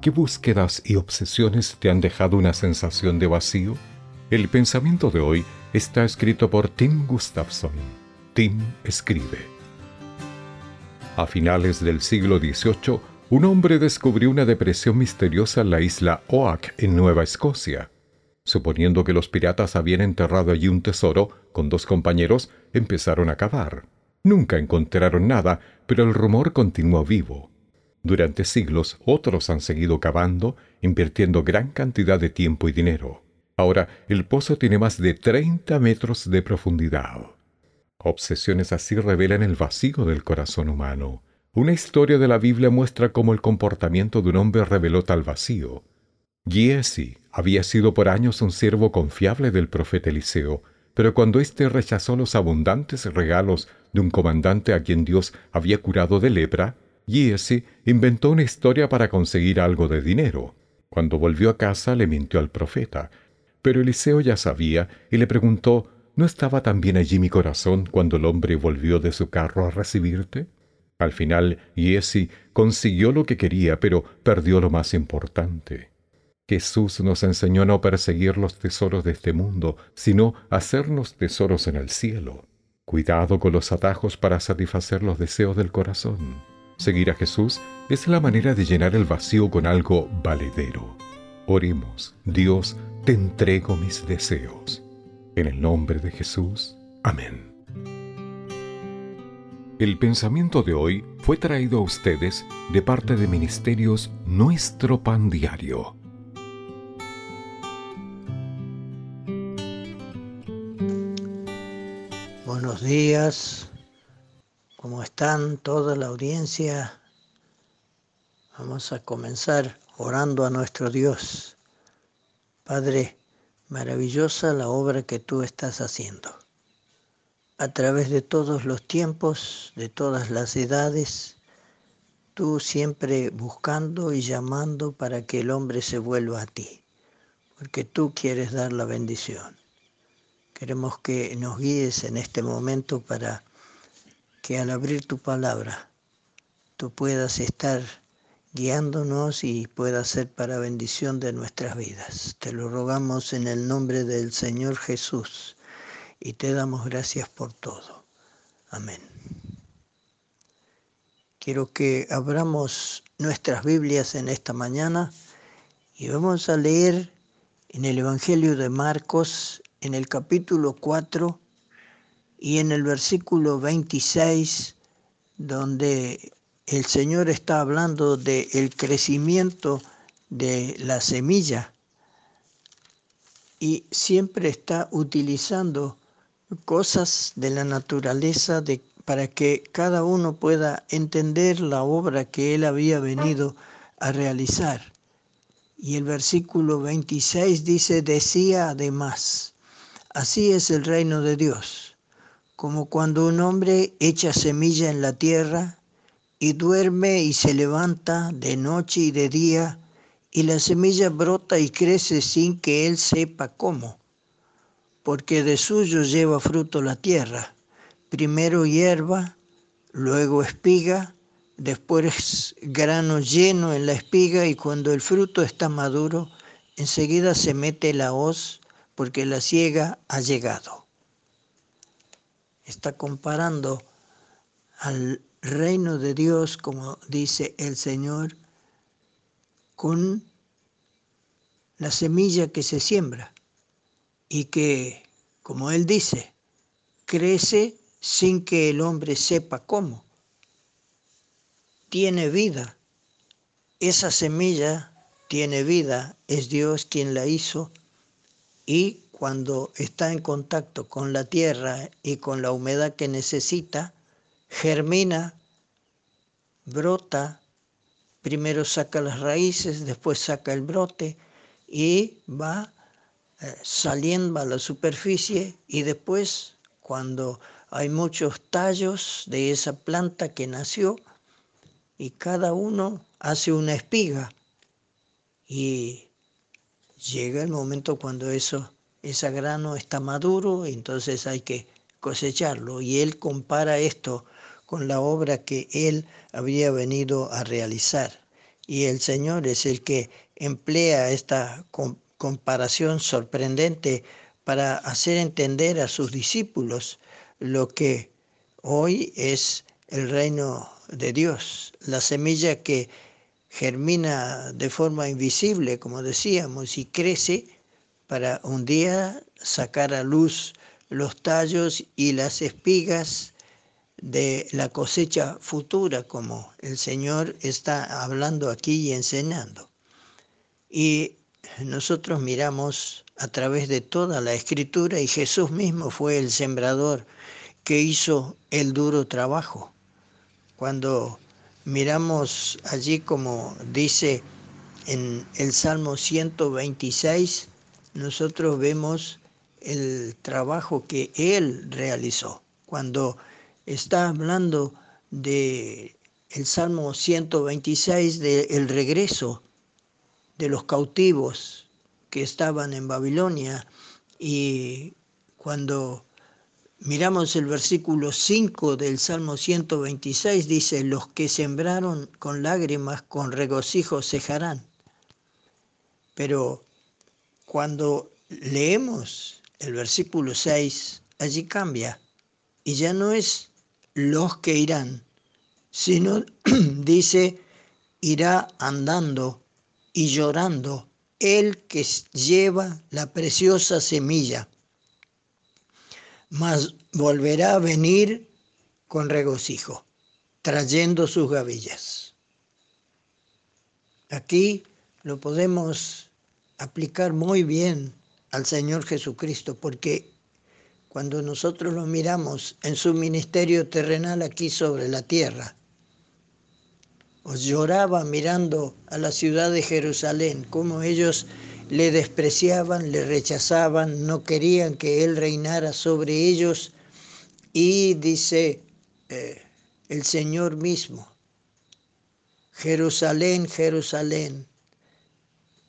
¿Qué búsquedas y obsesiones te han dejado una sensación de vacío? El pensamiento de hoy está escrito por Tim Gustafson. Tim escribe. A finales del siglo XVIII, un hombre descubrió una depresión misteriosa en la isla Oak, en Nueva Escocia. Suponiendo que los piratas habían enterrado allí un tesoro, con dos compañeros empezaron a cavar. Nunca encontraron nada, pero el rumor continuó vivo. Durante siglos otros han seguido cavando, invirtiendo gran cantidad de tiempo y dinero. Ahora el pozo tiene más de 30 metros de profundidad. Obsesiones así revelan el vacío del corazón humano. Una historia de la Biblia muestra cómo el comportamiento de un hombre reveló tal vacío. Giesi había sido por años un siervo confiable del profeta Eliseo, pero cuando éste rechazó los abundantes regalos de un comandante a quien Dios había curado de lepra, Giesi inventó una historia para conseguir algo de dinero. Cuando volvió a casa le mintió al profeta, pero Eliseo ya sabía y le preguntó, ¿no estaba también allí mi corazón cuando el hombre volvió de su carro a recibirte? Al final, Giesi consiguió lo que quería, pero perdió lo más importante. Jesús nos enseñó a no perseguir los tesoros de este mundo, sino hacernos tesoros en el cielo. Cuidado con los atajos para satisfacer los deseos del corazón. Seguir a Jesús es la manera de llenar el vacío con algo valedero. Oremos, Dios, te entrego mis deseos. En el nombre de Jesús. Amén. El pensamiento de hoy fue traído a ustedes de parte de Ministerios Nuestro Pan Diario. Buenos días, ¿Cómo están toda la audiencia? Vamos a comenzar orando a nuestro Dios. Padre, maravillosa la obra que tú estás haciendo. A través de todos los tiempos, de todas las edades, tú siempre buscando y llamando para que el hombre se vuelva a ti, porque tú quieres dar la bendición. Queremos que nos guíes en este momento para que al abrir tu palabra tú puedas estar guiándonos y pueda ser para bendición de nuestras vidas. Te lo rogamos en el nombre del Señor Jesús y te damos gracias por todo. Amén. Quiero que abramos nuestras Biblias en esta mañana y vamos a leer en el Evangelio de Marcos, en el capítulo 4, y en el versículo 26, donde el Señor está hablando del el crecimiento de la semilla y siempre está utilizando cosas de la naturaleza para que cada uno pueda entender la obra que él había venido a realizar. Y el versículo 26 dice, decía además, así es el reino de Dios como cuando un hombre echa semilla en la tierra y duerme y se levanta de noche y de día, y la semilla brota y crece sin que él sepa cómo, porque de suyo lleva fruto la tierra, primero hierba, luego espiga, después grano lleno en la espiga y cuando el fruto está maduro, enseguida se mete la hoz porque la ciega ha llegado está comparando al reino de Dios, como dice el Señor, con la semilla que se siembra y que, como Él dice, crece sin que el hombre sepa cómo. Tiene vida. Esa semilla tiene vida, es Dios quien la hizo y cuando está en contacto con la tierra y con la humedad que necesita, germina, brota, primero saca las raíces, después saca el brote y va eh, saliendo a la superficie y después cuando hay muchos tallos de esa planta que nació y cada uno hace una espiga y llega el momento cuando eso ese grano está maduro, entonces hay que cosecharlo. Y él compara esto con la obra que él había venido a realizar. Y el Señor es el que emplea esta comparación sorprendente para hacer entender a sus discípulos lo que hoy es el reino de Dios, la semilla que germina de forma invisible, como decíamos, y crece para un día sacar a luz los tallos y las espigas de la cosecha futura, como el Señor está hablando aquí y enseñando. Y nosotros miramos a través de toda la escritura y Jesús mismo fue el sembrador que hizo el duro trabajo. Cuando miramos allí como dice en el Salmo 126, nosotros vemos el trabajo que Él realizó. Cuando está hablando de el Salmo 126 del regreso de los cautivos que estaban en Babilonia y cuando miramos el versículo 5 del Salmo 126 dice, los que sembraron con lágrimas, con regocijo cejarán. Pero cuando leemos el versículo 6, allí cambia y ya no es los que irán, sino dice, irá andando y llorando el que lleva la preciosa semilla, mas volverá a venir con regocijo, trayendo sus gavillas. Aquí lo podemos aplicar muy bien al Señor Jesucristo, porque cuando nosotros lo miramos en su ministerio terrenal aquí sobre la tierra, os lloraba mirando a la ciudad de Jerusalén, como ellos le despreciaban, le rechazaban, no querían que él reinara sobre ellos. Y dice eh, el Señor mismo, Jerusalén, Jerusalén,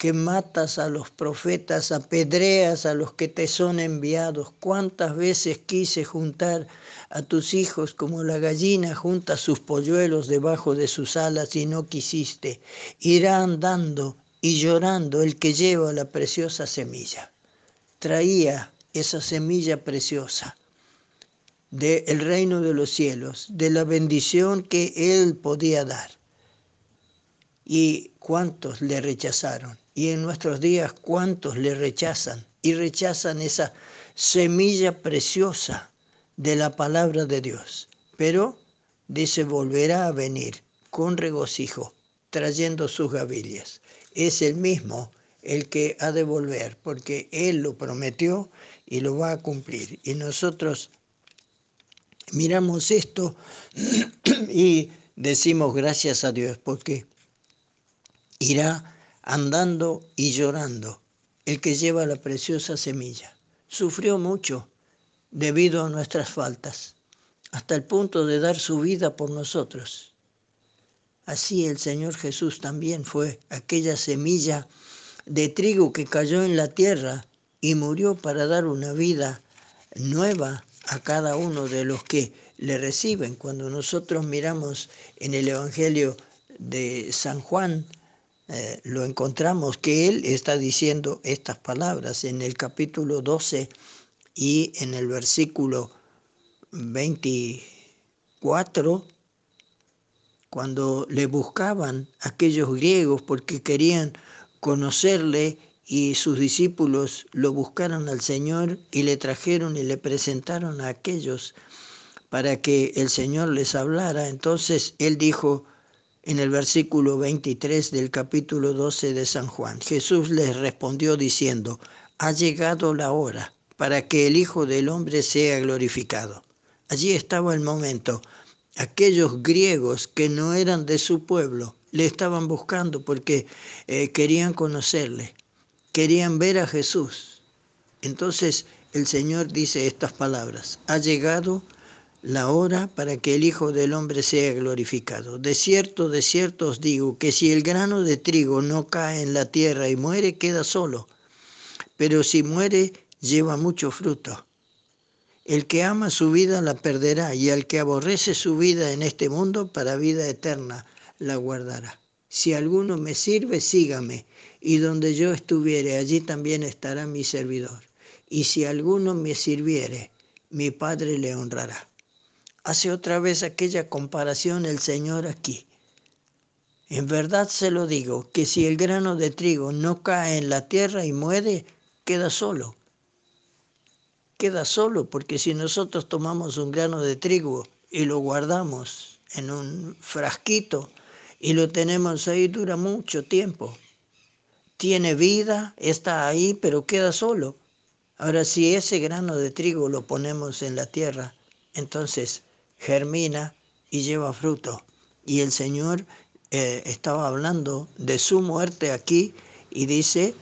que matas a los profetas, apedreas a los que te son enviados. ¿Cuántas veces quise juntar a tus hijos como la gallina junta sus polluelos debajo de sus alas y no quisiste? Irá andando y llorando el que lleva la preciosa semilla. Traía esa semilla preciosa del reino de los cielos, de la bendición que él podía dar. ¿Y cuántos le rechazaron? Y en nuestros días, ¿cuántos le rechazan? Y rechazan esa semilla preciosa de la palabra de Dios. Pero dice, volverá a venir con regocijo, trayendo sus gavillas. Es el mismo el que ha de volver, porque Él lo prometió y lo va a cumplir. Y nosotros miramos esto y decimos gracias a Dios, porque irá andando y llorando, el que lleva la preciosa semilla. Sufrió mucho debido a nuestras faltas, hasta el punto de dar su vida por nosotros. Así el Señor Jesús también fue aquella semilla de trigo que cayó en la tierra y murió para dar una vida nueva a cada uno de los que le reciben. Cuando nosotros miramos en el Evangelio de San Juan, eh, lo encontramos que él está diciendo estas palabras en el capítulo 12 y en el versículo 24, cuando le buscaban aquellos griegos porque querían conocerle y sus discípulos lo buscaron al Señor y le trajeron y le presentaron a aquellos para que el Señor les hablara. Entonces él dijo, en el versículo 23 del capítulo 12 de San Juan. Jesús les respondió diciendo, ha llegado la hora para que el Hijo del Hombre sea glorificado. Allí estaba el momento. Aquellos griegos que no eran de su pueblo le estaban buscando porque eh, querían conocerle, querían ver a Jesús. Entonces el Señor dice estas palabras, ha llegado la hora para que el Hijo del Hombre sea glorificado. De cierto, de cierto os digo que si el grano de trigo no cae en la tierra y muere, queda solo, pero si muere, lleva mucho fruto. el que ama su vida la perderá y el que aborrece su vida en este mundo para vida eterna la guardará. Si alguno me sirve, sígame, y donde yo estuviere, allí también estará mi servidor. Y si alguno me sirviere, mi Padre le honrará. Hace otra vez aquella comparación el Señor aquí. En verdad se lo digo, que si el grano de trigo no cae en la tierra y muere, queda solo. Queda solo porque si nosotros tomamos un grano de trigo y lo guardamos en un frasquito y lo tenemos ahí, dura mucho tiempo. Tiene vida, está ahí, pero queda solo. Ahora, si ese grano de trigo lo ponemos en la tierra, entonces germina y lleva fruto. Y el Señor eh, estaba hablando de su muerte aquí y dice,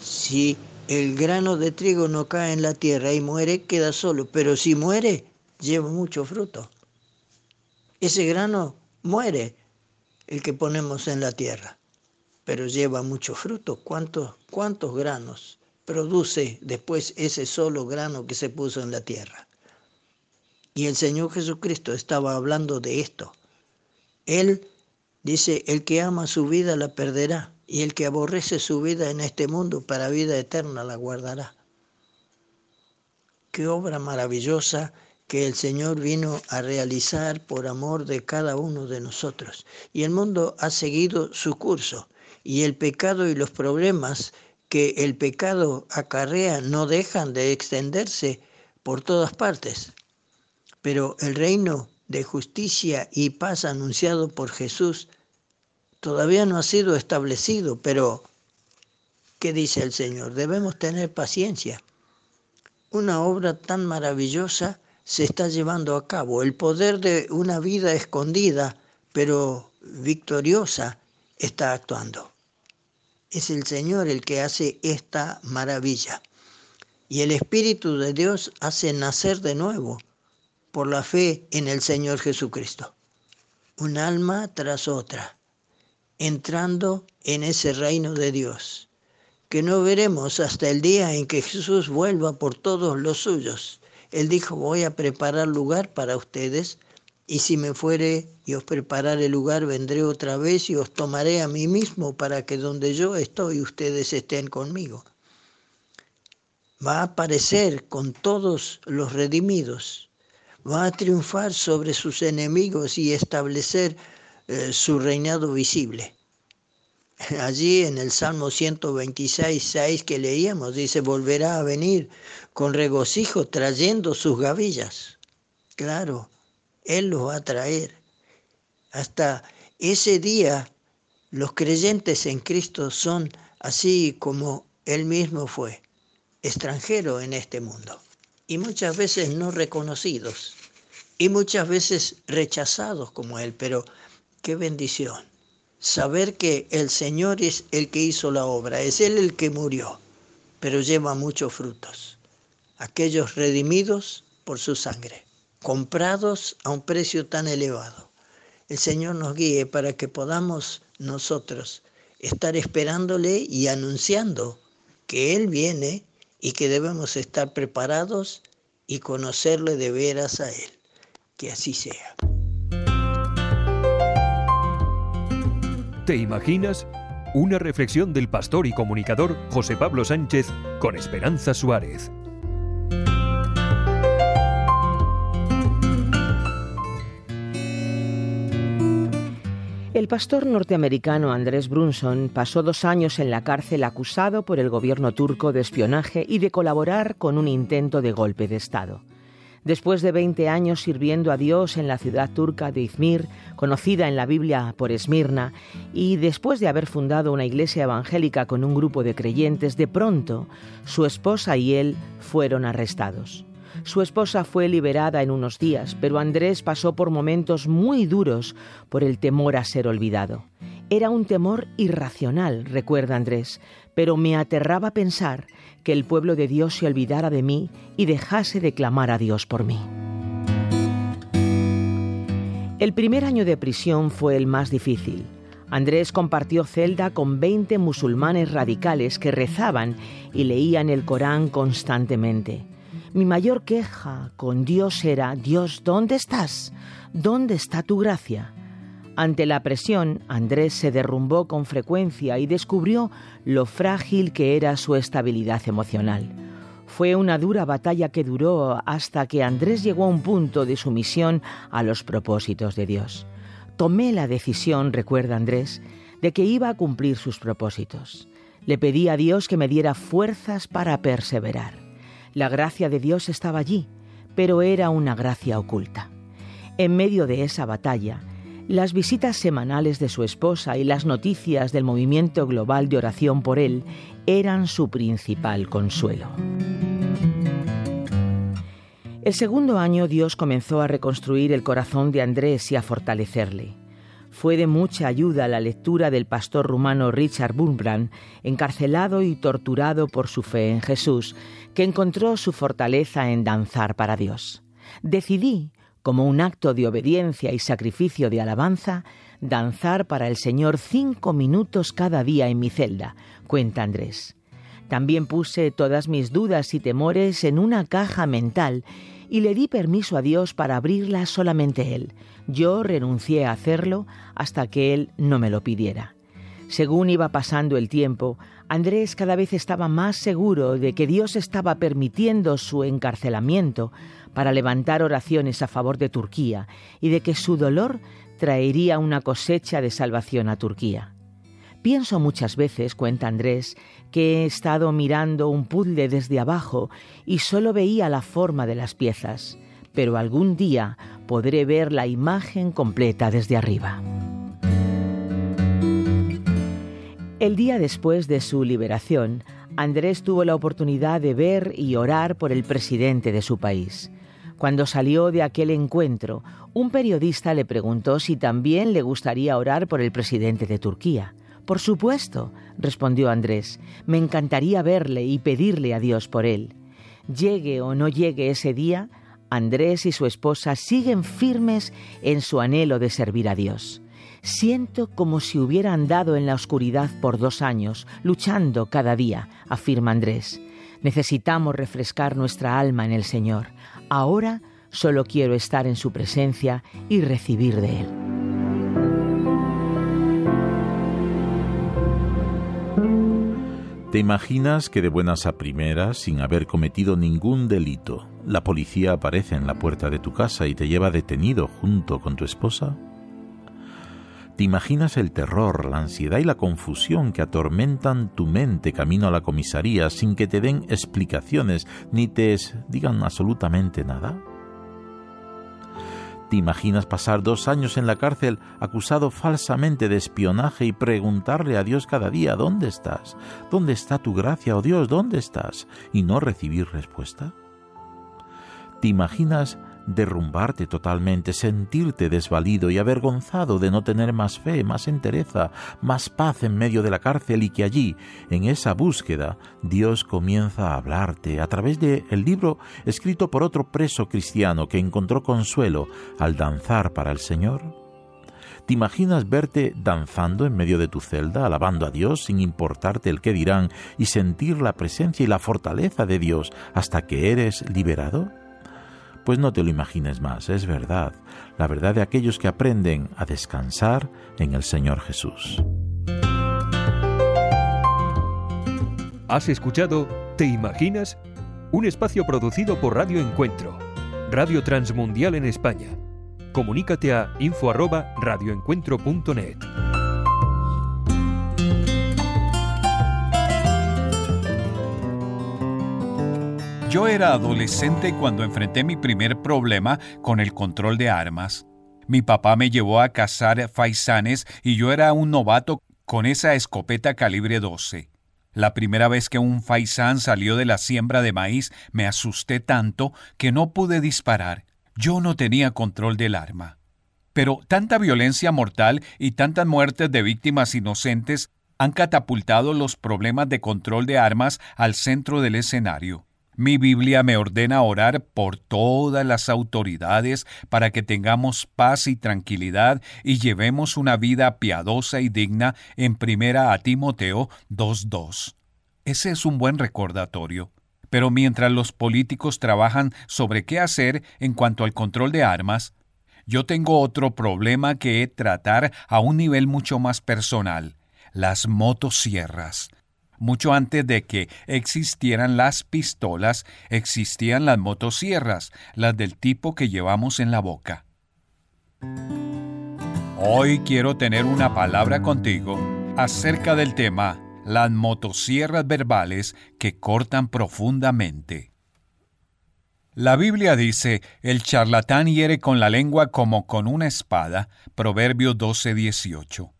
si el grano de trigo no cae en la tierra y muere, queda solo, pero si muere, lleva mucho fruto. Ese grano muere, el que ponemos en la tierra, pero lleva mucho fruto. ¿Cuántos, cuántos granos produce después ese solo grano que se puso en la tierra? Y el Señor Jesucristo estaba hablando de esto. Él dice, el que ama su vida la perderá, y el que aborrece su vida en este mundo para vida eterna la guardará. Qué obra maravillosa que el Señor vino a realizar por amor de cada uno de nosotros. Y el mundo ha seguido su curso, y el pecado y los problemas que el pecado acarrea no dejan de extenderse por todas partes. Pero el reino de justicia y paz anunciado por Jesús todavía no ha sido establecido, pero ¿qué dice el Señor? Debemos tener paciencia. Una obra tan maravillosa se está llevando a cabo. El poder de una vida escondida, pero victoriosa, está actuando. Es el Señor el que hace esta maravilla. Y el Espíritu de Dios hace nacer de nuevo por la fe en el Señor Jesucristo. Un alma tras otra, entrando en ese reino de Dios, que no veremos hasta el día en que Jesús vuelva por todos los suyos. Él dijo, voy a preparar lugar para ustedes, y si me fuere y os prepararé lugar, vendré otra vez y os tomaré a mí mismo para que donde yo estoy ustedes estén conmigo. Va a aparecer con todos los redimidos va a triunfar sobre sus enemigos y establecer eh, su reinado visible. Allí en el Salmo 126, 6 que leíamos, dice, volverá a venir con regocijo trayendo sus gavillas. Claro, Él los va a traer. Hasta ese día los creyentes en Cristo son así como Él mismo fue, extranjero en este mundo y muchas veces no reconocidos y muchas veces rechazados como Él, pero qué bendición. Saber que el Señor es el que hizo la obra, es Él el que murió, pero lleva muchos frutos. Aquellos redimidos por su sangre, comprados a un precio tan elevado. El Señor nos guíe para que podamos nosotros estar esperándole y anunciando que Él viene y que debemos estar preparados y conocerle de veras a Él. Que así sea. ¿Te imaginas? Una reflexión del pastor y comunicador José Pablo Sánchez con Esperanza Suárez. El pastor norteamericano Andrés Brunson pasó dos años en la cárcel acusado por el gobierno turco de espionaje y de colaborar con un intento de golpe de Estado. Después de 20 años sirviendo a Dios en la ciudad turca de Izmir, conocida en la Biblia por Esmirna, y después de haber fundado una iglesia evangélica con un grupo de creyentes, de pronto su esposa y él fueron arrestados. Su esposa fue liberada en unos días, pero Andrés pasó por momentos muy duros por el temor a ser olvidado. Era un temor irracional, recuerda Andrés, pero me aterraba pensar que el pueblo de Dios se olvidara de mí y dejase de clamar a Dios por mí. El primer año de prisión fue el más difícil. Andrés compartió celda con 20 musulmanes radicales que rezaban y leían el Corán constantemente. Mi mayor queja con Dios era, Dios, ¿dónde estás? ¿Dónde está tu gracia? Ante la presión, Andrés se derrumbó con frecuencia y descubrió lo frágil que era su estabilidad emocional. Fue una dura batalla que duró hasta que Andrés llegó a un punto de sumisión a los propósitos de Dios. Tomé la decisión, recuerda Andrés, de que iba a cumplir sus propósitos. Le pedí a Dios que me diera fuerzas para perseverar. La gracia de Dios estaba allí, pero era una gracia oculta. En medio de esa batalla, las visitas semanales de su esposa y las noticias del movimiento global de oración por él eran su principal consuelo. El segundo año Dios comenzó a reconstruir el corazón de Andrés y a fortalecerle. Fue de mucha ayuda la lectura del pastor rumano Richard Wurmbrand, encarcelado y torturado por su fe en Jesús, que encontró su fortaleza en danzar para Dios. Decidí como un acto de obediencia y sacrificio de alabanza, danzar para el Señor cinco minutos cada día en mi celda, cuenta Andrés. También puse todas mis dudas y temores en una caja mental y le di permiso a Dios para abrirla solamente Él. Yo renuncié a hacerlo hasta que Él no me lo pidiera. Según iba pasando el tiempo, Andrés cada vez estaba más seguro de que Dios estaba permitiendo su encarcelamiento para levantar oraciones a favor de Turquía y de que su dolor traería una cosecha de salvación a Turquía. Pienso muchas veces, cuenta Andrés, he estado mirando un puzzle desde abajo y solo veía la forma de las piezas, pero algún día podré ver la imagen completa desde arriba. El día después de su liberación, Andrés tuvo la oportunidad de ver y orar por el presidente de su país. Cuando salió de aquel encuentro, un periodista le preguntó si también le gustaría orar por el presidente de Turquía. Por supuesto, respondió Andrés, me encantaría verle y pedirle a Dios por él. Llegue o no llegue ese día, Andrés y su esposa siguen firmes en su anhelo de servir a Dios. Siento como si hubiera andado en la oscuridad por dos años, luchando cada día, afirma Andrés. Necesitamos refrescar nuestra alma en el Señor. Ahora solo quiero estar en su presencia y recibir de Él. ¿Te imaginas que de buenas a primeras, sin haber cometido ningún delito, la policía aparece en la puerta de tu casa y te lleva detenido junto con tu esposa? ¿Te imaginas el terror, la ansiedad y la confusión que atormentan tu mente camino a la comisaría sin que te den explicaciones ni te digan absolutamente nada? ¿Te imaginas pasar dos años en la cárcel acusado falsamente de espionaje y preguntarle a Dios cada día ¿dónde estás? ¿Dónde está tu gracia, oh Dios? ¿Dónde estás? y no recibir respuesta? ¿Te imaginas derrumbarte totalmente, sentirte desvalido y avergonzado de no tener más fe, más entereza, más paz en medio de la cárcel y que allí, en esa búsqueda, Dios comienza a hablarte a través de el libro escrito por otro preso cristiano que encontró consuelo al danzar para el Señor? ¿Te imaginas verte danzando en medio de tu celda, alabando a Dios sin importarte el qué dirán y sentir la presencia y la fortaleza de Dios hasta que eres liberado? Pues no te lo imagines más, es verdad, la verdad de aquellos que aprenden a descansar en el Señor Jesús. ¿Has escuchado ¿Te imaginas? Un espacio producido por Radio Encuentro, Radio Transmundial en España. Comunícate a info@radioencuentro.net. Yo era adolescente cuando enfrenté mi primer problema con el control de armas. Mi papá me llevó a cazar faisanes y yo era un novato con esa escopeta calibre 12. La primera vez que un faisán salió de la siembra de maíz me asusté tanto que no pude disparar. Yo no tenía control del arma. Pero tanta violencia mortal y tantas muertes de víctimas inocentes han catapultado los problemas de control de armas al centro del escenario. Mi Biblia me ordena orar por todas las autoridades para que tengamos paz y tranquilidad y llevemos una vida piadosa y digna en primera a Timoteo 2.2. Ese es un buen recordatorio. Pero mientras los políticos trabajan sobre qué hacer en cuanto al control de armas, yo tengo otro problema que tratar a un nivel mucho más personal, las motosierras. Mucho antes de que existieran las pistolas, existían las motosierras, las del tipo que llevamos en la boca. Hoy quiero tener una palabra contigo acerca del tema las motosierras verbales que cortan profundamente. La Biblia dice, el charlatán hiere con la lengua como con una espada, Proverbio 12:18.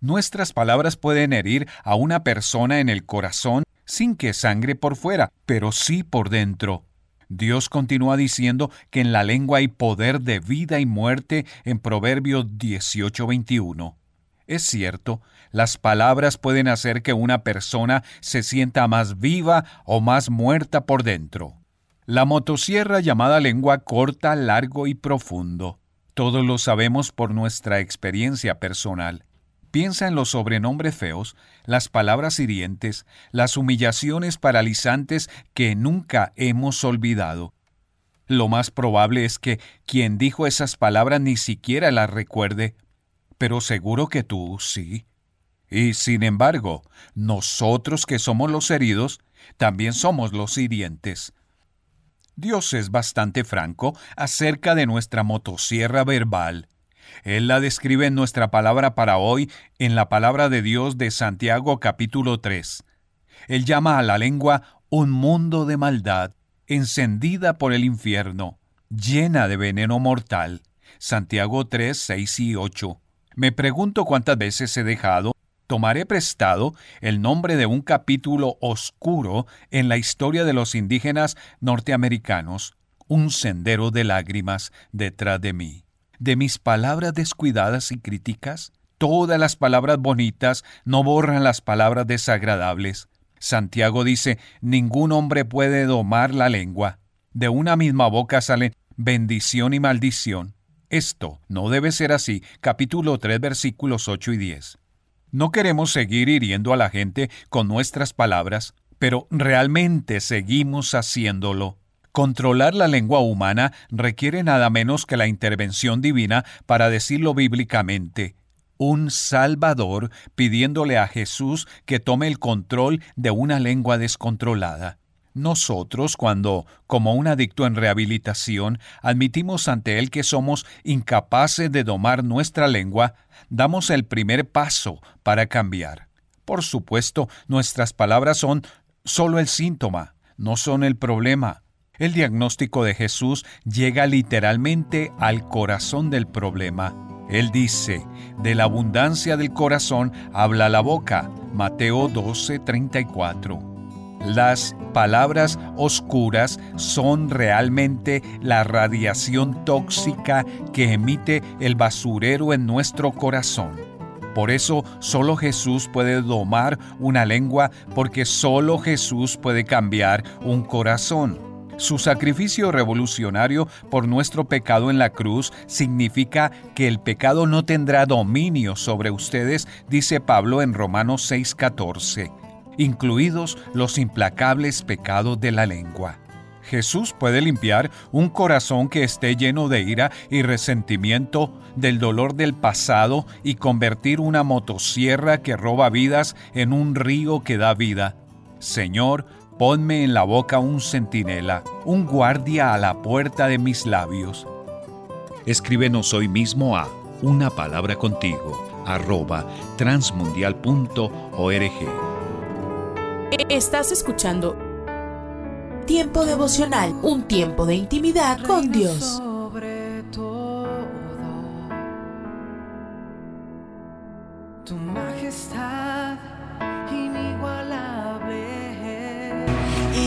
Nuestras palabras pueden herir a una persona en el corazón sin que sangre por fuera, pero sí por dentro. Dios continúa diciendo que en la lengua hay poder de vida y muerte en Proverbios 18:21. Es cierto, las palabras pueden hacer que una persona se sienta más viva o más muerta por dentro. La motosierra llamada lengua corta, largo y profundo. Todos lo sabemos por nuestra experiencia personal. Piensa en los sobrenombres feos, las palabras hirientes, las humillaciones paralizantes que nunca hemos olvidado. Lo más probable es que quien dijo esas palabras ni siquiera las recuerde, pero seguro que tú sí. Y sin embargo, nosotros que somos los heridos, también somos los hirientes. Dios es bastante franco acerca de nuestra motosierra verbal. Él la describe en nuestra palabra para hoy en la palabra de Dios de Santiago capítulo 3. Él llama a la lengua un mundo de maldad, encendida por el infierno, llena de veneno mortal. Santiago 3, 6 y 8. Me pregunto cuántas veces he dejado, tomaré prestado el nombre de un capítulo oscuro en la historia de los indígenas norteamericanos, un sendero de lágrimas detrás de mí de mis palabras descuidadas y críticas? Todas las palabras bonitas no borran las palabras desagradables. Santiago dice, ningún hombre puede domar la lengua. De una misma boca salen bendición y maldición. Esto no debe ser así. Capítulo 3 versículos 8 y 10. No queremos seguir hiriendo a la gente con nuestras palabras, pero realmente seguimos haciéndolo. Controlar la lengua humana requiere nada menos que la intervención divina para decirlo bíblicamente. Un Salvador pidiéndole a Jesús que tome el control de una lengua descontrolada. Nosotros, cuando, como un adicto en rehabilitación, admitimos ante Él que somos incapaces de domar nuestra lengua, damos el primer paso para cambiar. Por supuesto, nuestras palabras son solo el síntoma, no son el problema. El diagnóstico de Jesús llega literalmente al corazón del problema. Él dice, de la abundancia del corazón habla la boca. Mateo 12:34. Las palabras oscuras son realmente la radiación tóxica que emite el basurero en nuestro corazón. Por eso solo Jesús puede domar una lengua porque solo Jesús puede cambiar un corazón. Su sacrificio revolucionario por nuestro pecado en la cruz significa que el pecado no tendrá dominio sobre ustedes, dice Pablo en Romanos 6:14, incluidos los implacables pecados de la lengua. Jesús puede limpiar un corazón que esté lleno de ira y resentimiento del dolor del pasado y convertir una motosierra que roba vidas en un río que da vida. Señor, Ponme en la boca un centinela, un guardia a la puerta de mis labios. Escríbenos hoy mismo a una palabra contigo arroba transmundial.org. Estás escuchando Tiempo devocional, un tiempo de intimidad con Dios.